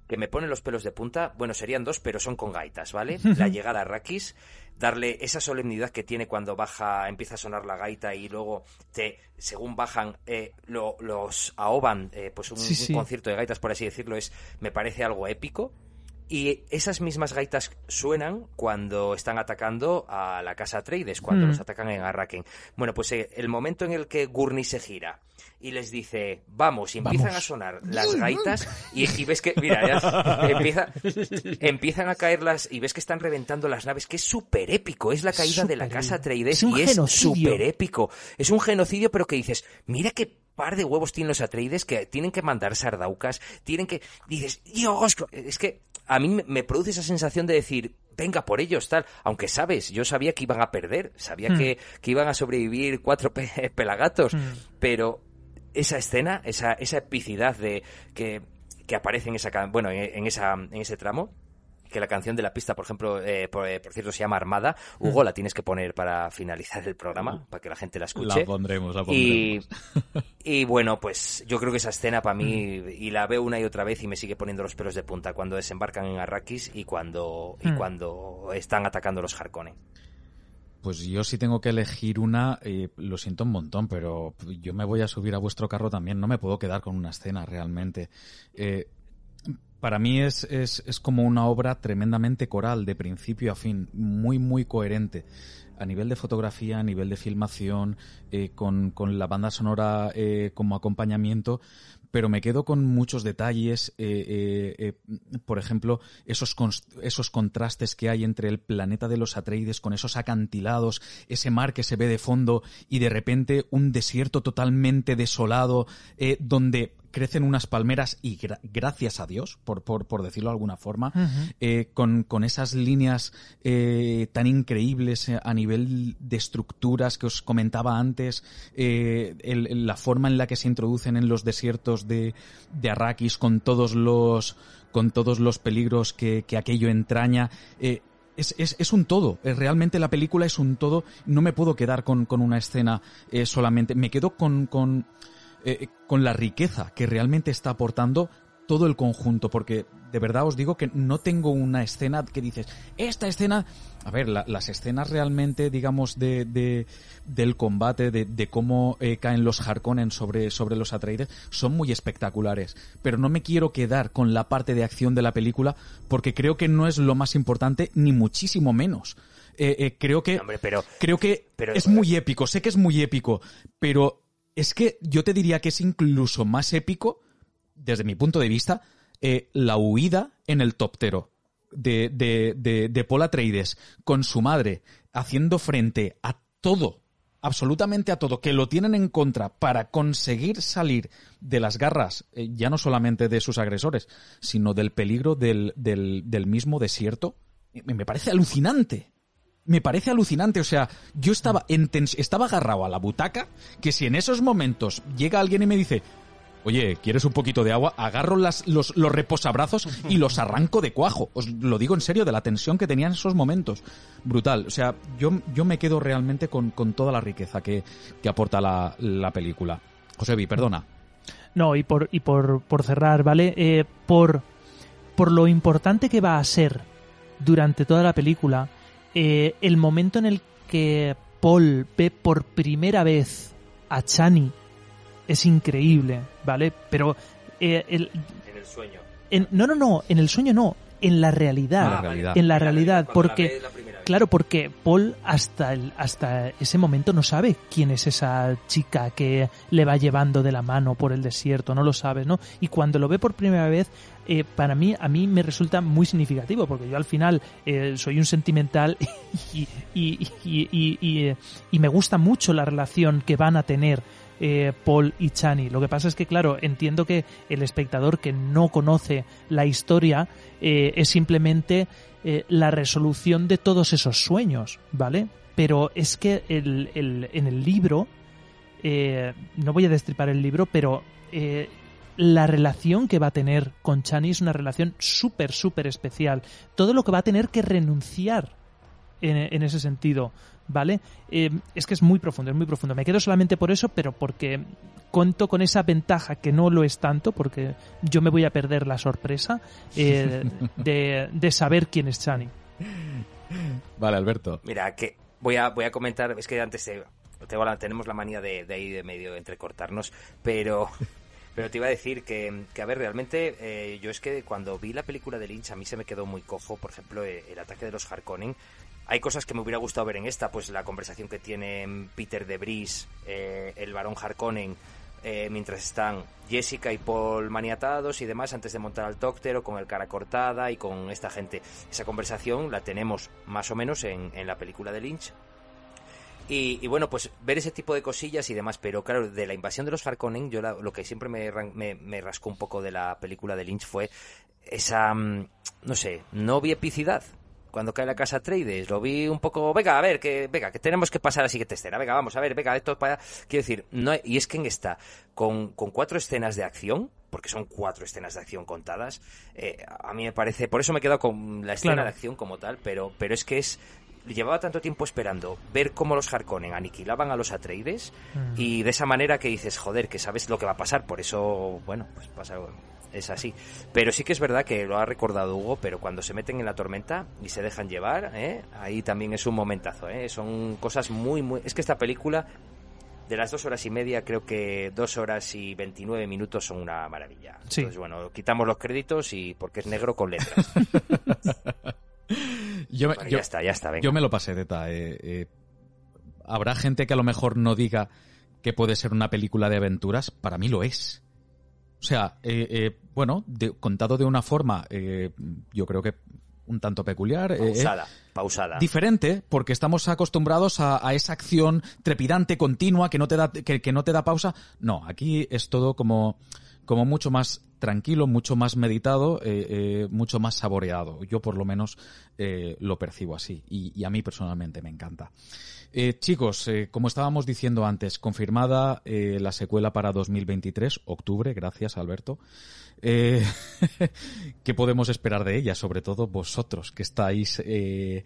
que me pone los pelos de punta, bueno, serían dos, pero son con gaitas, ¿vale? La llegada a Rakis, darle esa solemnidad que tiene cuando baja, empieza a sonar la gaita y luego te, según bajan, eh, lo- los ahoban, eh, pues un, Sí, un sí. concierto de gaitas, por así decirlo, es, me parece algo épico. Y esas mismas gaitas suenan cuando están atacando a la casa Atreides, cuando Mm. los atacan en Arraken. Bueno, pues eh, el momento en el que Gurney se gira y les dice, vamos, y empiezan Vamos. a sonar las gaitas y, y ves que, mira, ya empieza, empiezan a caer las, y ves que están reventando las naves, que es súper épico, es la caída de la casa. Atreides y es súper épico. Es un genocidio, pero que dices, mira qué par de huevos tienen los Atreides que tienen que mandar sardaucas, tienen que, dices, Dios, es que a mí me- produce esa sensación de decir, venga por ellos, tal, aunque sabes, yo sabía que iban a perder, sabía Hmm. que, que iban a sobrevivir cuatro pe- pelagatos, Hmm. pero esa escena, esa, esa epicidad de que que aparece en esa, bueno, en, esa, en ese tramo que la canción de la pista, por ejemplo, eh, por, cierto, se llama Armada. Hugo, la tienes que poner para finalizar el programa, para que la gente la escuche. La pondremos, la pondremos. Y, bueno, pues yo creo que esa escena para mí, y la veo una y otra vez y me sigue poniendo los pelos de punta, cuando desembarcan en Arrakis y cuando, y cuando están atacando los Harkonnen. Pues yo sí tengo que elegir una, eh, lo siento un montón, pero yo me voy a subir a vuestro carro también, no me puedo quedar con una escena realmente. Eh, para mí es, es, es, como una obra tremendamente coral, de principio a fin, muy, muy coherente. A nivel de fotografía, a nivel de filmación, eh, con, con, la banda sonora como acompañamiento, pero me quedo con muchos detalles, eh, eh, eh, por ejemplo, esos, esos contrastes que hay entre el planeta de los Atreides con esos acantilados, ese mar que se ve de fondo y de repente un desierto totalmente desolado, donde crecen unas palmeras y gracias a Dios, por, por, por decirlo de alguna forma, eh, con, con, esas líneas eh, tan increíbles eh, a nivel de estructuras que os comentaba antes, la forma en la que se introducen en los desiertos de, de Arrakis con todos los con todos los peligros que, que aquello entraña. Es, es, es, un todo. Realmente la película es un todo. No me puedo quedar con, con una escena solamente. Me quedo con, con, eh, con la riqueza que realmente está aportando todo el conjunto, porque de verdad os digo que no tengo una escena que dices, esta escena, a ver, las escenas realmente, digamos, de, de del combate, de, de cómo eh, caen los Harkonnen sobre, sobre los Atreides, son muy espectaculares, pero no me quiero quedar con la parte de acción de la película, porque creo que no es lo más importante, ni muchísimo menos. Eh, creo que, pero, creo que es muy épico, sé que es muy épico, pero es que yo te diría que es incluso más épico, desde mi punto de vista, eh, la huida en el toptero de, de, de, de Paul Atreides con su madre haciendo frente a todo, absolutamente a todo, que lo tienen en contra para conseguir salir de las garras, eh, ya no solamente de sus agresores, sino del peligro del, del, del mismo desierto, me parece alucinante me parece alucinante. O sea, yo estaba, estaba agarrado a la butaca que si en esos momentos llega alguien y me dice, oye, ¿quieres un poquito de agua? Agarro los, los reposabrazos y los arranco de cuajo. Os lo digo en serio, de la tensión que tenía en esos momentos. Brutal. O sea, yo, yo me quedo realmente con, con toda la riqueza que, que aporta la, la película. Josebi, perdona. No, y por, y por, por cerrar, ¿vale? Eh, por, por lo importante que va a ser durante toda la película, eh, el momento en el que Paul ve por primera vez a Chani es increíble, ¿vale? Pero eh, en el sueño. no, no, no, en el sueño no, en la realidad. Ah, en la realidad, porque claro, porque Paul hasta el, hasta ese momento no sabe quién es esa chica que le va llevando de la mano por el desierto, no lo sabe, ¿no? Y cuando lo ve por primera vez eh, para mí, a mí me resulta muy significativo, porque yo al final eh, soy un sentimental y, me gusta mucho la relación que van a tener eh, Paul y Chani. Lo que pasa es que, claro, entiendo que el espectador que no conoce la historia es simplemente la resolución de todos esos sueños, ¿vale? Pero es que en el libro, no voy a destripar el libro, pero la relación que va a tener con Chani es una relación súper, súper especial. Todo lo que va a tener que renunciar en, ese sentido, ¿vale? Eh, es que es muy profundo, es muy profundo. Me quedo solamente por eso, pero porque cuento con esa ventaja que no lo es tanto, porque yo me voy a perder la sorpresa eh, de, saber quién es Chani. Vale, Alberto. Mira, que voy a, voy a comentar, es que antes tenemos la manía de, de ahí de medio entrecortarnos, pero pero te iba a decir que, que a ver, realmente eh, yo es que cuando vi la película de Lynch a mí se me quedó muy cojo, por ejemplo, eh, el ataque de los Harkonnen. Hay cosas que me hubiera gustado ver en esta, pues la conversación que tienen Peter de Bris, eh, el varón Harkonnen, mientras están Jessica y Paul maniatados y demás antes de montar al Tóctero con el cara cortada y con esta gente. Esa conversación la tenemos más o menos en, la película de Lynch, y, bueno, pues ver ese tipo de cosillas y demás, pero claro, de la invasión de los Harkonnen, yo lo que siempre me, me, rascó un poco de la película de Lynch fue esa, mm, no sé, no epicidad. Cuando cae la casa Trades, lo vi un poco, venga, a ver, que venga, que tenemos que pasar a la siguiente escena, venga, vamos a ver, venga, esto para... Quiero decir, no, y es que en esta, con, con cuatro escenas de acción, porque son cuatro escenas de acción contadas, eh, a mí me parece, por eso me he quedado con la escena Claro. de acción como tal, pero, pero es que es llevaba tanto tiempo esperando ver cómo los Harkonnen aniquilaban a los Atreides Mm. y de esa manera que dices, joder, que sabes lo que va a pasar, por eso, bueno, pues pasa, es así. Pero sí que es verdad que lo ha recordado Hugo, pero cuando se meten en la tormenta y se dejan llevar, ¿eh? ahí también es un momentazo, ¿eh? son cosas muy, muy... Es que esta película, de las dos horas y media, creo que dos horas y veintinueve minutos son una maravilla. Sí. Entonces, bueno, quitamos los créditos y porque es negro con letras. Yo me, Bueno, yo- ya está, ya está, venga. yo me lo pasé, Teta. eh, eh, Habrá gente que a lo mejor no diga que puede ser una película de aventuras. Para mí lo es. O sea, eh, eh, bueno, de- contado de una forma, eh, yo creo que un tanto peculiar. Pausada, pausada. diferente porque estamos acostumbrados a, a esa acción trepidante continua que no te da que, que no te da pausa no aquí es todo como como mucho más tranquilo mucho más meditado eh, eh, mucho más saboreado yo por lo menos eh, lo percibo así y, y a mí personalmente me encanta Eh, chicos, eh, como estábamos diciendo antes, confirmada eh, la secuela para 2023, octubre, gracias Alberto. Eh, ¿Qué podemos esperar de ella? Sobre todo vosotros, que estáis eh,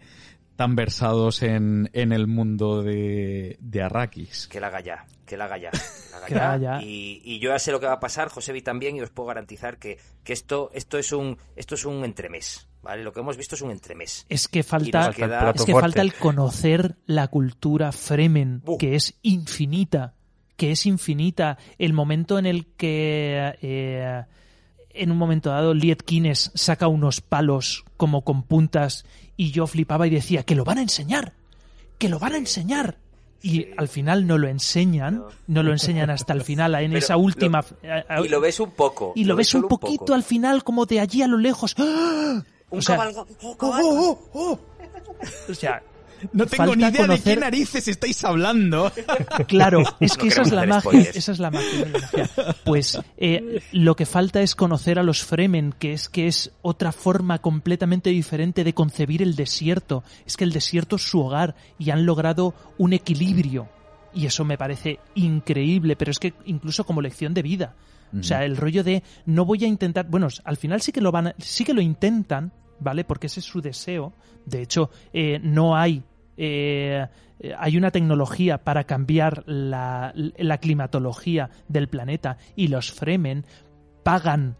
tan versados en, en el mundo de, de Arrakis. Que la haga ya, que la haga ya. Que la haga Que la ya. haga ya. Y, y yo ya sé lo que va a pasar, Josebi también, y os puedo garantizar que, que esto, esto es un, esto es un entremés, ¿vale? Lo que hemos visto es un entremés. Es que falta, queda- es que falta el conocer la cultura Fremen, que es infinita, que es infinita. El momento en el que eh, en un momento dado Liet Kines saca unos palos como con puntas y yo flipaba y decía que lo van a enseñar, que lo van a enseñar. Y al final no lo enseñan, No. no lo enseñan hasta el final, en Pero esa última... Y lo ves un poco. y lo ves un poquito poco. al final, como de allí a lo lejos. ¡Ah! Un o sea, cabalgo- un cabalgo. O sea, No tengo Falta ni idea de qué narices estáis hablando. Claro, es No que esa es la magia, esa es la magia. de la magia. Pues eh, lo que falta es conocer a los Fremen, que es que es otra forma completamente diferente de concebir el desierto. Es que el desierto es su hogar y han logrado un equilibrio. Y eso me parece increíble, pero es que incluso como lección de vida. O sea, el rollo de no voy a intentar, bueno, al final sí que lo van, a- sí que lo intentan, ¿vale? Porque ese es su deseo. De hecho, eh, no hay eh, hay una tecnología para cambiar la, la climatología del planeta y los Fremen pagan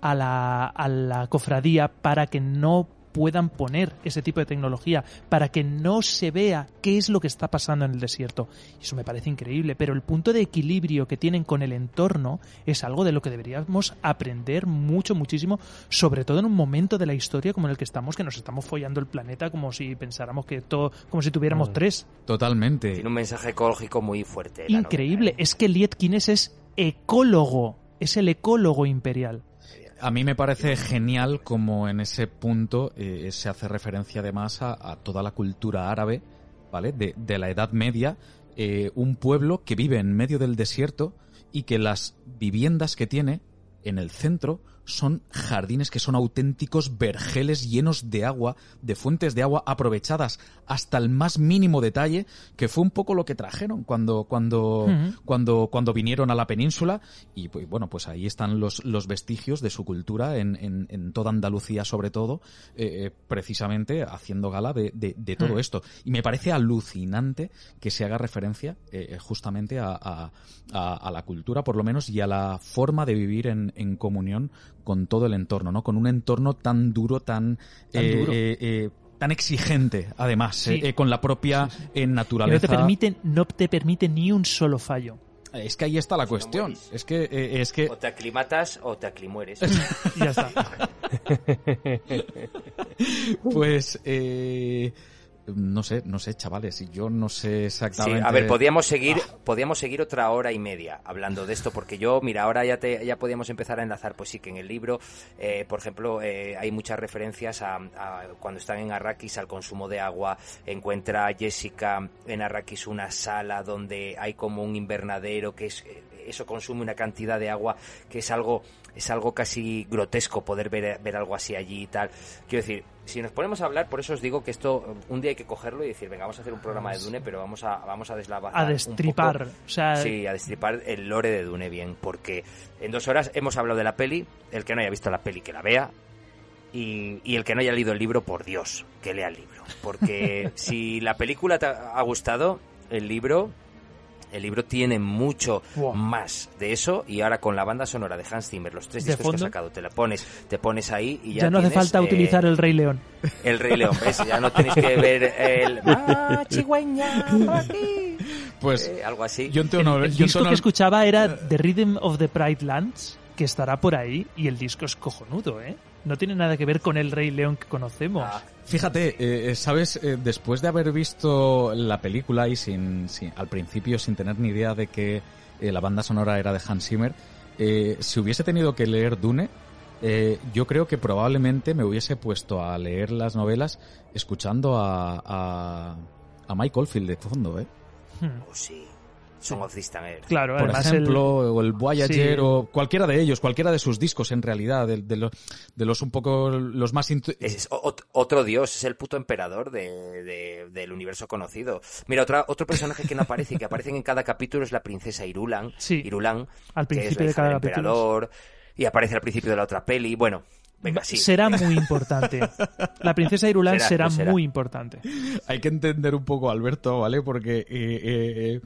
a la, a la cofradía para que no puedan poner ese tipo de tecnología, para que no se vea qué es lo que está pasando en el desierto. Y Eso me parece increíble, pero el punto de equilibrio que tienen con el entorno es algo de lo que deberíamos aprender mucho, muchísimo, sobre todo en un momento de la historia como en el que estamos, que nos estamos follando el planeta como si pensáramos que todo, como si tuviéramos Mm. tres. Totalmente. Tiene un mensaje ecológico muy fuerte. Increíble. novela, ¿eh? Es que Liet Kines es ecólogo, es el ecólogo imperial. A mí me parece genial como en ese punto eh, se hace referencia además a, a toda la cultura árabe, ¿vale? De, la Edad Media, eh, un pueblo que vive en medio del desierto y que las viviendas que tiene en el centro son jardines que son auténticos vergeles llenos de agua, de fuentes de agua aprovechadas hasta el más mínimo detalle, que fue un poco lo que trajeron cuando, cuando, cuando, cuando vinieron a la península y pues, bueno, pues ahí están los, los vestigios de su cultura en, en, en toda Andalucía sobre todo, eh, eh, precisamente haciendo gala de, de, de todo Mm. esto. Y me parece alucinante que se haga referencia eh, justamente a, a, a- a la cultura, por lo menos, y a la forma de vivir en, en comunión con todo el entorno, ¿no? Con un entorno tan duro, tan... Tan eh, duro. eh, eh, tan exigente, además, Sí. eh, eh, con la propia eh, naturaleza. no te permite, no te permite ni un solo fallo. Es que ahí está la cuestión. es que, eh, es que O te aclimatas o te aclimueres. Ya está. Pues, eh, no sé, no sé, chavales, yo no sé Sí, exactamente. a ver, podíamos seguir, podíamos seguir otra hora y media hablando de esto, porque yo, mira, ahora ya te, ya podíamos empezar a enlazar, pues sí que en el libro, eh, por ejemplo, eh, hay muchas referencias a, a cuando están en Arrakis al consumo de agua, encuentra Jessica en Arrakis una sala donde hay como un invernadero que es eh, eso consume una cantidad de agua que es algo, es algo casi grotesco poder ver, ver algo así allí y tal. Quiero decir, si nos ponemos a hablar, por eso os digo que esto un día hay que cogerlo y decir, venga, vamos a hacer un programa de Dune, pero vamos a, vamos a deslavar. A destripar. O sea, sí, a destripar el lore de Dune bien, porque en dos horas hemos hablado de la peli, el que no haya visto la peli que la vea, y, y, el que no haya leído el libro, por Dios, que lea el libro. Porque si la película te ha gustado, el libro el libro tiene mucho Wow. más de eso y ahora con la banda sonora de Hans Zimmer, los tres ¿De discos que ha sacado, te la pones, te pones ahí y ya, ya no hace falta eh, utilizar el Rey León. el Rey León, ¿ves? Ya no tenéis que ver el ah, chigüeña, aquí. Pues Eh, algo así. yo en El, el yo disco que escuchaba era The Rhythm of the Pride Lands, que estará por ahí, y el disco es cojonudo, ¿eh? No tiene nada que ver con el Rey León que conocemos. Ah, Fíjate, eh, eh, sabes, Eh, después de haber visto la película y sin, sin- al principio sin tener ni idea de que eh, la banda sonora era de Hans Zimmer, eh, si hubiese tenido que leer Dune, eh, yo creo que probablemente me hubiese puesto a leer las novelas escuchando a, a, a Mike Oldfield de fondo, ¿eh? Hmm. oh, sí. Song of. Claro, Por además ejemplo, o el Voyager, Sí. o cualquiera de ellos, cualquiera de sus discos en realidad, de, de los, de los un poco los más... intu- Es ot- otro dios, es el puto emperador de, de- del universo conocido. Mira, otra, otro personaje que no aparece y que aparece en cada capítulo es la princesa Irulan. Sí. Irulan, Al que es principio la de hija cada del capítulo. emperador. Y aparece al principio de la otra peli. Bueno, venga, sí. Será muy importante. La princesa Irulan Será, será, pues será. muy importante. hay que entender un poco Alberto, ¿vale? Porque eh, eh, eh,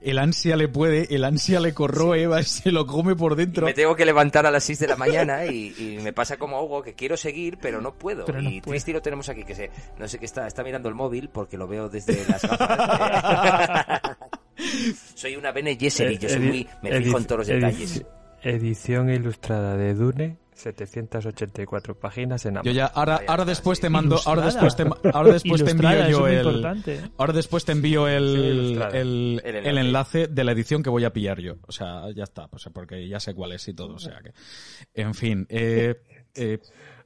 el ansia le puede, el ansia le corroe, va, se lo come por Y dentro. me tengo que levantar a las 6 de la mañana y, y me pasa como Hugo que quiero seguir, pero no puedo. Pero no y. Tristy lo tenemos aquí, que se, no sé qué está, está mirando el móvil porque lo veo desde las gafas. soy una Bene Gesserit, yo soy Edi- muy, me fijo en todos los detalles. Edición ilustrada de Dune, 784 páginas en Yo Amazon. ya, ahora, Vaya, ahora sí. después te mando, ahora después te, ahora después te envío yo el, importante. ahora después te envío Sí, el, el, El enlace de la edición que voy a pillar yo. O sea, ya está, pues porque ya sé cuál es y todo, o sea que, en fin, eh, eh,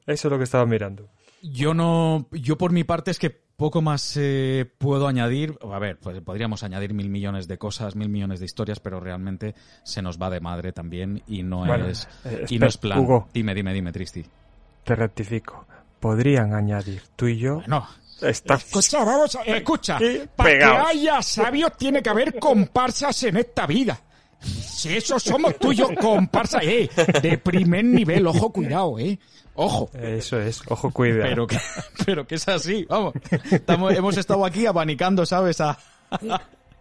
Eso es lo que estaba mirando. Yo no, yo por mi parte es que poco más eh, puedo añadir. A ver, pues podríamos añadir mil millones de cosas, mil millones de historias, pero realmente se nos va de madre también y no Bueno, es eh, y no es plan. Hugo. Dime, dime, dime, Tristi. Te rectifico. Podrían añadir tú y yo. Bueno, Está Escucha, vamos a... Escucha, para que haya sabios tiene que haber comparsas en esta vida. Si eso somos tuyos, comparsas, eh, de primer nivel, ojo, cuidado, eh. Ojo. Eso es, ojo, cuida. pero que, pero que es así, vamos. Estamos, hemos estado aquí abanicando, ¿sabes? A,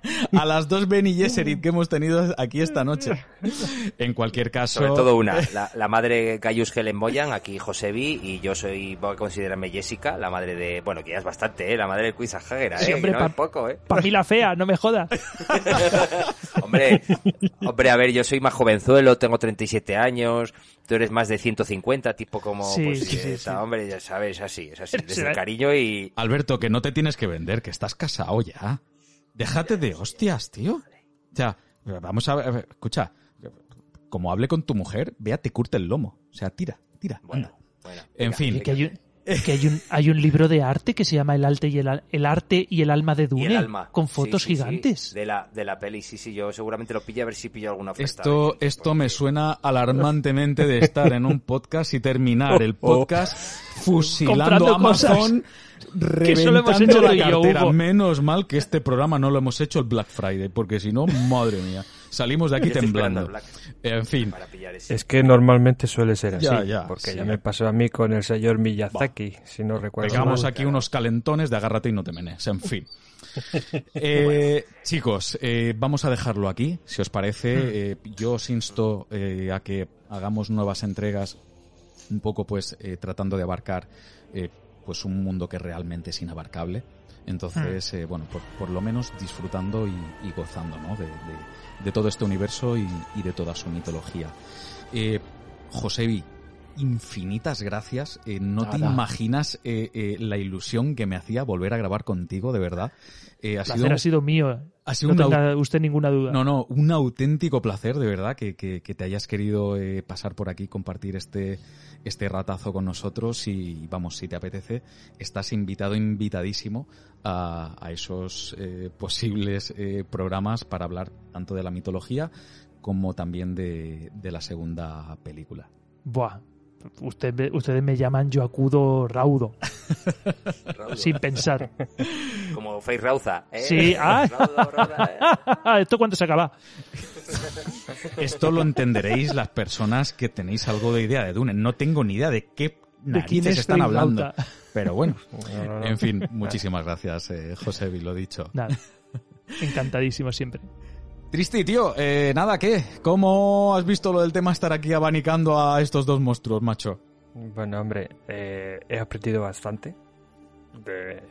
a las dos Ben y Gesserit que hemos tenido aquí esta noche. En cualquier caso. Sobre todo una, la, la madre Gaius Helen Moyan, aquí Josebi, y yo soy, voy a considerarme Jessica, la madre de, bueno, que ya es bastante, ¿eh? La madre de Quiz Hager, ¿eh? Sí, hombre, no pa- es poco, ¿eh? Para mí la fea, no me jodas. Hombre, hombre, a ver, yo soy más jovenzuelo, tengo 37 años, tú eres más de 150, tipo como, Sí, pues, sí, sí, sí. hombre, ya sabes, así, es así, desde el cariño y... Alberto, que no te tienes que vender, que estás casado ya. Déjate de hostias, tío. O sea, vamos a ver, escucha, como hable con tu mujer, vea, te curte el lomo. O sea, tira, tira, Bueno, anda. bueno. En venga, fin. Que hay un, que hay un, hay un libro de arte que se llama El arte y el, al- el arte y el alma de Dune, alma. con fotos sí, sí, gigantes. de, la, de la peli, sí, sí, yo seguramente lo pillo a ver si pillo alguna oferta. Esto, esto me suena alarmantemente de estar en un podcast y terminar el podcast fusilando Comprando Amazon, Que eso lo hemos reventando hecho la yo, cartera. Menos mal que este programa no lo hemos hecho el Black Friday, porque si no, madre mía, salimos de aquí temblando. Black En fin. Es que normalmente suele ser así. Ya, ya, porque sí. ya me pasó a mí con el señor Miyazaki, si no recuerdo pegamos mal. aquí unos calentones de agárrate y no te menes. En fin. Eh, chicos, eh, vamos a dejarlo aquí, si os parece. Eh, yo os insto eh, a que hagamos nuevas entregas, un poco pues eh, tratando de abarcar eh, pues un mundo que realmente es inabarcable. Entonces, eh, bueno, por, por lo menos disfrutando y, y gozando ¿no? de, de- de todo este universo y, y de toda su mitología. Eh, Josebi, infinitas gracias. Eh, no te imaginas eh, eh, la ilusión que me hacía volver a grabar contigo, de verdad. Ha El sido, placer ha sido mío. ha sido No tenga usted ninguna duda. no, no, un auténtico placer, de verdad, que, que- que te hayas querido pasar por aquí, compartir este, este ratazo con nosotros y, vamos, si te apetece, estás invitado, invitadísimo a, a esos posibles programas para hablar tanto de la mitología como también de, de la segunda película. Buah, Usted, ustedes me llaman yo acudo raudo. Sin pensar. Como Face Rauza. ¿eh? Sí, ah. ¿eh? ¿Esto cuándo se acaba? Esto lo entenderéis las personas que tenéis algo de idea de Dune. No tengo ni idea de qué narices están hablando. Pero bueno, en fin, muchísimas gracias, eh, José, lo dicho. Nada. Encantadísimo siempre. Tristi, tío, eh, nada, ¿qué? ¿Cómo has visto lo del tema estar aquí abanicando a estos dos monstruos, macho? Bueno, hombre, eh, he aprendido bastante. De,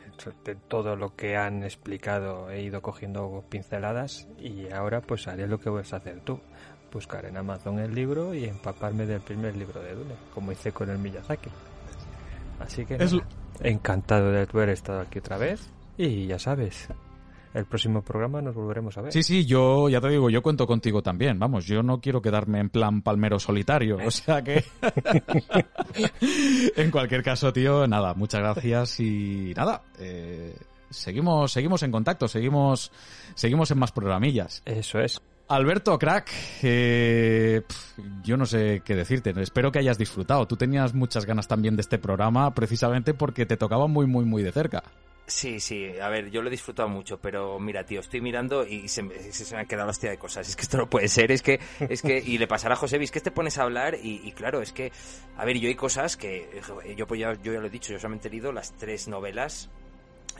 todo lo que han explicado he ido cogiendo pinceladas y ahora pues haré lo que vas a hacer tú. Buscar en Amazon el libro y empaparme del primer libro de Dune, como hice con el Miyazaki. Así que encantado de haber estado aquí otra vez y ya sabes, el próximo programa nos volveremos a ver. Sí, sí, yo ya te digo, yo cuento contigo también. Vamos, yo no quiero quedarme en plan palmero solitario. O sea que. en cualquier caso, tío, nada, muchas gracias y nada. Eh, seguimos, seguimos en contacto, seguimos, seguimos en más programillas. Eso es. Alberto, crack, eh, yo no sé qué decirte. Espero que hayas disfrutado. Tú tenías muchas ganas también de este programa, precisamente porque te tocaba muy, muy, muy de cerca. Sí, sí, a ver, yo lo he disfrutado mucho, pero mira, tío, estoy mirando y se me, se me han quedado hostia de cosas. Es que esto no puede ser, es que, es que, y le pasará a José, es que te pones a hablar y, claro, es que, a ver, yo hay cosas que, yo, pues ya, yo ya lo he dicho, yo solamente he leído las tres novelas,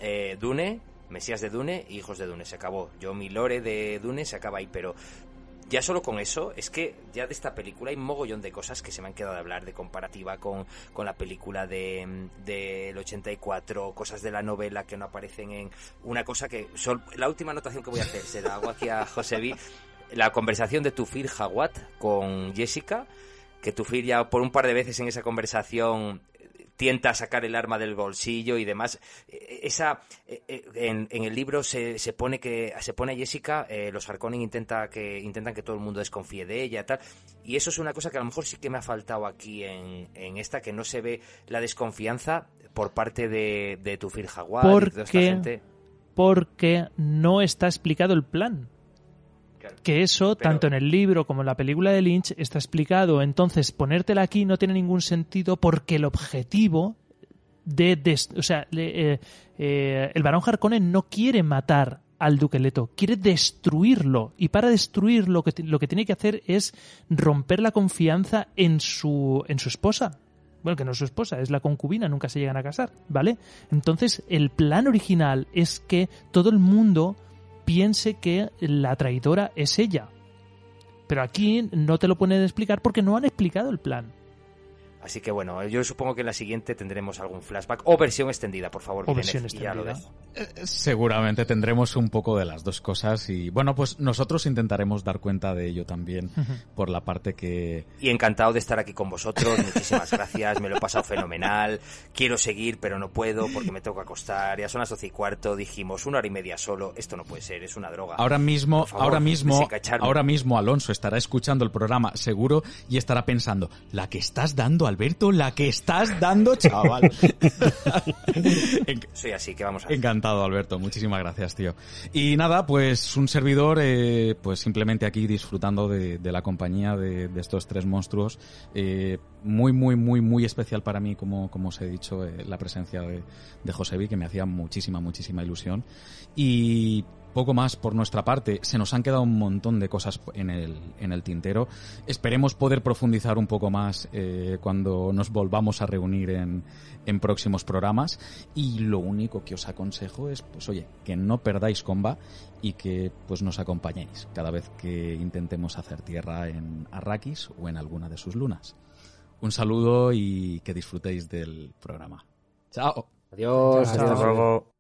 eh, Dune, Mesías de Dune y Hijos de Dune, se acabó. Yo, mi lore de Dune se acaba ahí, pero ya solo con eso, es que ya de esta película hay un mogollón de cosas que se me han quedado de hablar de comparativa con, con la película del de, 84, cosas de la novela que no aparecen en una cosa que... la última anotación que voy a hacer, se la hago aquí a Josevi, la conversación de Tufir Hawat con Jessica, que Tufir ya por un par de veces en esa conversación tienta sacar el arma del bolsillo y demás. E, esa e, e, en, el libro se, se, pone que se pone a Jessica, eh, los Harkonnen intenta que intentan que todo el mundo desconfíe de ella tal. Y eso es una cosa que a lo mejor sí que me ha faltado aquí en, en esta que no se ve la desconfianza por parte de, de Tufir Jaguar porque, porque no está explicado el plan que eso, tanto en el libro como en la película de Lynch, está explicado. Entonces, ponértela aquí no tiene ningún sentido porque el objetivo de... o sea, eh, eh, el barón Harkonnen no quiere matar al Duque Leto, quiere destruirlo. Y para destruirlo lo que, lo que tiene que hacer es romper la confianza en su, en su esposa. Bueno, que no es su esposa, es la concubina, nunca se llegan a casar, ¿vale? Entonces, el plan original es que todo el mundo piense que la traidora es ella. Pero aquí no te lo pueden explicar porque no han explicado el plan. Así que bueno, yo supongo que en la siguiente tendremos algún flashback o versión extendida, por favor. O versión extendida. Eh, seguramente tendremos un poco de las dos cosas y bueno, pues nosotros intentaremos dar cuenta de ello también por la parte que... Y encantado de estar aquí con vosotros, muchísimas gracias, me lo he pasado fenomenal, quiero seguir pero no puedo porque me tengo que acostar, ya son las doce y cuarto, dijimos una hora y media solo, esto no puede ser, es una droga. Ahora mismo, ahora mismo, ahora mismo Alonso estará escuchando el programa seguro y estará pensando, la que estás dando Alberto, la que estás dando chaval. Soy así, que vamos a Encantado, Alberto. Muchísimas gracias, tío. Y nada, pues un servidor, eh, pues simplemente aquí disfrutando de, la compañía de, estos tres monstruos. Eh, muy, muy, muy, muy especial para mí, como, como os he dicho, eh, la presencia de, de Josevi, que me hacía muchísima, muchísima ilusión. Y poco más por nuestra parte. Se nos han quedado un montón de cosas en el, en el tintero. Esperemos poder profundizar un poco más eh, cuando nos volvamos a reunir en, en próximos programas. Y lo único que os aconsejo es, pues oye, que no perdáis comba y que pues nos acompañéis cada vez que intentemos hacer tierra en Arrakis o en alguna de sus lunas. Un saludo y que disfrutéis del programa. Chao. Adiós. Hasta luego.